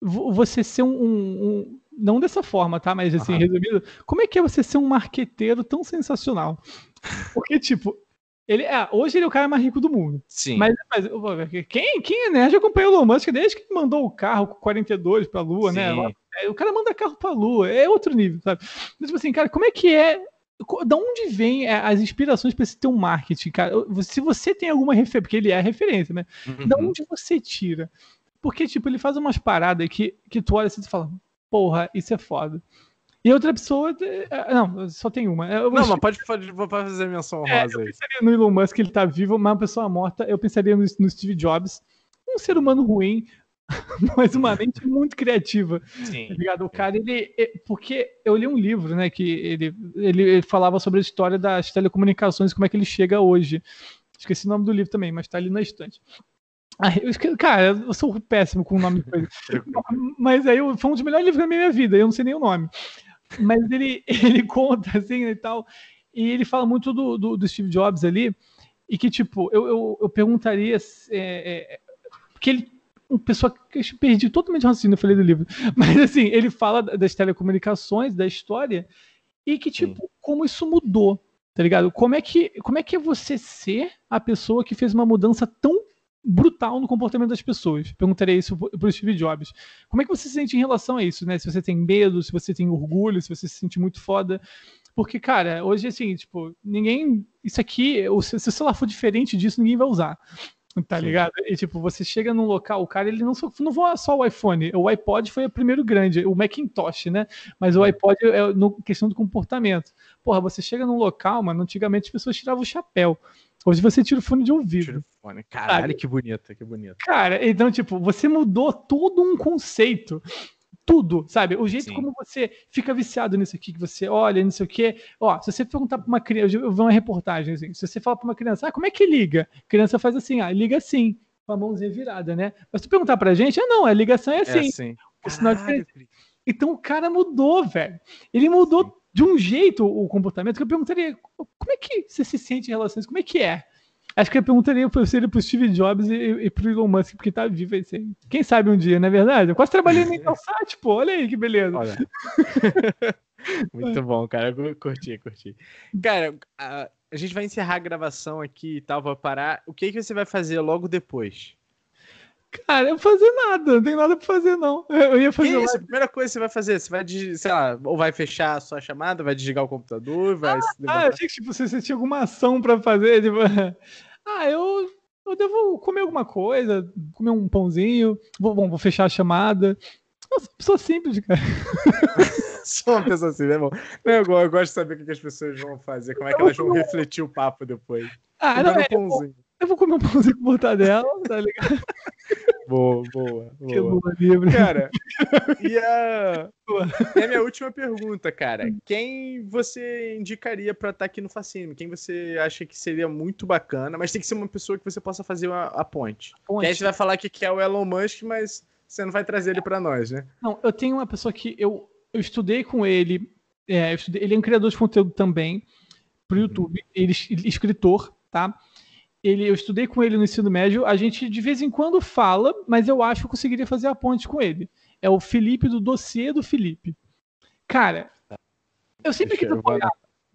você ser um, um, um não dessa forma, tá? Mas assim, uhum. resumido, como é que é você ser um marqueteiro tão sensacional? Porque, tipo, ele, é, hoje ele é o cara mais rico do mundo. Sim. Mas, mas quem, quem é nerd acompanha o Elon Musk desde que mandou o carro com 42 pra Lua, né? Sim. né? O cara manda carro pra Lua, é outro nível, sabe? Mas, tipo assim, cara, como é que é da onde vem é, as inspirações para esse ter um marketing, cara? Se você tem alguma referência, porque ele é referência, né? Uhum. Da onde você tira? Porque, tipo, ele faz umas paradas que, que tu olha assim e fala, porra, isso é foda. E outra pessoa. É, não, só tem uma. Eu não, mas pode, pode, pode fazer menção é, rosa é, aí. Eu pensaria no Elon Musk, ele tá vivo, mas uma pessoa morta. Eu pensaria no, no Steve Jobs. Um ser humano ruim, mas uma mente muito criativa. Sim. Tá ligado? O cara, ele. É, porque eu li um livro, né, que ele, ele falava sobre a história das telecomunicações, como é que ele chega hoje. Esqueci o nome do livro também, mas tá ali na estante. eu, cara, eu sou péssimo com o nome de coisa. mas aí foi um dos melhores livros da minha vida, eu não sei nem o nome. Mas ele, ele conta assim e tal. E ele fala muito do, do, do Steve Jobs ali. E que, tipo, eu, eu, eu perguntaria. É, é, porque ele. Uma pessoa que eu perdi totalmente o raciocínio, eu falei do livro. Mas assim, ele fala das telecomunicações, da história, e que, tipo, Sim. como isso mudou, tá ligado? Como é, que, como é que é você ser a pessoa que fez uma mudança tão brutal no comportamento das pessoas. Perguntaria isso para o Steve Jobs. Como é que você se sente em relação a isso, né? Se você tem medo, se você tem orgulho, se você se sente muito foda. Porque, cara, hoje, assim, tipo, ninguém. Isso aqui, se o celular for diferente disso, ninguém vai usar. Tá Sim. ligado? E tipo, você chega num local, o cara ele não, só, não voa só o iPhone. O iPod foi o primeiro grande, o Macintosh, né? Mas o iPod é no questão do comportamento. Porra, você chega num local, mano, antigamente as pessoas tiravam o chapéu. Hoje você tira o fone de ouvido. Tira o fone. Caralho, sabe? que bonito, que bonito. Cara, então, tipo, você mudou todo um conceito tudo, sabe? O jeito Sim. como você fica viciado nisso aqui, que você olha, não sei o quê. Ó, se você perguntar pra uma criança, eu vi uma reportagem assim, se você falar pra uma criança, ah, como é que liga? A criança faz assim, ah, liga assim, com a mãozinha virada, né? Mas se tu perguntar pra gente, ah, não, a ligação é assim. É assim. o sinal de Então o cara mudou, velho. Ele mudou de um jeito o comportamento que eu perguntaria, como é que você se sente em relações? Como é que é? Acho que eu perguntaria seria pro Steve Jobs e, e pro Elon Musk, porque tá vivo aí. Quem sabe um dia, não é verdade? Eu quase trabalhei no Intelsat, pô. Olha aí que beleza. Muito bom, cara. Eu curti, curti. Cara, a, a gente vai encerrar a gravação aqui e tal, vai parar. O que, que você vai fazer logo depois? Cara, eu vou fazer nada, não tem nada pra fazer, não. Eu ia fazer isso? A primeira coisa que você vai fazer, você vai, sei lá, ou vai fechar a sua chamada, vai desligar o computador, vai Ah, levantar. achei que tipo, você, você tinha alguma ação pra fazer. Tipo, ah, eu, eu devo comer alguma coisa, comer um pãozinho. Vou, bom, vou fechar a chamada. Nossa, pessoa simples, cara. Sou uma pessoa né, irmão? Não, eu, go- eu gosto de saber o que as pessoas vão fazer, como é que elas vão refletir o papo depois. Ah, não, é, eu, vou, pãozinho. eu vou comer um pãozinho com mortadela, tá ligado? Boa, boa, Que boa. livre. Cara, e a, e a minha última pergunta, cara. Quem você indicaria pra estar aqui no Facine? Quem você acha que seria muito bacana, mas tem que ser uma pessoa que você possa fazer a, a ponte. Ponte. Que a gente vai falar que é o Elon Musk, mas você não vai trazer ele pra nós, né? Não, eu tenho uma pessoa que eu, eu estudei com ele. é, eu estudei- ele é um criador de conteúdo também pro YouTube. Ele é es- escritor, tá? Ele, eu estudei com ele no ensino médio. A gente de vez em quando fala, mas eu acho que eu conseguiria fazer a ponte com ele. É o Felipe do dossiê do Felipe. Cara, eu sempre quis apoiar.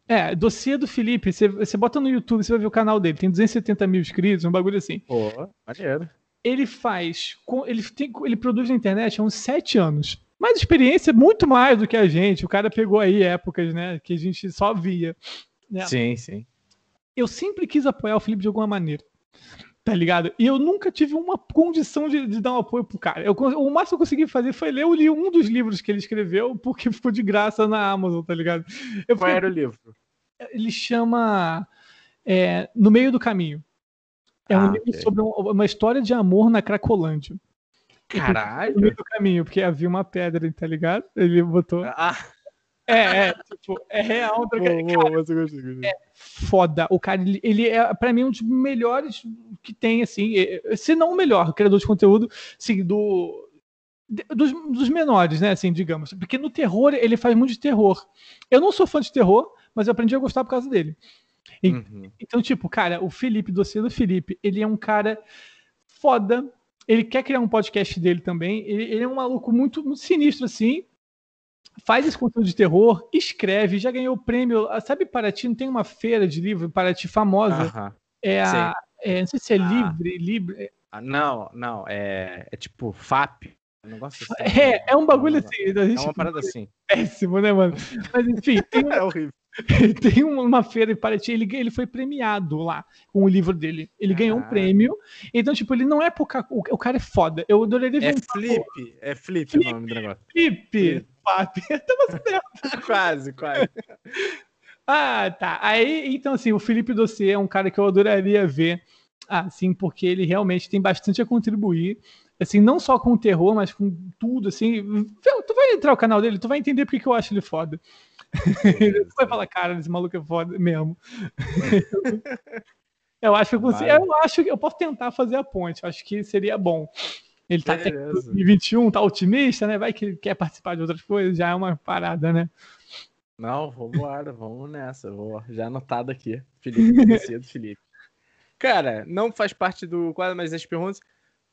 É, dossiê do Felipe. Você, você bota no YouTube, você vai ver o canal dele. Tem 270 mil inscritos, um bagulho assim Pô, maneiro. ele faz, ele, tem, ele produz na internet há uns sete anos. Mas experiência muito mais do que a gente. O cara pegou aí épocas, né, que a gente só via. né? Sim, sim. Eu sempre quis apoiar o Felipe de alguma maneira. Tá ligado? E eu nunca tive uma condição de, de dar um apoio pro cara. Eu, o máximo que eu consegui fazer foi ler li um dos livros que ele escreveu, porque ficou de graça na Amazon, tá ligado? Eu Qual fiquei- era o livro? ele chama é, No Meio do Caminho. É um Ah, livro sobre um- uma história de amor na Cracolândia. no meio Caralho! do caminho, porque havia uma pedra, tá ligado? Ele botou. Ah, É, é, tipo, é real. Tá ligado? boa, gostei, gostei. Foda. O cara, ele, ele é, pra mim, um dos melhores que tem, assim. é- Se não o melhor criador de conteúdo, assim, do. Dos, dos menores, né, assim, digamos. Porque no terror, ele faz muito de terror. Eu não sou fã de terror, mas eu aprendi a gostar por causa dele. E- Uhum. Então, tipo, cara, o Felipe, do Felipe, ele é um cara foda. Ele quer criar um podcast dele também. Ele, ele é um maluco muito, muito sinistro, assim. Faz esse conteúdo de terror, escreve, já ganhou o prêmio. ah, Sabe, Paraty não tem uma feira de livro, Paraty famosa. Aham. é a. é, não sei se é Ah. livre, livre. Ah, não, não, é, é tipo FAP. Um negócio assim. É, é um bagulho assim. É uma parada assim. péssimo, né, mano? Mas enfim, tem, É horrível. Tem uma feira em Paraty, ele, ele foi premiado lá com o livro dele. Ele ganhou um prêmio. Então, tipo, ele não é pouca. O, o cara é foda. Eu adoraria ver É um papo- Flip, é Flip o nome do negócio. Felipe. Papi. Tava certo. quase, quase. Ah, tá. Aí, então, assim, o Felipe Dossier é um cara que eu adoraria ver, assim, porque ele realmente tem bastante a contribuir. Assim, não só com o terror, mas com tudo, assim. Tu vai entrar no canal dele, tu vai entender porque que eu acho ele foda. Tu vai falar, cara, esse maluco é foda mesmo. eu acho que eu consigo, eu acho que eu posso tentar fazer a ponte, eu acho que seria bom. Ele tá até Beleza. 2021, tá otimista, né? Vai que ele quer participar de outras coisas, já é uma parada, né? Não, vambora, vamos nessa. Vou já anotado aqui. Felipe, descia do Felipe. Cara, não faz parte do quadro, mas as perguntas.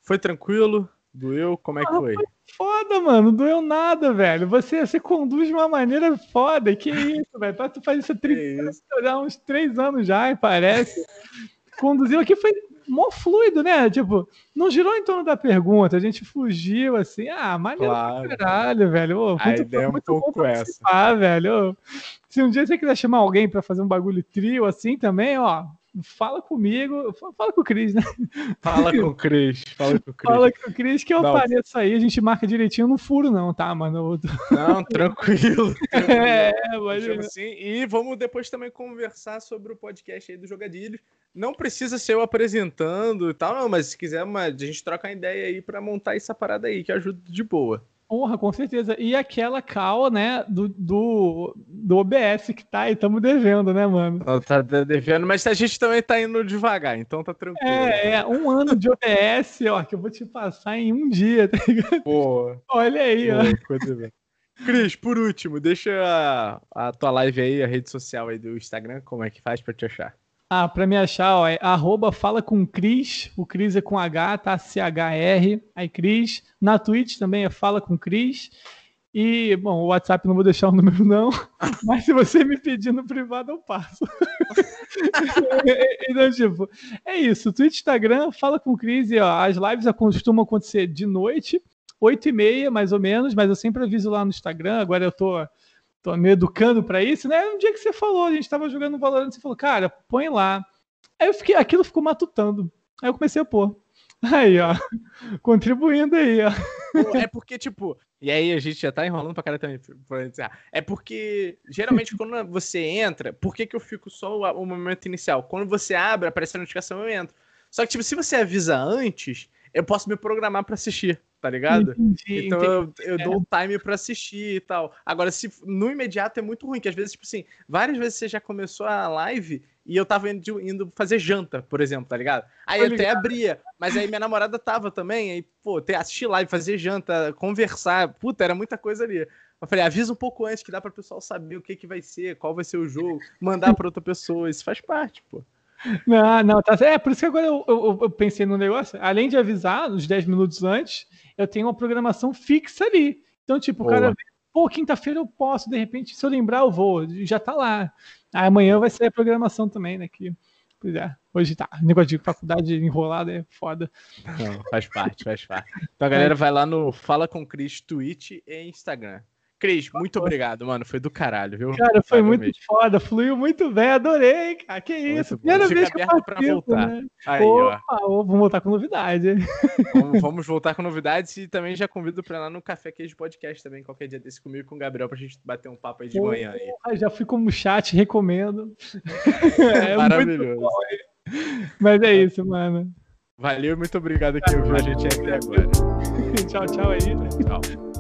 Foi tranquilo? Doeu? Como é que Ah, foi? Foda, mano, não doeu nada, velho. Você, você conduz de uma maneira foda. Que isso, velho? Que Tu faz isso há 30 Que isso? há uns três anos já, parece. Conduziu aqui foi mó fluido, né? Tipo, não girou em torno da pergunta, a gente fugiu assim. Ah, maneiro Claro. pra caralho, velho. Ô, A ideia é um pouco essa. velho. Ô, se um dia você quiser chamar alguém pra fazer um bagulho trio assim também, ó, fala comigo, fa- fala com o Cris, né? Fala com o Cris. Fala com o Cris. Fala com o Cris que eu Não. apareço aí, a gente marca direitinho, não furo não, tá, mano? Não, tranquilo. É, mas... Assim. E vamos depois também conversar sobre o podcast aí do Jogadilhos. Não precisa ser eu apresentando e tal, não, mas se quiser, uma, a gente troca uma ideia aí pra montar essa parada aí, que ajuda de boa. Porra, com certeza. E aquela cal, né, do, do, do OBS que tá aí, estamos devendo, né, mano? Tá devendo, mas a gente também tá indo devagar, então tá tranquilo. É, é um ano de OBS, ó, que eu vou te passar em um dia, tá ligado? Pô. Olha aí, Pô, ó. Coisa Cris, por último, deixa a, a tua live aí, a rede social aí do Instagram, como é que faz pra te achar? Ah, para me achar, ó, é arroba fala com Cris, o Cris é com H, tá? C-H-R, aí Cris. Na Twitch também é fala com Cris. E, bom, o WhatsApp não vou deixar o número, não. Mas se você me pedir no privado, eu passo. então, tipo, é isso. Twitch, Instagram, fala com Cris. E, ó, as lives costumam acontecer de noite, 8 e meia, mais ou menos, mas eu sempre aviso lá no Instagram. Agora eu tô tô me educando para isso, né? Um dia que você falou, a gente tava jogando Valorant, você falou, cara, põe lá. Aí eu fiquei, aquilo ficou matutando. Aí eu comecei a pôr. Aí, ó, contribuindo aí, ó. É porque, tipo, e aí a gente já tá enrolando pra cara também, pra. É porque, geralmente, quando você entra, por que, que eu fico só o, o momento inicial? Quando você abre, aparece a notificação, eu entro. Só que, tipo, se você avisa antes, eu posso me programar para assistir tá ligado? Entendi, então entendi. eu, eu é. dou um time para assistir e tal. Agora, se no imediato é muito ruim, que às vezes, tipo assim, várias vezes você já começou a live e eu tava indo, indo fazer janta, por exemplo, tá ligado? Aí eu até abria, mas aí minha namorada tava também, aí, pô, ter, assistir live, fazer janta, conversar, puta, era muita coisa ali. Eu falei, avisa um pouco antes que dá para o pessoal saber o que, que vai ser, qual vai ser o jogo, mandar para outra pessoa, isso faz parte, pô. Não, não, tá É, por isso que agora eu, eu, eu pensei no negócio. Além de avisar uns 10 minutos antes, eu tenho uma programação fixa ali. Então, tipo, o cara pô, quinta-feira eu posso, de repente, se eu lembrar, eu vou. Já tá lá. Aí amanhã vai ser a programação também, né? Que, pois é, hoje tá. Negócio de faculdade enrolada é foda. Não, faz parte, faz parte. Então a galera vai lá no Fala com Cris, Twitch e Instagram. Cris, muito obrigado, mano. Foi do caralho, viu? Cara, foi muito mesmo. foda, fluiu muito bem, adorei, cara. Que isso, primeira vez que eu participo, voltar. Né? Aí, Opa, ó. vamos voltar com novidade. Vamos, vamos, voltar com novidades e também já convido pra lá no Café Queijo Podcast também, qualquer dia desse comigo e com o Gabriel pra gente bater um papo aí de Pô, manhã. Aí. Já fui como chat, recomendo. é Maravilhoso. Mas é isso, mano. Valeu, muito obrigado que ouviu a gente até agora. tchau, tchau aí. Tchau.